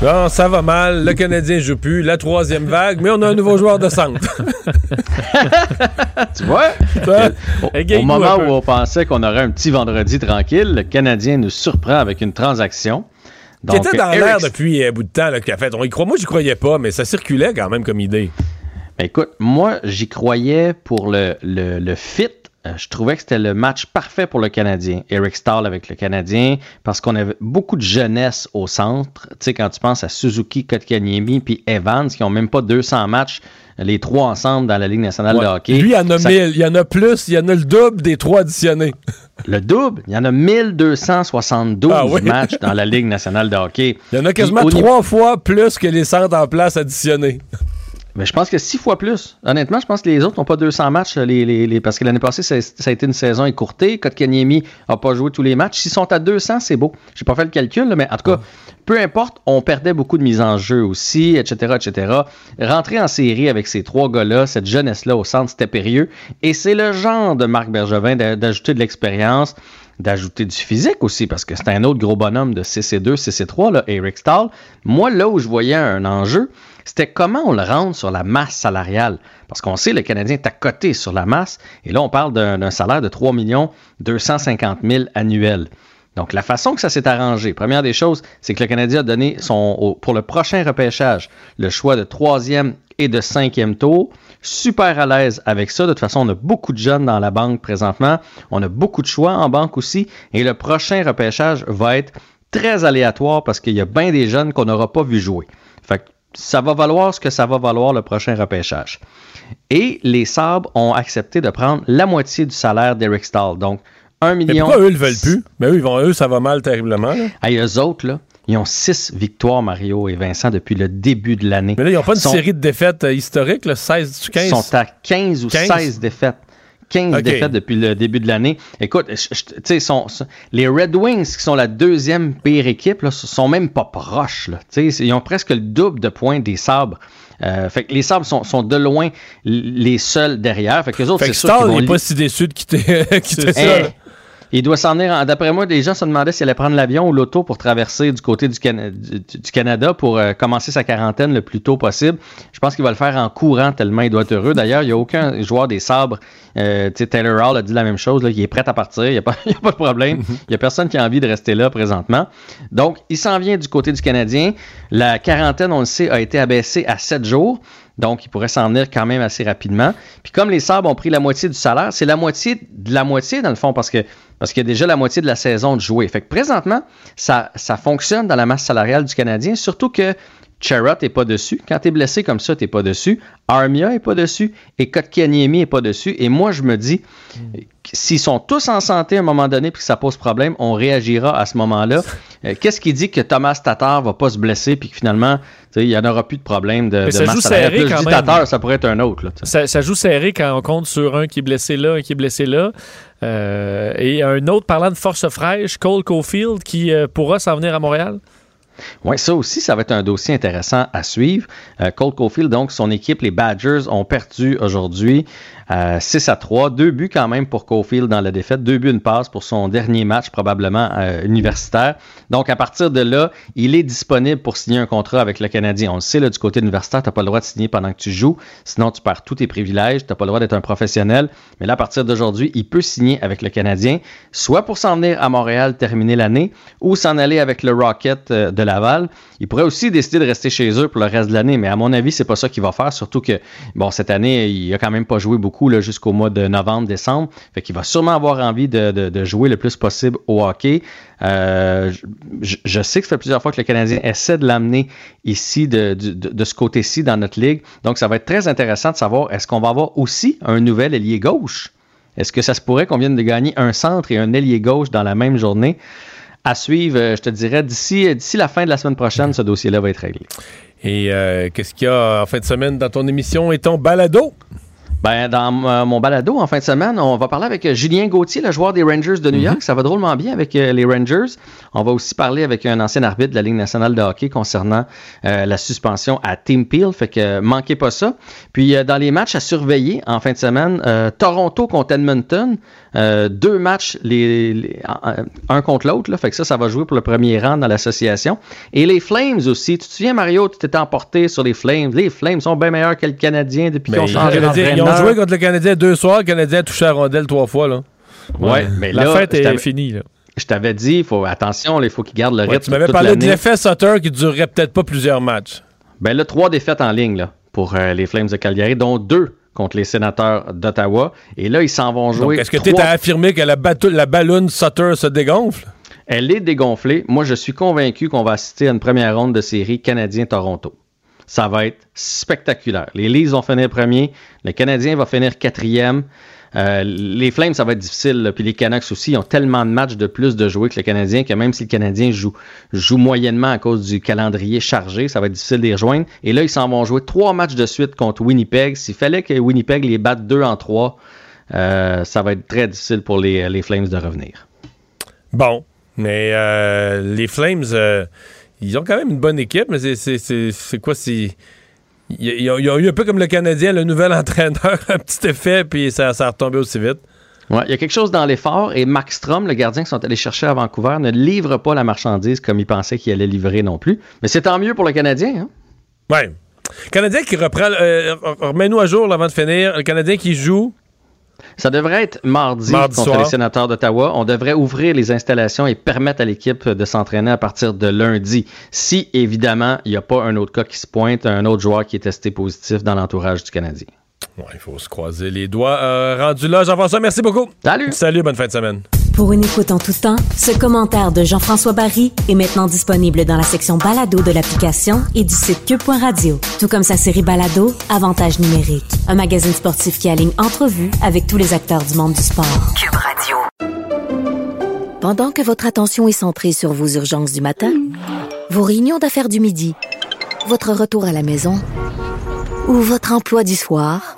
Bon, ça va mal. Le Canadien joue plus. La troisième vague, mais on a un nouveau joueur de centre. Tu vois? Ça, Au, moment où on pensait qu'on aurait un petit vendredi tranquille, le Canadien nous surprend avec une transaction. Qui était dans Eric- l'air depuis un bout de temps, là, a fait. On y croit. Moi, j'y croyais pas, mais ça circulait quand même comme idée. Ben, écoute, moi, j'y croyais pour le, le, le fit euh, je trouvais que c'était le match parfait pour le Canadien. Eric Stahl avec le Canadien, parce qu'on avait beaucoup de jeunesse au centre. Tu sais, quand tu penses à Suzuki, Kotkaniemi, puis Evans, qui ont même pas 200 matchs, les trois ensemble dans la Ligue nationale Ouais. de hockey. Lui, il y en a Ça- 1000. Il y en a plus. Il y en a le double des trois additionnés. Le double, il y en a 1272 Ah oui. matchs dans la Ligue nationale de hockey. Il y en a quasiment Puis trois fois plus que les centres en place additionnés. Mais je pense que six fois plus. Honnêtement, je pense que les autres n'ont pas 200 matchs. Les, les- les- parce que l'année passée, ça, ça a été une saison écourtée. Kotkaniemi n'a pas joué tous les matchs. S'ils sont à 200, c'est beau. J'ai pas fait le calcul, là, mais en tout cas, peu importe, on perdait beaucoup de mise en jeu aussi, etc., etc. Rentrer en série avec ces trois gars-là, cette jeunesse-là au centre, c'était périlleux. Et c'est le genre de Marc Bergevin d'a- d'ajouter de l'expérience, d'ajouter du physique aussi, parce que c'est un autre gros bonhomme de CC2, CC3, là, Eric Stahl. Moi, là où je voyais un enjeu, c'était comment on le rend sur la masse salariale. Parce qu'on sait, le Canadien est à côté sur la masse, et là, on parle d'un salaire de 3 250 000 annuels. Donc, la façon que ça s'est arrangé, première des choses, c'est que le Canadien a donné son, pour le prochain repêchage le choix de troisième et de cinquième tour. Super à l'aise avec ça. De toute façon, on a beaucoup de jeunes dans la banque présentement. On a beaucoup de choix en banque aussi. Et le prochain repêchage va être très aléatoire parce qu'il y a bien des jeunes qu'on n'aura pas vu jouer. Fait que ça va valoir ce que ça va valoir le prochain repêchage. Et les Sabres ont accepté de prendre la moitié du salaire d'Eric Stahl. Donc, 1 Mais million. pourquoi eux, ils le veulent plus? Mais eux, ils vont, eux, ça va mal terriblement. là. Hey, eux autres, là, ils ont six victoires, Mario et Vincent, depuis le début de l'année. Mais là, ils n'ont pas une Sont- série de défaites euh, historiques, là, 16 du 15. Ils sont à 15 ou 15? 16 défaites. 15 Ok. défaites depuis le début de l'année. Écoute, je- je- tu sais, sont- les Red Wings, qui sont la deuxième pire équipe, là, sont même pas proches. Là. Ils ont presque le double de points des Sabres. Euh, fait que les Sabres sont, sont de loin les seuls derrière. Fait que les autres, c'est sûr qu'ils vont n'est pas si déçu de quitter, quitter ça. Eh, là. Il doit s'en venir. en- D'après moi, les gens se demandaient s'il allait prendre l'avion ou l'auto pour traverser du côté du, Cana- du- du Canada pour euh, commencer sa quarantaine le plus tôt possible. Je pense qu'il va le faire en courant tellement il doit être heureux. D'ailleurs, il n'y a aucun joueur des sabres. Euh, Taylor Hall a dit la même chose. Là, il est prêt à partir. Il n'y a, pas- a de problème. Il n'y a personne qui a envie de rester là présentement. Donc, il s'en vient du côté du Canadien. La quarantaine, on le sait, a été abaissée à 7 jours. Donc, il pourrait s'en venir quand même assez rapidement. Puis comme les Sabres ont pris la moitié du salaire, c'est la moitié de la moitié dans le fond parce que parce qu'il y a déjà la moitié de la saison de jouer. Fait que présentement, ça, ça fonctionne dans la masse salariale du Canadien, surtout que Charrot n'est pas dessus. Quand tu es blessé comme ça, tu n'es pas dessus. Armia n'est pas dessus. Et Kotkaniemi n'est pas dessus. Et moi, je me dis, s'ils sont tous en santé à un moment donné puis que ça pose problème, on réagira à ce moment-là. Euh, Qu'est-ce qui dit que Thomas Tatar va pas se blesser puis que finalement, il n'y en aura plus de problème de, de ça joue serré quand même. Tatar, ça pourrait être un autre. là, ça joue serré quand on compte sur un qui est blessé là, un qui est blessé là. Euh, et un autre parlant de force fraîche, Cole Caulfield, qui euh, pourra s'en venir à Montréal? Oui, ça aussi, ça va être un dossier intéressant à suivre. Cole Caulfield, donc, son équipe, les Badgers, ont perdu aujourd'hui euh, 6 à 3. Deux buts quand même pour Caulfield dans la défaite. Deux buts, une passe pour son dernier match, probablement euh, universitaire. Donc, à partir de là, il est disponible pour signer un contrat avec le Canadien. On le sait, là, du côté universitaire, tu n'as pas le droit de signer pendant que tu joues. Sinon, tu perds tous tes privilèges. Tu n'as pas le droit d'être un professionnel. Mais là, à partir d'aujourd'hui, il peut signer avec le Canadien, soit pour s'en venir à Montréal, terminer l'année, ou s'en aller avec le Rocket euh, de Laval. Il pourrait aussi décider de rester chez eux pour le reste de l'année, mais à mon avis, c'est pas ça qu'il va faire, surtout que, bon, cette année, il a quand même pas joué beaucoup jusqu'au mois de novembre, décembre. Fait qu'il va sûrement avoir envie de, jouer le plus possible au hockey. Euh, je, sais que ça fait plusieurs fois que le Canadien essaie de l'amener ici, de, ce côté-ci, dans notre ligue. Donc, ça va être très intéressant de savoir est-ce qu'on va avoir aussi un nouvel ailier gauche? Est-ce que ça se pourrait qu'on vienne de gagner un centre et un ailier gauche dans la même journée? À suivre, euh, je te dirais, d'ici d'ici la fin de la semaine prochaine, ce dossier-là va être réglé. Et euh, qu'est-ce qu'il y a en fin de semaine dans ton émission et ton balado? Ben, dans euh, mon balado en fin de semaine, on va parler avec euh, Julien Gauthier, le joueur des Rangers de New York. Ça va drôlement bien avec euh, les Rangers. On va aussi parler avec un ancien arbitre de la Ligue nationale de hockey concernant euh, la suspension à Team Peel. Fait que manquez pas ça. Puis dans les matchs à surveiller en fin de semaine, Toronto contre Edmonton. Deux matchs, les, les- un- contre l'autre. Fait que ça, ça va jouer pour le premier rang dans l'association. Et les Flames aussi. Tu te souviens, Mario, tu t'étais emporté sur les Flames. Les Flames sont bien meilleurs que le Canadien depuis qu'ils ont changé ont joué contre le Canadien deux soirs. Le Canadien a touché la rondelle trois fois. Là. Ouais, mais La là, fête est finie. Là. Je t'avais dit, faut, attention, il faut qu'il garde le Ouais, rythme. tu m'avais parlé de l'effet Sutter qui durerait peut-être pas plusieurs matchs. Ben là, trois défaites en ligne là, pour euh, les Flames de Calgary, dont deux contre les sénateurs d'Ottawa. Et là, ils s'en vont jouer. Est-ce que tu es à affirmer que la, la ballonne Sutter se dégonfle? Elle est dégonflée. Moi, je suis convaincu qu'on va assister à une première ronde de série Canadien-Toronto. Ça va être spectaculaire. Les Leafs vont finir premier. Le Canadien va finir quatrième. Euh, les Flames, ça va être difficile. Puis les Canucks aussi, ils ont tellement de matchs de plus de jouer que le Canadien que même si le Canadien joue, moyennement à cause du calendrier chargé, ça va être difficile de les rejoindre. Et là, ils s'en vont jouer trois matchs de suite contre Winnipeg. S'il fallait que Winnipeg les batte deux en trois, euh, ça va être très difficile pour les, Flames de revenir. Bon, mais euh, les Flames, ils ont quand même une bonne équipe, mais c'est- quoi? C'est. Ils ont, ils ont eu un peu comme le Canadien, le nouvel entraîneur, un petit effet, puis ça, ça a retombé aussi vite. Ouais, il y a quelque chose dans l'effort et Max Strom, le gardien qu'ils sont allés chercher à Vancouver, ne livre pas la marchandise comme il pensait qu'il allait livrer non plus. Mais c'est tant mieux pour le Canadien. Hein? Ouais. Canadien qui reprend. euh, Remets-nous à jour là, avant de finir. Le Canadien qui joue. Ça devrait être mardi, Mardi contre soir. les sénateurs d'Ottawa. On devrait ouvrir les installations et permettre à l'équipe de s'entraîner à partir de lundi. Si, évidemment, il n'y a pas un autre cas qui se pointe, un autre joueur qui est testé positif dans l'entourage du Canadien. Ouais, il faut se croiser les doigts. Euh, rendu là, Jean-François, merci beaucoup. Salut. Salut, bonne fin de semaine. Pour une écoute en tout temps, ce commentaire de Jean-François Barry est maintenant disponible dans la section balado de l'application et du site cube.radio. Tout comme sa série balado, Avantage numérique. Un magazine sportif qui aligne entrevues avec tous les acteurs du monde du sport. Cube Radio. Pendant que votre attention est centrée sur vos urgences du matin, vos réunions d'affaires du midi, votre retour à la maison ou votre emploi du soir,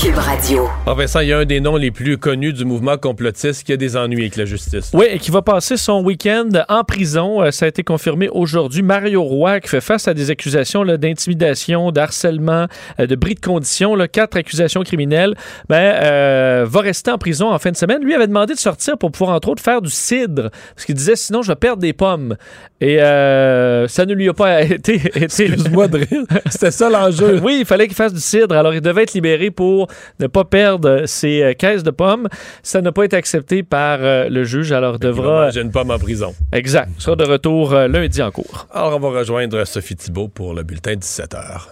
Cube Radio. Ah, Vincent, il y a un des noms les plus connus du mouvement complotiste qui a des ennuis avec la justice. Oui, et qui va passer son week-end en prison. Euh, ça a été confirmé aujourd'hui. Mario Roy, qui fait face à des accusations là, d'intimidation, d'harcèlement, euh, de bris de conditions, là, quatre accusations criminelles, ben, euh, va rester en prison en fin de semaine. Lui avait demandé de sortir pour pouvoir, entre autres, faire du cidre. Parce qu'il disait, sinon, je vais perdre des pommes. Et euh, ça ne lui a pas été... été... Excuse-moi de rire. C'était ça l'enjeu. oui, il fallait qu'il fasse du cidre. Alors, il devait être libéré pour ne pas perdre ses euh, caisses de pommes. Ça n'a pas été accepté par euh, le juge. Alors, devra... manger une pomme en prison. Exact. Il sera de retour euh, lundi en cours. Alors, on va rejoindre Sophie Thibault pour le bulletin 17h.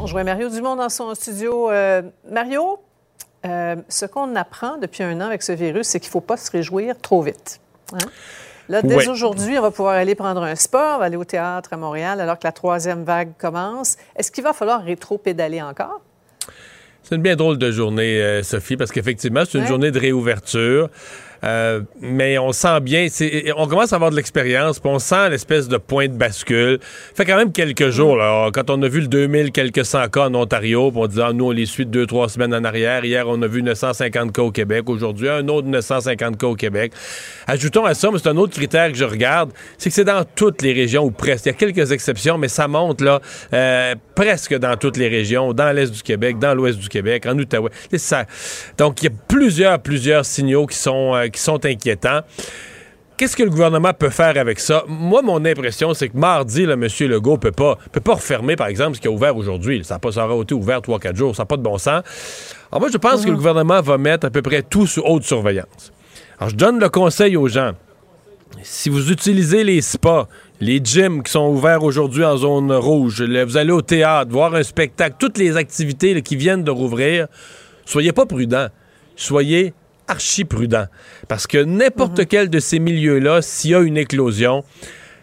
On joint Mario Dumont dans son studio. Euh, Mario, euh, ce qu'on apprend depuis un an avec ce virus, c'est qu'il ne faut pas se réjouir trop vite. hein? Là, dès Ouais. aujourd'hui, on va pouvoir aller prendre un sport, aller au théâtre à Montréal alors que la troisième vague commence. Est-ce qu'il va falloir rétro-pédaler encore? C'est une bien drôle de journée, euh, Sophie, parce qu'effectivement, c'est une Ouais. journée de réouverture. Euh, mais on sent bien, on commence à avoir de l'expérience, puis on sent l'espèce de point de bascule. fait quand même quelques jours, là, quand on a vu le 2000 quelques cent cas en Ontario, puis on disait, ah, nous, on les suit deux, trois semaines en arrière. Hier, on a vu 950 cas au Québec. Aujourd'hui, un autre 950 cas au Québec. Ajoutons à ça, mais c'est un autre critère que je regarde, c'est que c'est dans toutes les régions, ou presque. Il y a quelques exceptions, mais ça monte, là, euh, presque dans toutes les régions, dans l'Est du Québec, dans l'Ouest du Québec, en Outaouais. Ça. Donc, il y a plusieurs, plusieurs signaux qui sont, euh, qui sont inquiétants. Qu'est-ce que le gouvernement peut faire avec ça? Moi, mon impression, c'est que mardi, le M. Legault peut pas, peut pas refermer, par exemple, ce qui a ouvert aujourd'hui. Ça ça aura été ouvert 3-4 jours. Ça n'a pas de bon sens. Alors, moi, je pense que le gouvernement va mettre à peu près tout sous haute surveillance. Alors, je donne le conseil aux gens. Si vous utilisez les spas, les gyms qui sont ouverts aujourd'hui en zone rouge, vous allez au théâtre, voir un spectacle, toutes les activités là, qui viennent de rouvrir, soyez pas prudents. Soyez archi prudents. Parce que n'importe quel de ces milieux-là, s'il y a une éclosion,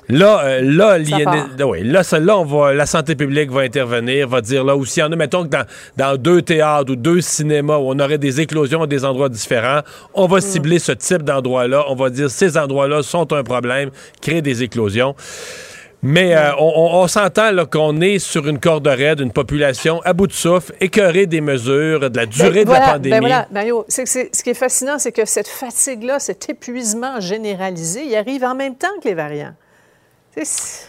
Là, euh, là, ah ouais, là, celle-là, on va, la santé publique va intervenir, va dire là aussi, en a, mettons que dans, dans deux théâtres ou deux cinémas où on aurait des éclosions à des endroits différents, on va cibler ce type d'endroit-là, on va dire ces endroits-là sont un problème, créent des éclosions. Mais euh, on, on- on s'entend qu'on est sur une corde raide, une population à bout de souffle, écœurée des mesures, de la durée Ben, de voilà, la pandémie. Ben voilà, Mario, ce qui est fascinant, c'est que cette fatigue-là, cet épuisement généralisé, il arrive en même temps que les variants. C'est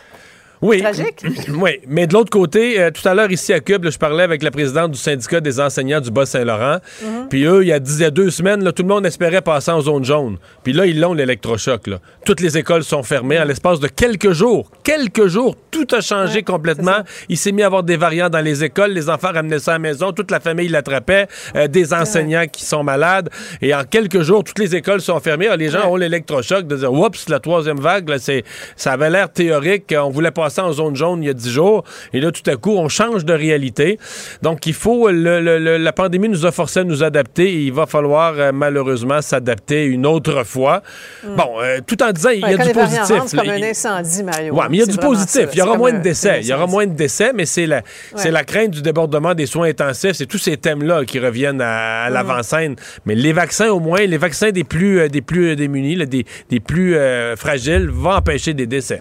Oui. tragique. oui, mais de l'autre côté, euh, tout à l'heure ici à Cube, là, je parlais avec la présidente du syndicat des enseignants du Bas-Saint-Laurent. Mhm. Puis eux, il y a 10 à deux semaines, là, tout le monde espérait passer en zone jaune. Puis là, ils l'ont, l'électrochoc. Toutes les écoles sont fermées en l'espace de quelques jours. Quelques jours, tout a changé complètement. Il s'est mis à avoir des variants dans les écoles. Les enfants ramenaient ça à la maison. Toute la famille l'attrapait. Euh, des enseignants qui sont malades. Et en quelques jours, toutes les écoles sont fermées. Alors, les gens ont l'électrochoc de dire, oups, la troisième vague, là, ça avait l'air théorique. On voulait passer en zone jaune il y a dix jours. Et là, tout à coup, on change de réalité. Donc, il faut, le- le- le- la pandémie nous a forcé à nous adapter et il va falloir euh, malheureusement s'adapter une autre fois. Bon, euh, tout en disant, il y Ouais, a du positif. c'est comme un Il- incendie, Mario. Ouais, mais il y a du positif. Il y aura moins de décès. Il y aura moins de décès, mais c'est la, c'est la crainte du débordement des soins intensifs. C'est tous ces thèmes-là qui reviennent à, à Mhm. l'avant-scène. Mais les vaccins, au moins, les vaccins des plus, euh, des plus démunis, là, des, des plus fragiles, vont empêcher des décès.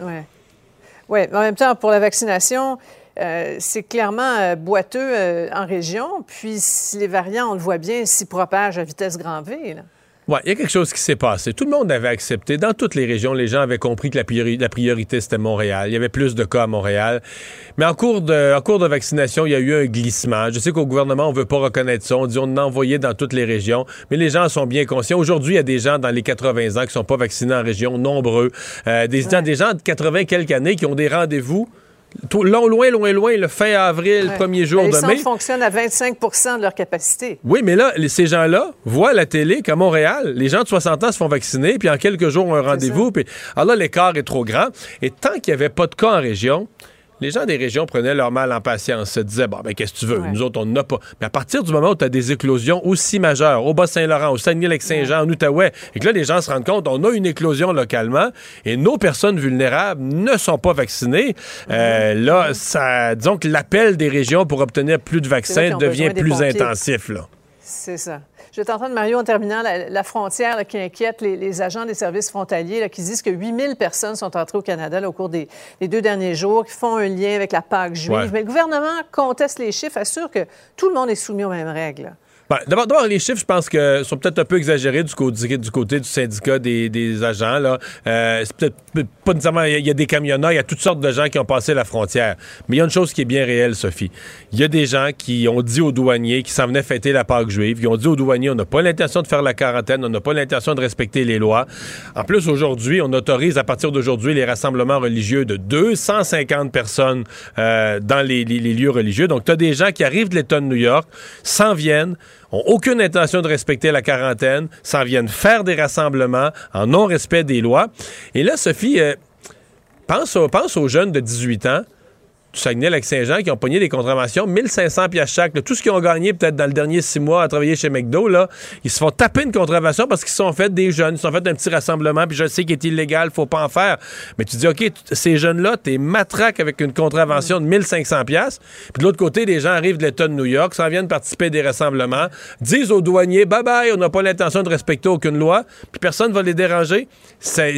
Oui. Mais en même temps, pour la vaccination, euh, c'est clairement euh, boiteux euh, en région. Puis, les variants, on le voit bien, s'y propagent à vitesse grand V. Il y a quelque chose qui s'est passé. Tout le monde avait accepté. Dans toutes les régions, les gens avaient compris que la, priori- la priorité, c'était Montréal. Il y avait plus de cas à Montréal. Mais en cours, de, en cours de vaccination, il y a eu un glissement. Je sais qu'au gouvernement, on veut pas reconnaître ça. On dit on en a envoyé dans toutes les régions. Mais les gens sont bien conscients. Aujourd'hui, il y a des gens dans les 80 ans qui sont pas vaccinés en région, nombreux. Euh, des, des gens de 80 quelques années qui ont des rendez-vous. Tout- Loin, loin, loin, loin, le fin avril, Ouais. premier jour Ben, les de mai. centres fonctionnent à 25 de leur capacité. Oui, mais là, les- ces gens-là voient à la télé qu'à Montréal, les gens de 60 ans se font vacciner, puis en quelques jours, ont un rendez-vous. Puis, alors là, l'écart est trop grand. Et tant qu'il n'y avait pas de cas en région, les gens des régions prenaient leur mal en patience, se disaient, bon, ben, qu'est-ce que tu veux? Nous autres, on n'en a pas. Mais à partir du moment où tu as des éclosions aussi majeures, au Bas-Saint-Laurent, au Saguenay-Lac-Saint-Jean, en Outaouais, et que là, les gens se rendent compte, on a une éclosion localement, et nos personnes vulnérables ne sont pas vaccinées, euh, là, ça, disons que l'appel des régions pour obtenir plus de vaccins devient plus intensif, là. C'est ça. Je t'entends, Mario, en terminant, la, la frontière là, qui inquiète les, les agents des services frontaliers là, qui disent que 8000 personnes sont entrées au Canada là, au cours des, des deux derniers jours, qui font un lien avec la Pâque juive. Ouais. Mais le gouvernement conteste les chiffres, assure que tout le monde est soumis aux mêmes règles. Ben, D'abord, les chiffres, je pense que sont peut-être un peu exagérés du côté du, syndicat des, agents. Là. Euh, c'est peut-être pas nécessairement. Il y, a- des camionneurs, il y a toutes sortes de gens qui ont passé la frontière. Mais il y a une chose qui est bien réelle, Sophie. Il y a des gens qui ont dit aux douaniers, qui s'en venaient fêter la Pâque juive, qui ont dit aux douaniers on n'a pas l'intention de faire la quarantaine, on n'a pas l'intention de respecter les lois. En plus, aujourd'hui, on autorise à partir d'aujourd'hui les rassemblements religieux de 250 personnes euh, dans les, les- les lieux religieux. Donc, tu as des gens qui arrivent de l'État de New York, s'en viennent, ont aucune intention de respecter la quarantaine, s'en viennent faire des rassemblements en non-respect des lois. Et là, Sophie, euh, pense, pense aux jeunes de 18 ans du Saguenay-Lac-Saint-Jean qui ont pogné des contraventions, 1500 piastres chaque. là. tout ce qu'ils ont gagné peut-être dans le dernier six mois à travailler chez McDo, là, ils se font taper une contravention parce qu'ils se sont fait des jeunes, ils se sont fait un petit rassemblement, puis je sais qu'il est illégal, faut pas en faire. Mais tu dis, OK, ces jeunes-là, t'es matraque avec une contravention de 1500 piastres. Puis de l'autre côté, des gens arrivent de l'État de New York, s'en viennent participer à des rassemblements, disent aux douaniers, bye bye, on n'a pas l'intention de respecter aucune loi, puis personne va les déranger. C'est,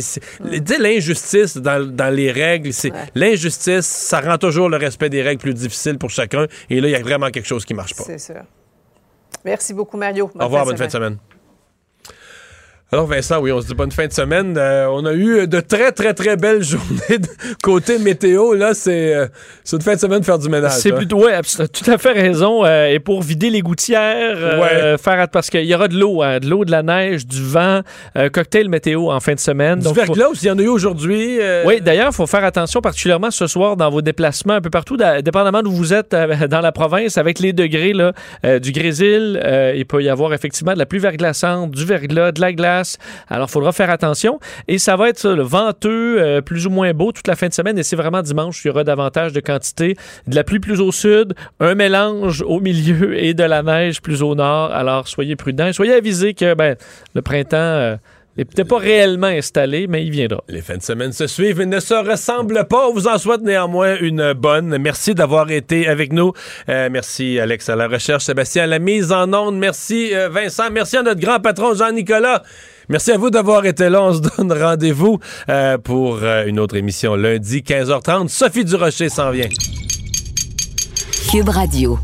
l'injustice dans, dans les règles, c'est l'injustice, ça rend toujours le respect des règles plus difficile pour chacun. Et là, il y a vraiment quelque chose qui marche pas. C'est sûr. Merci beaucoup, Mario. Au revoir, bonne fin de semaine. Alors Vincent, oui, on se dit bonne fin de semaine. Euh, on a eu de très, très, très belles journées de côté météo. Là, c'est euh, c'est une fin de semaine de faire du ménage. C'est hein. plutôt, as tout à fait raison. euh, et pour vider les gouttières, faire parce qu'il y aura de l'eau, hein, de l'eau, de la neige, du vent, cocktail météo en fin de semaine. Du Donc, faut- verglas, il y en a eu aujourd'hui. Oui, d'ailleurs, il faut faire attention particulièrement ce soir dans vos déplacements un peu partout, da- dépendamment d'où vous êtes dans la province, avec les degrés là, du grésil. il peut y avoir effectivement de la pluie verglaçante, du verglas, de la glace. Alors, il faudra faire attention. Et ça va être le venteux, euh, plus ou moins beau toute la fin de semaine. Et c'est vraiment dimanche, il y aura davantage de quantité. De la pluie plus au sud, un mélange au milieu et de la neige plus au nord. Alors, soyez prudents. et Soyez avisés que ben, le printemps euh, n'est peut-être pas réellement installé, mais il viendra. Les fins de semaine se suivent et ne se ressemblent pas. On vous en souhaite néanmoins une bonne. Merci d'avoir été avec nous. Euh, merci Alex à la recherche, Sébastien à la mise en onde. Merci euh, Vincent. Merci à notre grand patron Jean-Nicolas Merci à vous d'avoir été là. On se donne rendez-vous euh, pour euh, une autre émission lundi, 15h30. Sophie Durocher s'en vient. Cube Radio.